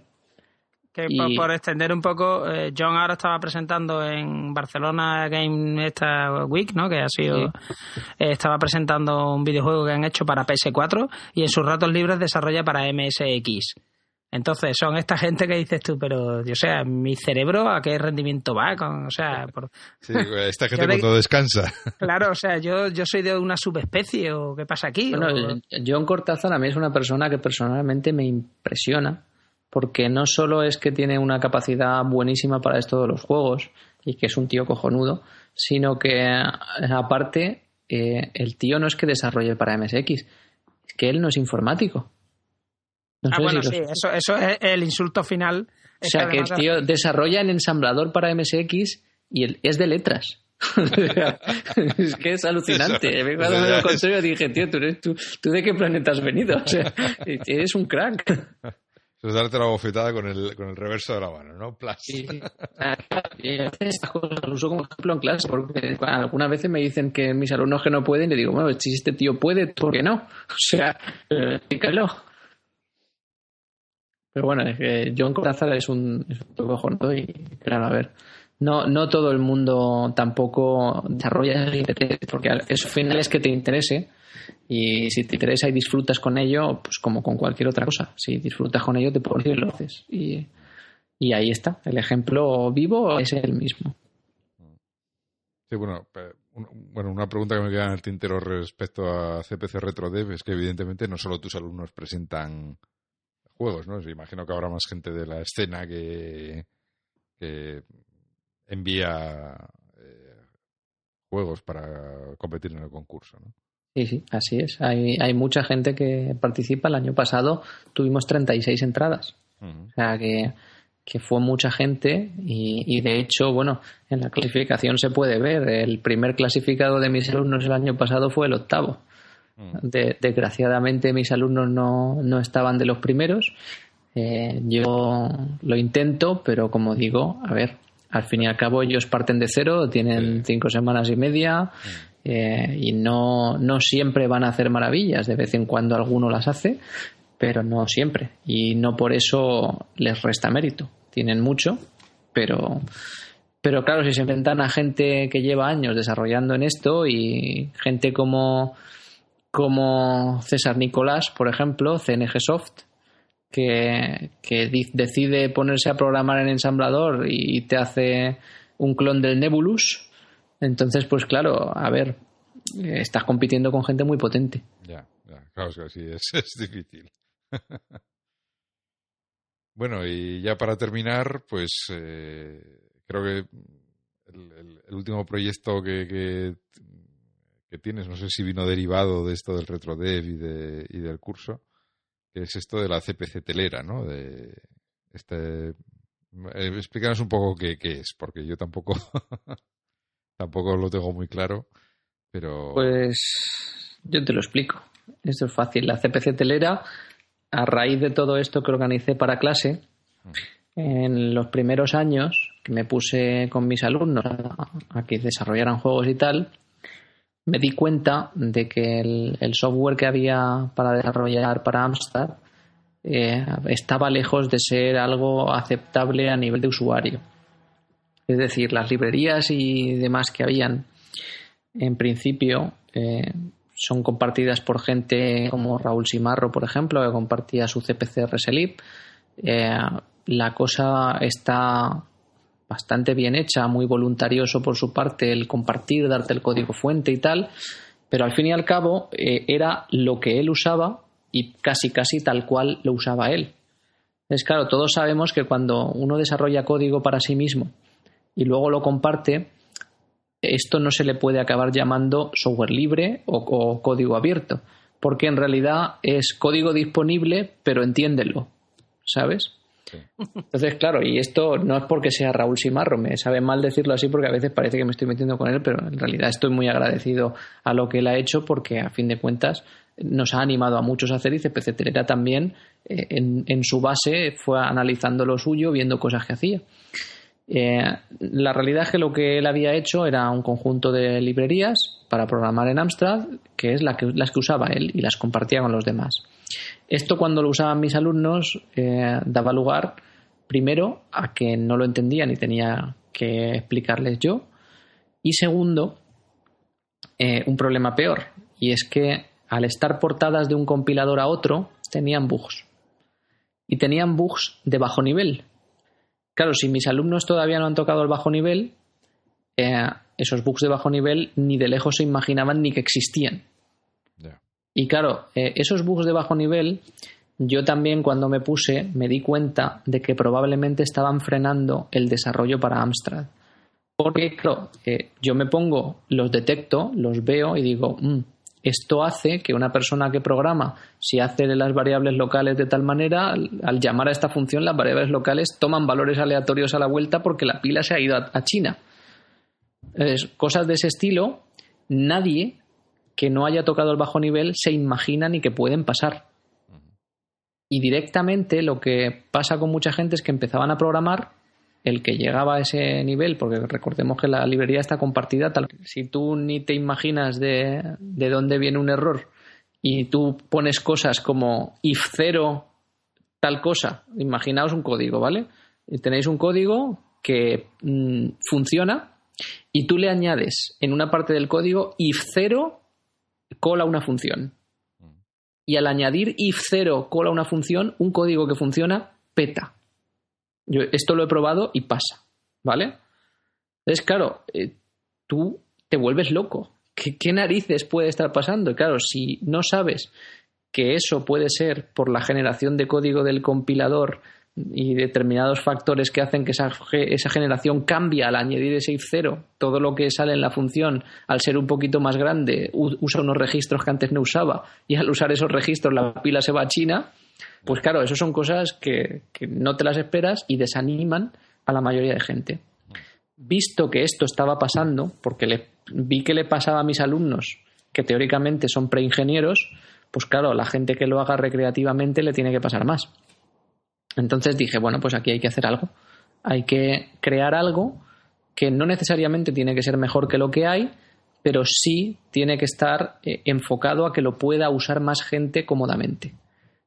Que por, extender un poco, eh, John ahora estaba presentando en Barcelona Game esta Week, ¿no? Que ha sido. Eh, estaba presentando un videojuego que han hecho para PS4 y en sus ratos libres desarrolla para MSX. Entonces, son esta gente que dices tú, pero, o sea, mi cerebro, ¿a qué rendimiento va? Con, o sea, por... sí, esta gente cuando descansa. Claro, o sea, yo, yo soy de una subespecie, ¿o qué pasa aquí? Bueno, John Cortázar a mí es una persona que personalmente me impresiona, porque no solo es que tiene una capacidad buenísima para esto de los juegos, y que es un tío cojonudo, sino que, aparte, eh, el tío no es que desarrolle para MSX, es que él no es informático ah, bueno, sí, eso, eso es el insulto final. O sea, que el tío desarrolla en ensamblador para MSX y es de letras. es que es alucinante. Cuando me lo conté, dije, tío, ¿tú, tú, de qué planeta has venido? O sea, eres un crack. Es darte la bofetada con el, con el reverso de la mano, ¿no? Plus. Sí. Estas cosas lo uso como ejemplo en clase, porque algunas veces me dicen que mis alumnos que no pueden, le digo, bueno, si este tío puede, ¿por qué no? O sea, explícalo. Pero bueno, es que John Cortázar es un, es un y claro, a ver, no, no todo el mundo tampoco desarrolla porque eso final es que te interese y si te interesa y disfrutas con ello, pues como con cualquier otra cosa, si disfrutas con ello te pones y lo haces. Y, y ahí está, el ejemplo vivo es el mismo. Sí, bueno, bueno, una pregunta que me queda en el tintero respecto a CPC RetroDev es que evidentemente no solo tus alumnos presentan juegos, ¿no? Imagino que habrá más gente de la escena que, envía eh, juegos para competir en el concurso, ¿no? Sí, sí, así es. Hay, hay mucha gente que participa. El año pasado tuvimos 36 entradas. O sea que, que, fue mucha gente y, y, de hecho, bueno, en la clasificación se puede ver. El primer clasificado de mis alumnos el año pasado fue el octavo. Mm. desgraciadamente mis alumnos no, no, estaban de los primeros. Eh, yo lo intento, pero como digo, a ver, al fin y al cabo ellos parten de cero, tienen cinco semanas y media mm. eh, y no, no siempre van a hacer maravillas, de vez en cuando alguno las hace, pero no siempre. Y no por eso les resta mérito. Tienen mucho, pero, pero claro, si se enfrentan a gente que lleva años desarrollando en esto y gente como como César Nicolás, por ejemplo, CNG Soft, que, que decide ponerse a programar en ensamblador y te hace un clon del Nebulus, entonces, pues claro, a ver, estás compitiendo con gente muy potente. Ya, ya claro que sí, es, es difícil. bueno, y ya para terminar, pues eh, creo que el, último proyecto que, tienes, no sé si vino derivado de esto del RetroDev y, de, y del curso, que es esto de la CPC telera, ¿no? De este, eh, explícanos un poco qué, qué es, porque yo tampoco tampoco lo tengo muy claro, pero... Pues yo te lo explico. Esto es fácil. La CPC telera, a raíz de todo esto que organicé para clase, en los primeros años que me puse con mis alumnos a, que desarrollaran juegos y tal, me di cuenta de que el, software que había para desarrollar para Amstrad eh, estaba lejos de ser algo aceptable a nivel de usuario. Es decir, las librerías y demás que habían, en principio, eh, son compartidas por gente como Raúl Simarro, por ejemplo, que compartía su CPC Reselip. Eh, la cosa está bastante bien hecha, muy voluntarioso por su parte el compartir, darte el código fuente y tal, pero al fin y al cabo eh, era lo que él usaba y casi casi tal cual lo usaba él. Es claro, todos sabemos que cuando uno desarrolla código para sí mismo y luego lo comparte, esto no se le puede acabar llamando software libre o código abierto, porque en realidad es código disponible, pero entiéndelo, ¿sabes? Entonces, claro, y esto no es porque sea Raúl Simarro, me sabe mal decirlo así porque a veces parece que me estoy metiendo con él, pero en realidad estoy muy agradecido a lo que él ha hecho porque a fin de cuentas nos ha animado a muchos a hacer y CPC también eh, en, su base fue analizando lo suyo, viendo cosas que hacía. Eh, la realidad es que lo que él había hecho era un conjunto de librerías para programar en Amstrad, que es la que, las que usaba él y las compartía con los demás. Esto cuando lo usaban mis alumnos eh, daba lugar primero a que no lo entendían y tenía que explicarles yo y segundo eh, un problema peor y es que al estar portadas de un compilador a otro tenían bugs y tenían bugs de bajo nivel. Claro, si mis alumnos todavía no han tocado el bajo nivel, eh, esos bugs de bajo nivel ni de lejos se imaginaban ni que existían. Y claro, eh, esos bugs de bajo nivel, yo también cuando me puse me di cuenta de que probablemente estaban frenando el desarrollo para Amstrad. Porque, claro, eh, yo me pongo, los detecto, los veo y digo, mm, esto hace que una persona que programa, si hace las variables locales de tal manera, al, llamar a esta función, las variables locales toman valores aleatorios a la vuelta porque la pila se ha ido a, China. cosas de ese estilo, nadie que no haya tocado el bajo nivel se imaginan y que pueden pasar. Y directamente lo que pasa con mucha gente es que empezaban a programar el que llegaba a ese nivel, porque recordemos que la librería está compartida, tal si tú ni te imaginas de, de dónde viene un error y tú pones cosas como if 0 tal cosa, imaginaos un código, ¿vale? Y tenéis un código que mm, funciona y tú le añades en una parte del código if 0 cola una función. Y al añadir if 0 cola una función, un código que funciona peta. Yo esto lo he probado y pasa, ¿vale? Entonces, claro, eh, tú te vuelves loco. ¿Qué, ¿Qué narices puede estar pasando? Y claro, si no sabes que eso puede ser por la generación de código del compilador y determinados factores que hacen que esa, esa generación cambie al añadir ese if 0. Todo lo que sale en la función, al ser un poquito más grande, usa unos registros que antes no usaba y al usar esos registros la pila se va a China. Pues claro, eso son cosas que, que no te las esperas y desaniman a la mayoría de gente. Visto que esto estaba pasando, porque le, vi que le pasaba a mis alumnos, que teóricamente son preingenieros, pues claro, la gente que lo haga recreativamente le tiene que pasar más. Entonces dije, bueno, pues aquí hay que hacer algo. Hay que crear algo que no necesariamente tiene que ser mejor que lo que hay, pero sí tiene que estar eh, enfocado a que lo pueda usar más gente cómodamente.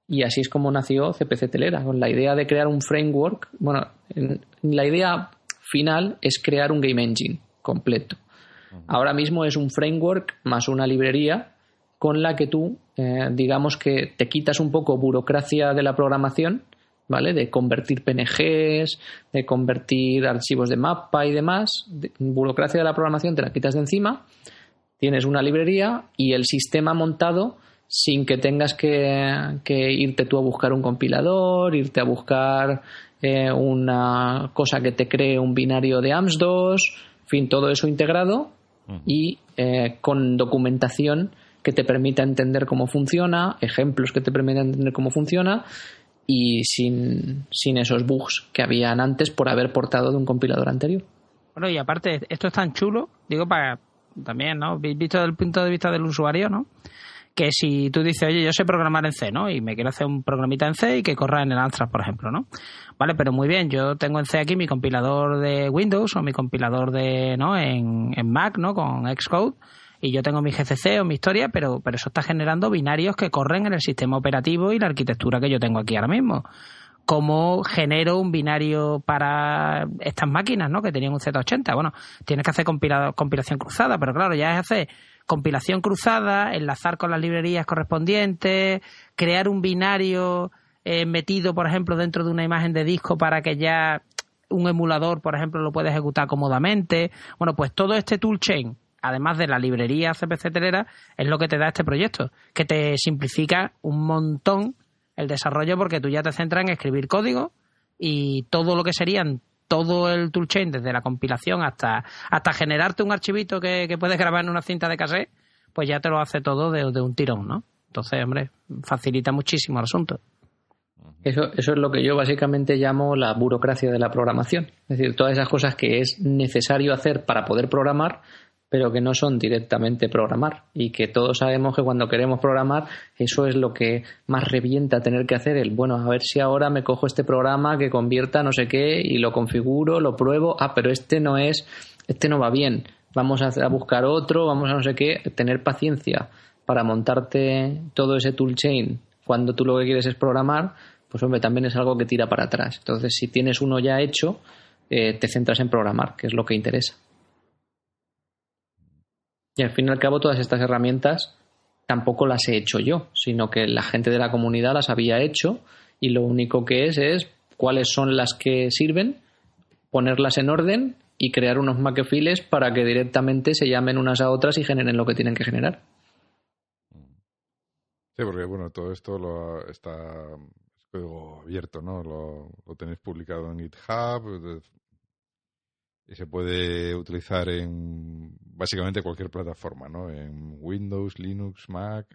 Y así es como nació CPC Telera, con la idea de crear un framework. Bueno, la idea final es crear un game engine completo. Ahora mismo es un framework más una librería con la que tú, eh, digamos que te quitas un poco burocracia de la programación, ¿vale? De convertir PNGs, de convertir archivos de mapa y demás. burocracia de la programación te la quitas de encima, tienes una librería y el sistema montado sin que tengas que, irte tú a buscar un compilador, irte a buscar eh, una cosa que te cree un binario de AMS2, en fin, todo eso integrado y eh, con documentación que te permita entender cómo funciona, ejemplos que te permitan entender cómo funciona y sin, sin esos bugs que habían antes por haber portado de un compilador anterior. Bueno, y aparte, esto es tan chulo, digo, para también, ¿no? Visto desde el punto de vista del usuario, ¿no? que si tú dices, oye, yo sé programar en C, ¿no? Y me quiero hacer un programita en C y que corra en el Amstrad, por ejemplo, ¿no? Vale, pero muy bien, yo tengo en C aquí mi compilador de Windows o mi compilador de, ¿no? En, en Mac, ¿no? Con Xcode y yo tengo mi GCC o mi historia, pero, pero eso está generando binarios que corren en el sistema operativo y la arquitectura que yo tengo aquí ahora mismo. ¿Cómo genero un binario para estas máquinas, ¿no? Que tenían un Z80. Bueno, tienes que hacer compilación cruzada, pero claro, ya es hacer compilación cruzada, enlazar con las librerías correspondientes, crear un binario eh, metido, por ejemplo, dentro de una imagen de disco para que ya un emulador, por ejemplo, lo pueda ejecutar cómodamente. Bueno, pues todo este toolchain, además de la librería CPC Telera, es lo que te da este proyecto, que te simplifica un montón el desarrollo porque tú ya te centras en escribir código y todo lo que serían todo el toolchain, desde la compilación hasta, hasta generarte un archivito que, puedes grabar en una cinta de cassette, pues ya te lo hace todo de, un tirón, ¿no? Entonces, hombre, facilita muchísimo el asunto. Eso, eso es lo que yo básicamente llamo la burocracia de la programación. Es decir, todas esas cosas que es necesario hacer para poder programar, pero que no son directamente programar. Y que todos sabemos que cuando queremos programar eso es lo que más revienta tener que hacer el bueno a ver si ahora me cojo este programa que convierta no sé qué y lo configuro lo pruebo. Ah pero este no es este no va bien. Vamos a, buscar otro vamos a no sé qué tener paciencia para montarte todo ese toolchain cuando tú lo que quieres es programar pues hombre también es algo que tira para atrás. Entonces si tienes uno ya hecho eh, te centras en programar que es lo que interesa y al fin y al cabo todas estas herramientas tampoco las he hecho yo, sino que la gente de la comunidad las había hecho y lo único que es es cuáles son las que sirven, ponerlas en orden y crear unos makefiles para que directamente se llamen unas a otras y generen lo que tienen que generar. Sí, porque bueno, todo esto lo está es código abierto, ¿no? Lo tenéis publicado en GitHub, y se puede utilizar en básicamente cualquier plataforma, ¿no? En Windows, Linux, Mac,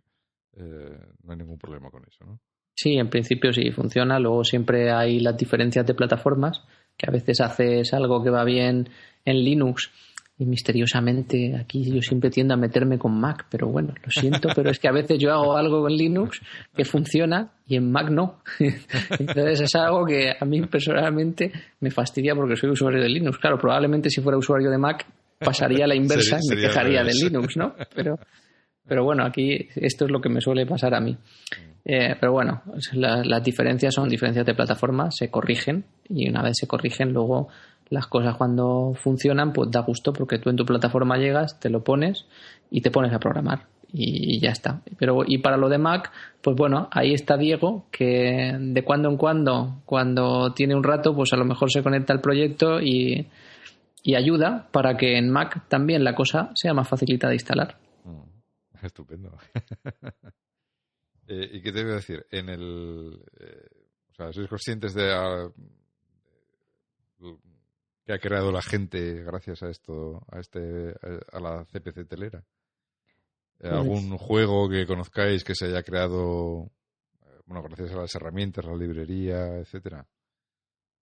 eh, no hay ningún problema con eso, ¿no? Sí, en principio sí funciona. Luego siempre hay las diferencias de plataformas, que a veces haces algo que va bien en Linux y misteriosamente aquí yo siempre tiendo a meterme con Mac, pero bueno, lo siento, pero es que a veces yo hago algo en Linux que funciona y en Mac no. Entonces es algo que a mí personalmente me fastidia porque soy usuario de Linux. Claro, probablemente si fuera usuario de Mac pasaría la inversa y me quejaría de Linux, ¿no? Pero, pero bueno, aquí esto es lo que me suele pasar a mí. Eh, pero bueno, las diferencias son diferencias de plataforma, se corrigen y una vez se corrigen luego las cosas cuando funcionan, pues da gusto porque tú en tu plataforma llegas, te lo pones y te pones a programar y, ya está. Pero y para lo de Mac, pues bueno, ahí está Diego que de cuando en cuando, cuando tiene un rato, pues a lo mejor se conecta al proyecto y, y ayuda para que en Mac también la cosa sea más facilita de instalar. Mm, estupendo. Eh, ¿Y qué te voy a decir? En el, eh, o sea, ¿sois conscientes de, ah, que ha creado la gente gracias a esto, a este, a la CPC telera? Pues ¿Algún juego que conozcáis que se haya creado, bueno, gracias a las herramientas, la librería, etcétera?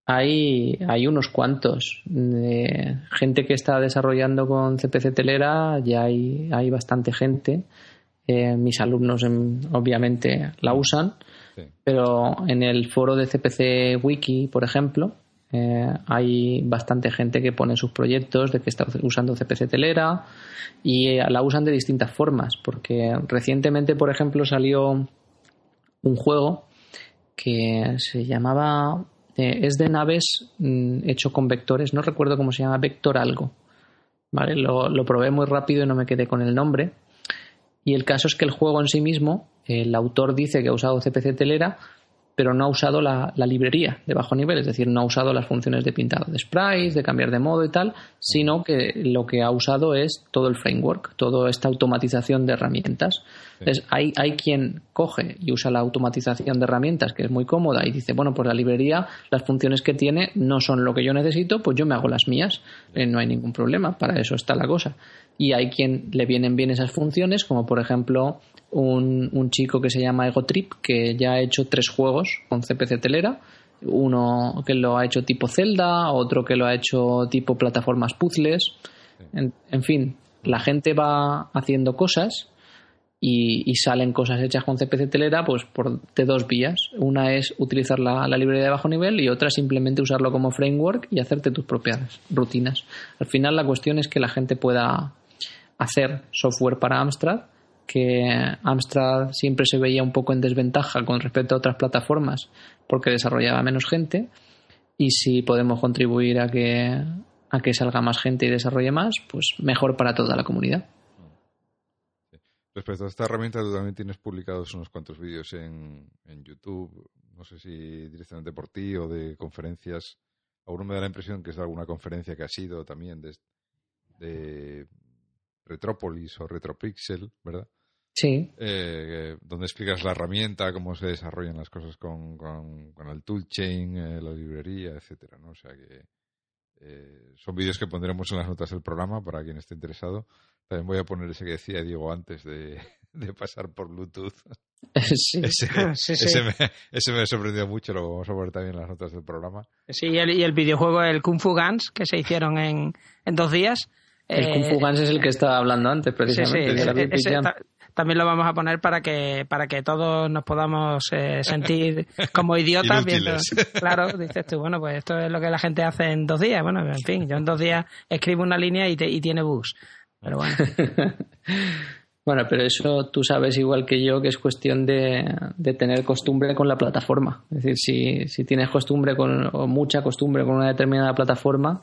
Hay, hay unos cuantos. De gente que está desarrollando con CPC Telera, ya hay, hay bastante gente. Eh, mis alumnos, obviamente, la usan. Pero en el foro de CPC Wiki, por ejemplo, eh, hay bastante gente que pone sus proyectos de que está usando CPC Telera y eh, la usan de distintas formas, porque recientemente, por ejemplo, salió un juego que se llamaba eh, es de naves mm, hecho con vectores, no recuerdo cómo se llama, Vector algo. ¿Vale? Lo, lo, probé muy rápido y no me quedé con el nombre. y el caso es que el juego en sí mismo, el autor dice que ha usado CPC Telera, pero no ha usado la, librería de bajo nivel, es decir, no ha usado las funciones de pintado de sprites, de cambiar de modo y tal, sino que lo que ha usado es todo el framework, toda esta automatización de herramientas. Entonces, hay, hay quien coge y usa la automatización de herramientas, que es muy cómoda, y dice, bueno, pues la librería, las funciones que tiene no son lo que yo necesito, pues yo me hago las mías, eh, no hay ningún problema, para eso está la cosa. Y hay quien le vienen bien esas funciones, como por ejemplo un, un chico que se llama Egotrip, que ya ha hecho tres juegos con CPC Telera, uno que lo ha hecho tipo Zelda, otro que lo ha hecho tipo plataformas puzzles, en fin, la gente va haciendo cosas y, salen cosas hechas con CPC Telera pues por de dos vías. Una es utilizar la, librería de bajo nivel y otra simplemente usarlo como framework y hacerte tus propias rutinas. Al final la cuestión es que la gente pueda hacer software para Amstrad, que Amstrad siempre se veía un poco en desventaja con respecto a otras plataformas porque desarrollaba menos gente y si podemos contribuir a que a que salga más gente y desarrolle más, pues mejor para toda la comunidad. Respecto a esta herramienta, tú también tienes publicados unos cuantos vídeos en, YouTube, no sé si directamente por ti o de conferencias. Aún me da la impresión que es alguna conferencia que ha sido también de, de Retrópolis o Retropixel, ¿verdad? Sí. Eh, donde explicas la herramienta, cómo se desarrollan las cosas con, el toolchain, eh, la librería, etcétera, ¿no? O sea que eh, son vídeos que pondremos en las notas del programa para quien esté interesado. También voy a poner ese que decía Diego antes de, pasar por Bluetooth. Sí, ese, me, ha sorprendido mucho, lo vamos a poner también en las notas del programa. Sí, y el, y el videojuego, el Kung Fu Guns, que se hicieron en, en dos días. El Kung Fu eh, Guns es el que estaba hablando antes, precisamente. también lo vamos a poner para que para que todos nos podamos eh, sentir como idiotas viendo. Claro, dices tú, bueno, pues esto es lo que la gente hace en dos días. Bueno, en fin, yo en dos días escribo una línea y, y tiene bugs. Pero bueno. bueno, pero eso tú sabes igual que yo que es cuestión de, de tener costumbre con la plataforma. Es decir, si, si tienes costumbre con, o mucha costumbre con una determinada plataforma,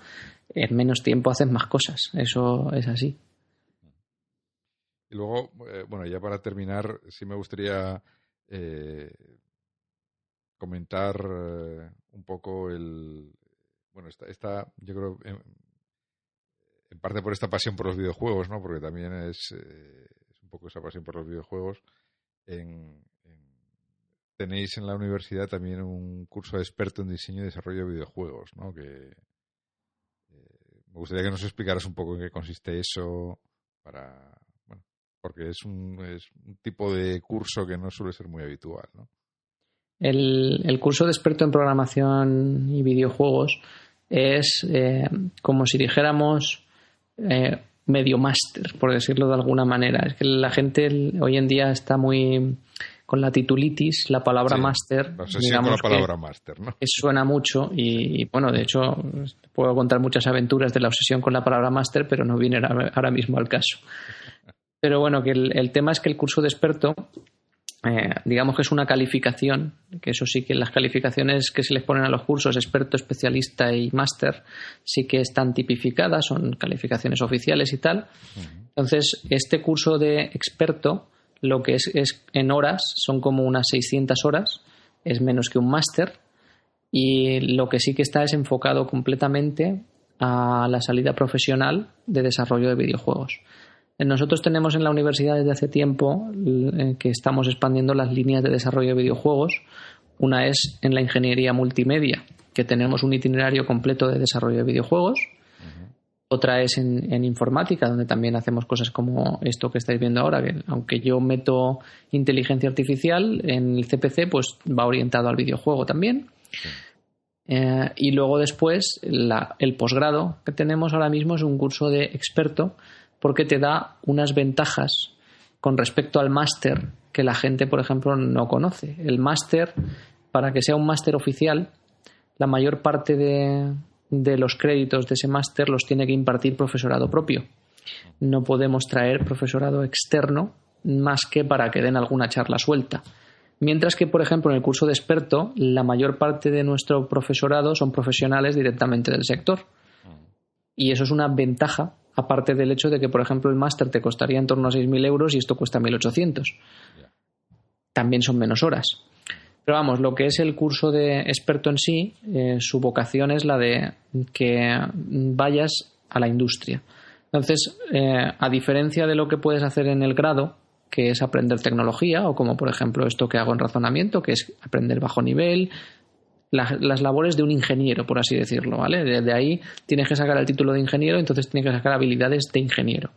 en menos tiempo haces más cosas. Eso es así. Y luego, eh, bueno, ya para terminar, sí me gustaría eh, comentar eh, un poco el. Bueno, esta, yo creo, en, parte por esta pasión por los videojuegos, ¿no? Porque también es, es un poco esa pasión por los videojuegos. tenéis en la universidad también un curso de experto en diseño y desarrollo de videojuegos, ¿no? Que me gustaría que nos explicaras un poco en qué consiste eso para porque es un, es un tipo de curso que no suele ser muy habitual, ¿no? El, curso de experto en programación y videojuegos es eh, como si dijéramos eh, medio máster, por decirlo de alguna manera. Es que la gente hoy en día está muy con la titulitis, la palabra máster. Digamos la palabra máster, ¿no? Suena mucho y, bueno, de hecho, puedo contar muchas aventuras de la obsesión con la palabra máster, pero no viene ahora mismo al caso. Pero bueno, que el, tema es que el curso de experto, eh, digamos que es una calificación, que eso sí que las calificaciones que se les ponen a los cursos, experto, especialista y máster, sí que están tipificadas, son calificaciones oficiales y tal. Entonces, este curso de experto, lo que es, es en horas, son como unas 600 horas, es menos que un máster, y lo que sí que está es enfocado completamente a la salida profesional de desarrollo de videojuegos. Nosotros tenemos en la universidad desde hace tiempo eh, que estamos expandiendo las líneas de desarrollo de videojuegos. Una es en la ingeniería multimedia, que tenemos un itinerario completo de desarrollo de videojuegos. Otra es en, informática, donde también hacemos cosas como esto que estáis viendo ahora, que aunque yo meto inteligencia artificial en el CPC, pues va orientado al videojuego también. Eh, y luego después, el posgrado que tenemos ahora mismo es un curso de experto porque te da unas ventajas con respecto al máster que la gente, por ejemplo, no conoce. El máster, para que sea un máster oficial, la mayor parte de, de los créditos de ese máster los tiene que impartir profesorado propio. No podemos traer profesorado externo más que para que den alguna charla suelta. Mientras que, por ejemplo, en el curso de experto, la mayor parte de nuestro profesorado son profesionales directamente del sector. Y eso es una ventaja aparte del hecho de que, por ejemplo, el máster te costaría en torno a 6.000 euros y esto cuesta 1.800. También son menos horas. Pero vamos, lo que es el curso de experto en sí, eh, su vocación es la de que vayas a la industria. Entonces, eh, a diferencia de lo que puedes hacer en el grado, que es aprender tecnología, o como por ejemplo esto que hago en razonamiento, que es aprender bajo nivel, las, labores de un ingeniero, por así decirlo, ¿vale? Desde ahí tienes que sacar el título de ingeniero, entonces tienes que sacar habilidades de ingeniero.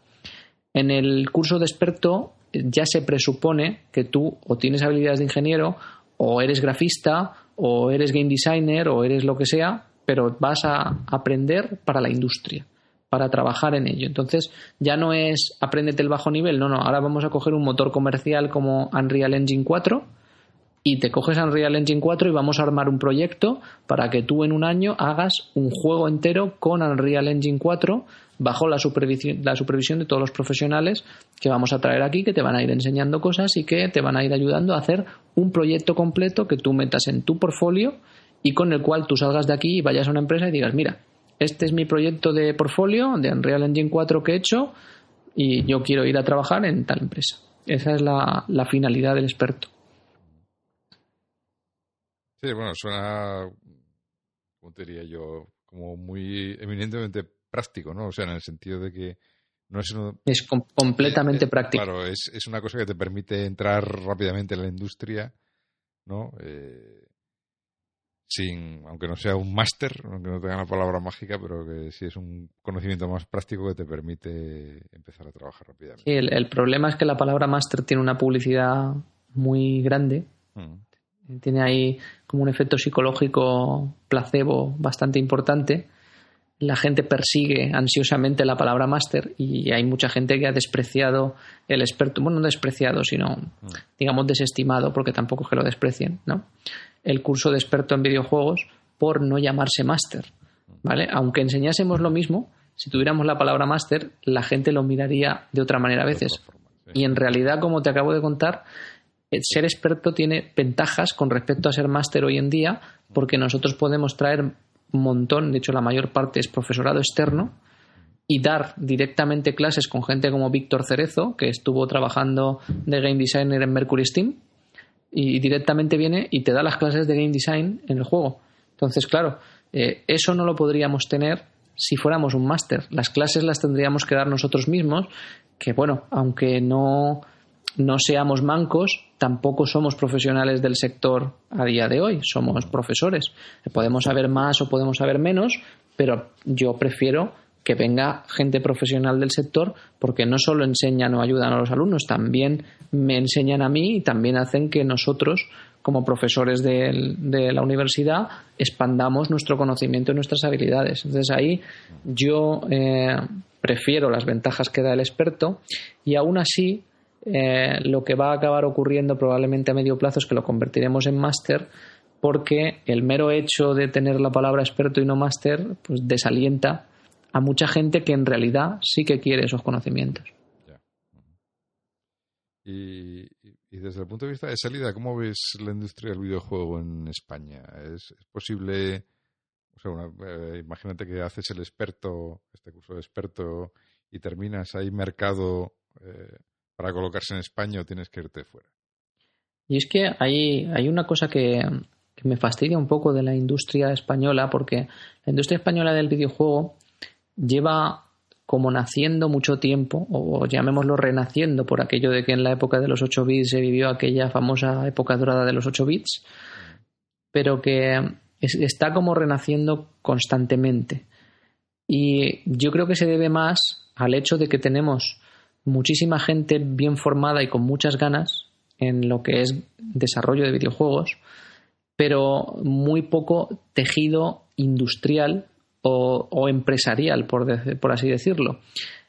En el curso de experto ya se presupone que tú o tienes habilidades de ingeniero, o eres grafista, o eres game designer, o eres lo que sea, pero vas a aprender para la industria, para trabajar en ello. Entonces ya no es apréndete el bajo nivel, no, no, ahora vamos a coger un motor comercial como Unreal Engine 4 y te coges Unreal Engine 4 y vamos a armar un proyecto para que tú en un año hagas un juego entero con Unreal Engine 4 bajo la supervisión, la supervisión de todos los profesionales que vamos a traer aquí, que te van a ir enseñando cosas y que te van a ir ayudando a hacer un proyecto completo que tú metas en tu portfolio y con el cual tú salgas de aquí y vayas a una empresa y digas, mira, este es mi proyecto de portfolio de Unreal Engine 4 que he hecho y yo quiero ir a trabajar en tal empresa. Esa es la finalidad del experto. Sí, bueno, suena, como diría yo, como muy eminentemente práctico, ¿no? O sea, en el sentido de que no es... es completamente práctico. Claro, es, es, una cosa que te permite entrar rápidamente en la industria, ¿no? Eh, sin, aunque no sea un máster, aunque no tenga la palabra mágica, pero que sí es un conocimiento más práctico que te permite empezar a trabajar rápidamente. Sí, el, problema es que la palabra máster tiene una publicidad muy grande. Mm. Tiene ahí como un efecto psicológico placebo bastante importante. La gente persigue ansiosamente la palabra máster y hay mucha gente que ha despreciado el experto, bueno, no despreciado, sino, mm. digamos, desestimado, porque tampoco es que lo desprecien, ¿no? El curso de experto en videojuegos por no llamarse máster, ¿vale? Aunque enseñásemos lo mismo, si tuviéramos la palabra máster, la gente lo miraría de otra manera a veces. Y en realidad, como te acabo de contar, ser experto tiene ventajas con respecto a ser máster hoy en día, porque nosotros podemos traer montón, de hecho la mayor parte es profesorado externo, y dar directamente clases con gente como Víctor Cerezo, que estuvo trabajando de game designer en Mercury Steam, y directamente viene y te da las clases de game design en el juego. Entonces, claro, eh, eso no lo podríamos tener si fuéramos un máster. Las clases las tendríamos que dar nosotros mismos, que bueno, aunque no no seamos mancos, tampoco somos profesionales del sector a día de hoy, somos profesores. Podemos saber más o podemos saber menos, pero yo prefiero que venga gente profesional del sector porque no solo enseñan o ayudan a los alumnos, también me enseñan a mí y también hacen que nosotros, como profesores de, la universidad, expandamos nuestro conocimiento y nuestras habilidades. Entonces ahí yo eh, prefiero las ventajas que da el experto y aún así eh, lo que va a acabar ocurriendo probablemente a medio plazo es que lo convertiremos en máster porque el mero hecho de tener la palabra experto y no máster pues desalienta a mucha gente que en realidad sí que quiere esos conocimientos. Y, desde el punto de vista de salida, ¿cómo ves la industria del videojuego en España? ¿Es, posible, o sea, eh, imagínate que haces el experto, este curso de experto, y terminas, ¿hay mercado eh, para colocarse en España o tienes que irte fuera. Y es que hay, hay una cosa que, me fastidia un poco de la industria española, porque la industria española del videojuego lleva como naciendo mucho tiempo, o llamémoslo renaciendo, por aquello de que en la época de los 8 bits se vivió aquella famosa época dorada de los 8 bits, pero que está como renaciendo constantemente. Y yo creo que se debe más al hecho de que tenemos muchísima gente bien formada y con muchas ganas en lo que es desarrollo de videojuegos, pero muy poco tejido industrial o, empresarial, por, por, así decirlo.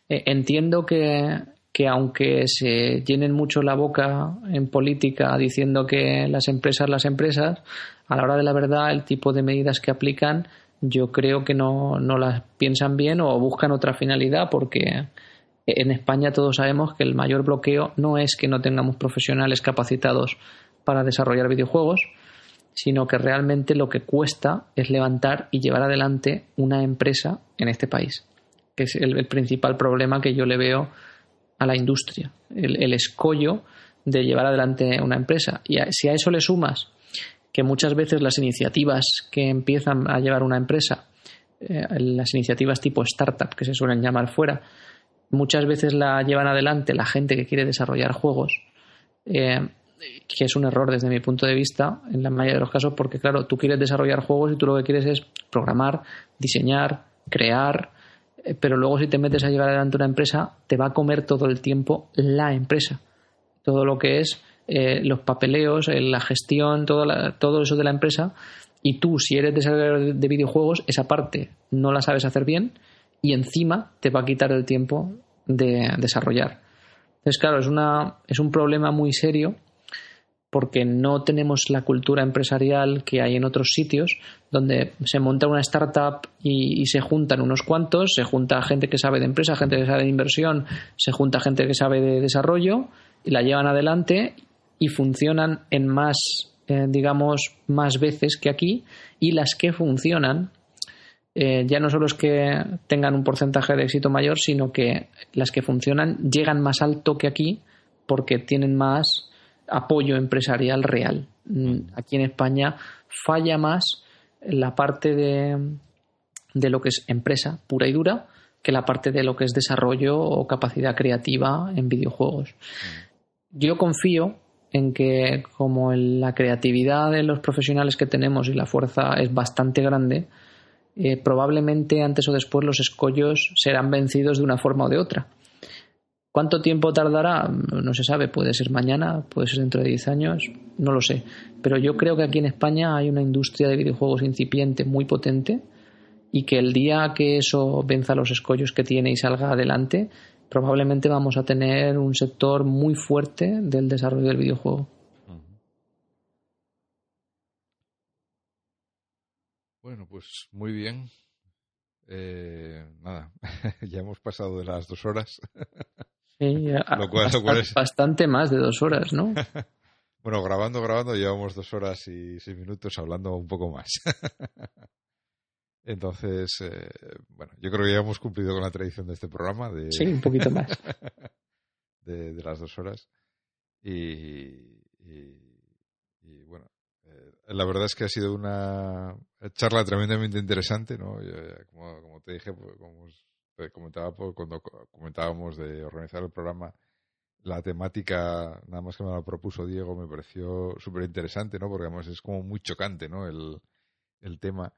Eh, entiendo que, que aunque se llenen mucho la boca en política diciendo que las empresas, las empresas, a la hora de la verdad, el tipo de medidas que aplican, yo creo que no, no las piensan bien o buscan otra finalidad porque en España todos sabemos que el mayor bloqueo no es que no tengamos profesionales capacitados para desarrollar videojuegos, sino que realmente lo que cuesta es levantar y llevar adelante una empresa en este país. que es el, principal problema que yo le veo a la industria, el, escollo de llevar adelante una empresa. Y si a eso le sumas que muchas veces las iniciativas que empiezan a llevar una empresa, eh, las iniciativas tipo startup que se suelen llamar fuera, muchas veces la llevan adelante la gente que quiere desarrollar juegos, eh, que es un error desde mi punto de vista en la mayoría de los casos, porque claro, tú quieres desarrollar juegos y tú lo que quieres es programar, diseñar, crear, eh, pero luego si te metes a llevar adelante una empresa, te va a comer todo el tiempo la empresa. Todo lo que es eh, los papeleos, la gestión, todo, todo eso de la empresa. Y tú, si eres desarrollador de videojuegos, esa parte no la sabes hacer bien y encima te va a quitar el tiempo de desarrollar. Entonces, claro, es, una, es un problema muy serio porque no tenemos la cultura empresarial que hay en otros sitios, donde se monta una startup y, se juntan unos cuantos, se junta gente que sabe de empresa, gente que sabe de inversión, se junta gente que sabe de desarrollo, y la llevan adelante y funcionan en más, eh, digamos, más veces que aquí, y las que funcionan eh, ya no solo es que tengan un porcentaje de éxito mayor, sino que las que funcionan llegan más alto que aquí porque tienen más apoyo empresarial real. Mm, aquí en España falla más la parte de, de lo que es empresa pura y dura que la parte de lo que es desarrollo o capacidad creativa en videojuegos. Yo confío en que como la creatividad de los profesionales que tenemos y la fuerza es bastante grande, eh, probablemente antes o después los escollos serán vencidos de una forma o de otra. ¿Cuánto tiempo tardará? No se sabe, puede ser mañana, puede ser dentro de 10 años, no lo sé. Pero yo creo que aquí en España hay una industria de videojuegos incipiente muy potente y que el día que eso venza los escollos que tiene y salga adelante, probablemente vamos a tener un sector muy fuerte del desarrollo del videojuego. Bueno, pues muy bien. Eh, nada, ya hemos pasado de las dos horas. Sí, bastante, más de dos horas, ¿no? bueno, grabando, grabando, llevamos dos horas y seis minutos hablando un poco más. Entonces, eh, bueno, yo creo que ya hemos cumplido con la tradición de este programa. De, sí, un poquito más. de, las dos horas. y bueno, eh, la verdad es que ha sido una charla tremendamente interesante, ¿no? Como, te dije, pues, como comentaba pues, cuando comentábamos de organizar el programa, la temática, nada más que me la propuso Diego, me pareció súper interesante, ¿no? Porque además es como muy chocante, ¿no? El, el tema.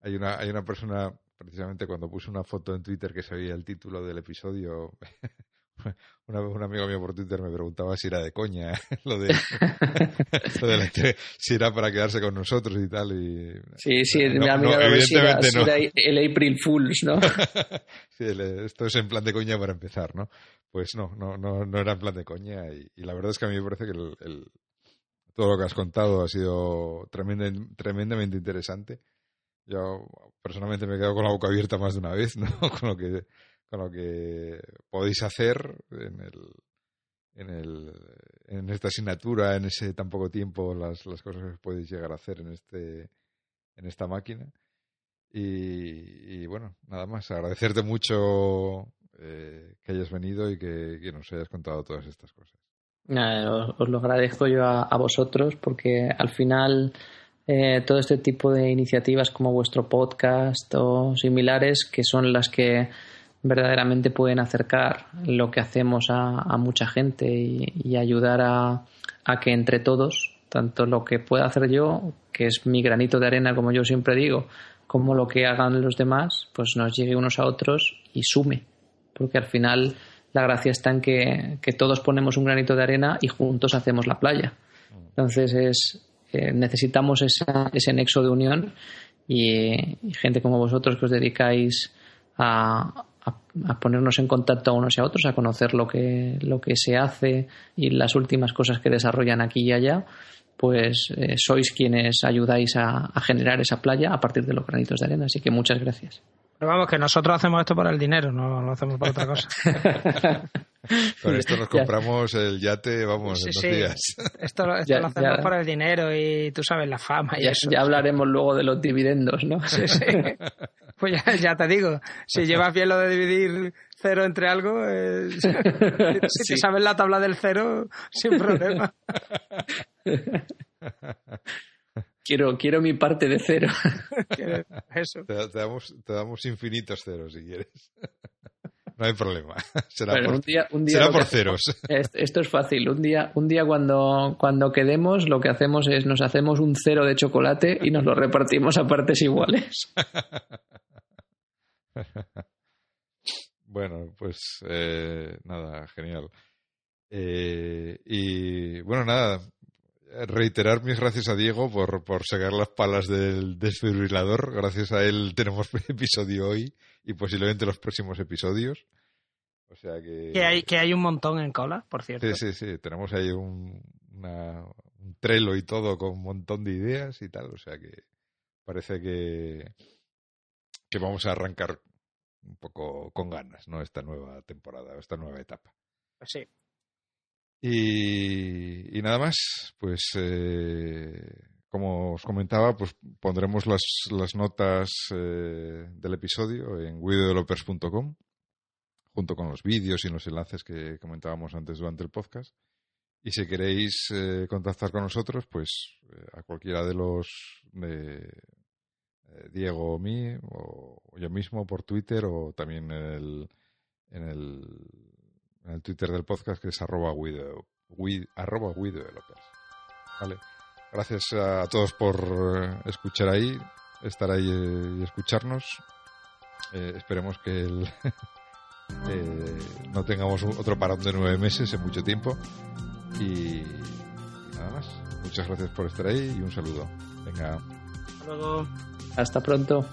Hay una, hay una persona, precisamente cuando puse una foto en Twitter que sabía el título del episodio, Una vez un amigo mío por Twitter me preguntaba si era de coña lo de, si era para quedarse con nosotros y tal. Y, sí, sí, me ha mirado si, era, el April Fools, ¿no? sí, esto es en plan de coña para empezar, ¿no? Pues no, no, no, no era en plan de coña y, la verdad es que a mí me parece que el, todo lo que has contado ha sido tremendamente interesante. Yo personalmente me he quedado con la boca abierta más de una vez, ¿no? Con lo que con lo que podéis hacer en el en el en esta asignatura en ese tan poco tiempo las, las cosas que podéis llegar a hacer en este en esta máquina. Y, bueno nada más. Agradecerte mucho eh, que hayas venido y que, nos hayas contado todas estas cosas. Os, lo agradezco yo a, vosotros porque al final eh, todo este tipo de iniciativas como vuestro podcast o similares que son las que verdaderamente pueden acercar lo que hacemos a, mucha gente y, ayudar a, que entre todos, tanto lo que pueda hacer yo, que es mi granito de arena, como yo siempre digo, como lo que hagan los demás, pues nos llegue unos a otros y sume. Porque al final la gracia está en que, todos ponemos un granito de arena y juntos hacemos la playa. Entonces es, eh, necesitamos ese nexo de unión y, gente como vosotros que os dedicáis a, a, ponernos en contacto a unos y a otros, a conocer lo que, lo que se hace y las últimas cosas que desarrollan aquí y allá, pues eh, sois quienes ayudáis a, generar esa playa a partir de los granitos de arena. Así que muchas gracias. Pero vamos, que nosotros hacemos esto por el dinero, no lo hacemos por otra cosa. Con esto nos compramos el yate, vamos, en dos días. Esto, lo hacemos por el dinero y tú sabes, la fama y ya, eso. Ya hablaremos luego de los dividendos, ¿no? Sí, sí. Pues ya, te digo, si llevas bien lo de dividir cero entre algo, eh, si te sabes la tabla del cero, sin problema. Quiero, quiero mi parte de cero. Eso. Te, damos, te damos infinitos ceros si quieres. No hay problema. Será, por, será por ceros. Esto es fácil. Un día, un día cuando, cuando quedemos, lo que hacemos es nos hacemos un cero de chocolate y nos lo repartimos a partes iguales. bueno, pues eh, nada, genial. Eh, y bueno, nada, reiterar mis gracias a Diego por, por sacar las palas del desfibrilador. Gracias a él tenemos episodio hoy y posiblemente los próximos episodios. O sea que... Que hay, que hay un montón en cola, por cierto. Sí, sí, sí. Tenemos ahí un, un trelo y todo con un montón de ideas y tal. O sea que parece que, que vamos a arrancar un poco con ganas, ¿no? Esta nueva temporada, esta nueva etapa. Pues sí. Y, nada más, pues eh, como os comentaba, pues pondremos las, las notas eh, del episodio en videodevelopers.com junto con los vídeos y los enlaces que comentábamos antes durante el podcast. Y si queréis eh, contactar con nosotros, pues a cualquiera de los Diego o mí, o yo mismo por Twitter o también en el, en el en el Twitter del podcast que es arroba arroba Vale. Gracias a todos por eh, escuchar ahí, estar ahí eh, y escucharnos. Eh, esperemos que no tengamos otro parón de nueve meses en mucho tiempo. Y, nada más. Muchas gracias por estar ahí y un saludo. Venga. Hasta luego. Hasta pronto.